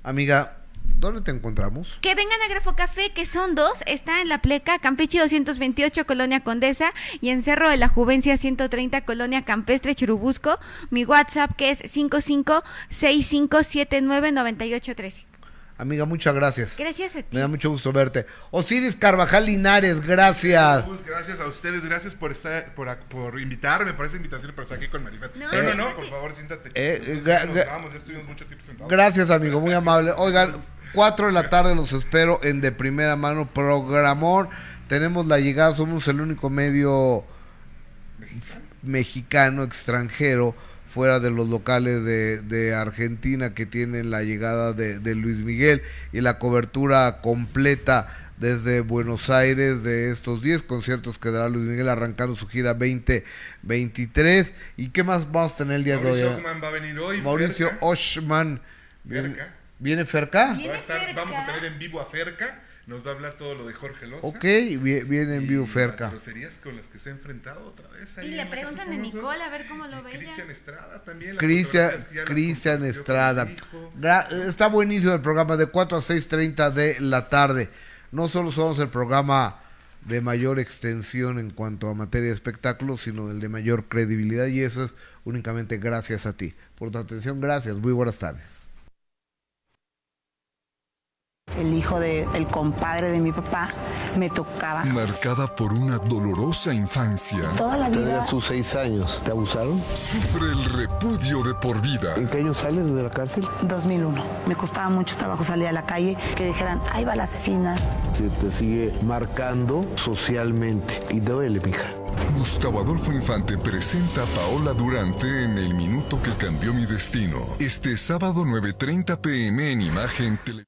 [SPEAKER 1] Amiga, ¿dónde te encontramos?
[SPEAKER 8] Que vengan a Grafo Café, que son dos, está en La Pleca, Campeche 228, Colonia Condesa, y en Cerro de la Juvencia 130, Colonia Campestre, Churubusco. Mi WhatsApp que es 5565799813.
[SPEAKER 1] Amiga, muchas gracias.
[SPEAKER 8] Gracias a ti.
[SPEAKER 1] Me da mucho gusto verte. Osiris Carvajal Linares, gracias.
[SPEAKER 2] Gracias a ustedes, gracias por estar, por, por invitarme, por esa invitación por estar aquí con Marifat.
[SPEAKER 8] No,
[SPEAKER 2] No, no, por favor, siéntate.
[SPEAKER 1] Eh,
[SPEAKER 2] Ya
[SPEAKER 1] gra-
[SPEAKER 2] nos
[SPEAKER 1] gra-
[SPEAKER 2] vamos, ya estuvimos mucho tiempo sentados.
[SPEAKER 1] Gracias, amigo, muy amable. Oigan, 4 de la tarde los espero en De Primera Mano, programón. Tenemos la llegada, somos el único medio mexicano, extranjero, fuera de los locales de, de Argentina que tienen la llegada de, de Luis Miguel y la cobertura completa desde Buenos Aires de estos 10 conciertos que dará Luis Miguel arrancando su gira 2023. ¿Y qué más vamos a tener el día de
[SPEAKER 2] Mauricio
[SPEAKER 1] hoy?
[SPEAKER 2] Ockman va a venir hoy.
[SPEAKER 1] Mauricio
[SPEAKER 2] Ferca.
[SPEAKER 1] Oshman. ¿Viene,
[SPEAKER 2] Ferca.
[SPEAKER 1] ¿Viene Ferca?
[SPEAKER 2] Va a estar- vamos a tener en vivo a Ferca. Nos va a hablar todo lo de Jorge Loza.
[SPEAKER 1] Ok, vi- viene en
[SPEAKER 2] Y
[SPEAKER 1] vivo
[SPEAKER 2] Las
[SPEAKER 1] Ferca.
[SPEAKER 2] groserías con las que se ha enfrentado otra vez. ahí
[SPEAKER 8] Y le preguntan
[SPEAKER 2] Famosos.
[SPEAKER 8] Nicole a ver cómo lo ve ella.
[SPEAKER 2] Cristian Estrada también. las
[SPEAKER 1] Cristian,
[SPEAKER 2] las
[SPEAKER 1] Estrada. está buenísimo el programa de 4 a 6.30 de la tarde. No solo somos el programa de mayor extensión en cuanto a materia de espectáculos, sino el de mayor credibilidad y eso es únicamente gracias a ti. Por tu atención, gracias. Muy buenas tardes.
[SPEAKER 9] El hijo del compadre de mi papá me tocaba.
[SPEAKER 10] Marcada por una dolorosa infancia,
[SPEAKER 9] Toda la vida.
[SPEAKER 7] Tenías tus seis años. ¿Te abusaron?
[SPEAKER 10] sufre el repudio de por vida.
[SPEAKER 7] ¿En qué año sales de la cárcel?
[SPEAKER 9] 2001. Me costaba mucho trabajo salir a la calle, que dijeran, ahí va la asesina.
[SPEAKER 7] Se te sigue marcando socialmente. Y duele, mija.
[SPEAKER 10] Gustavo Adolfo Infante presenta a Paola Durante en El Minuto que Cambió Mi Destino. Este sábado 9.30 pm en Imagen Tele.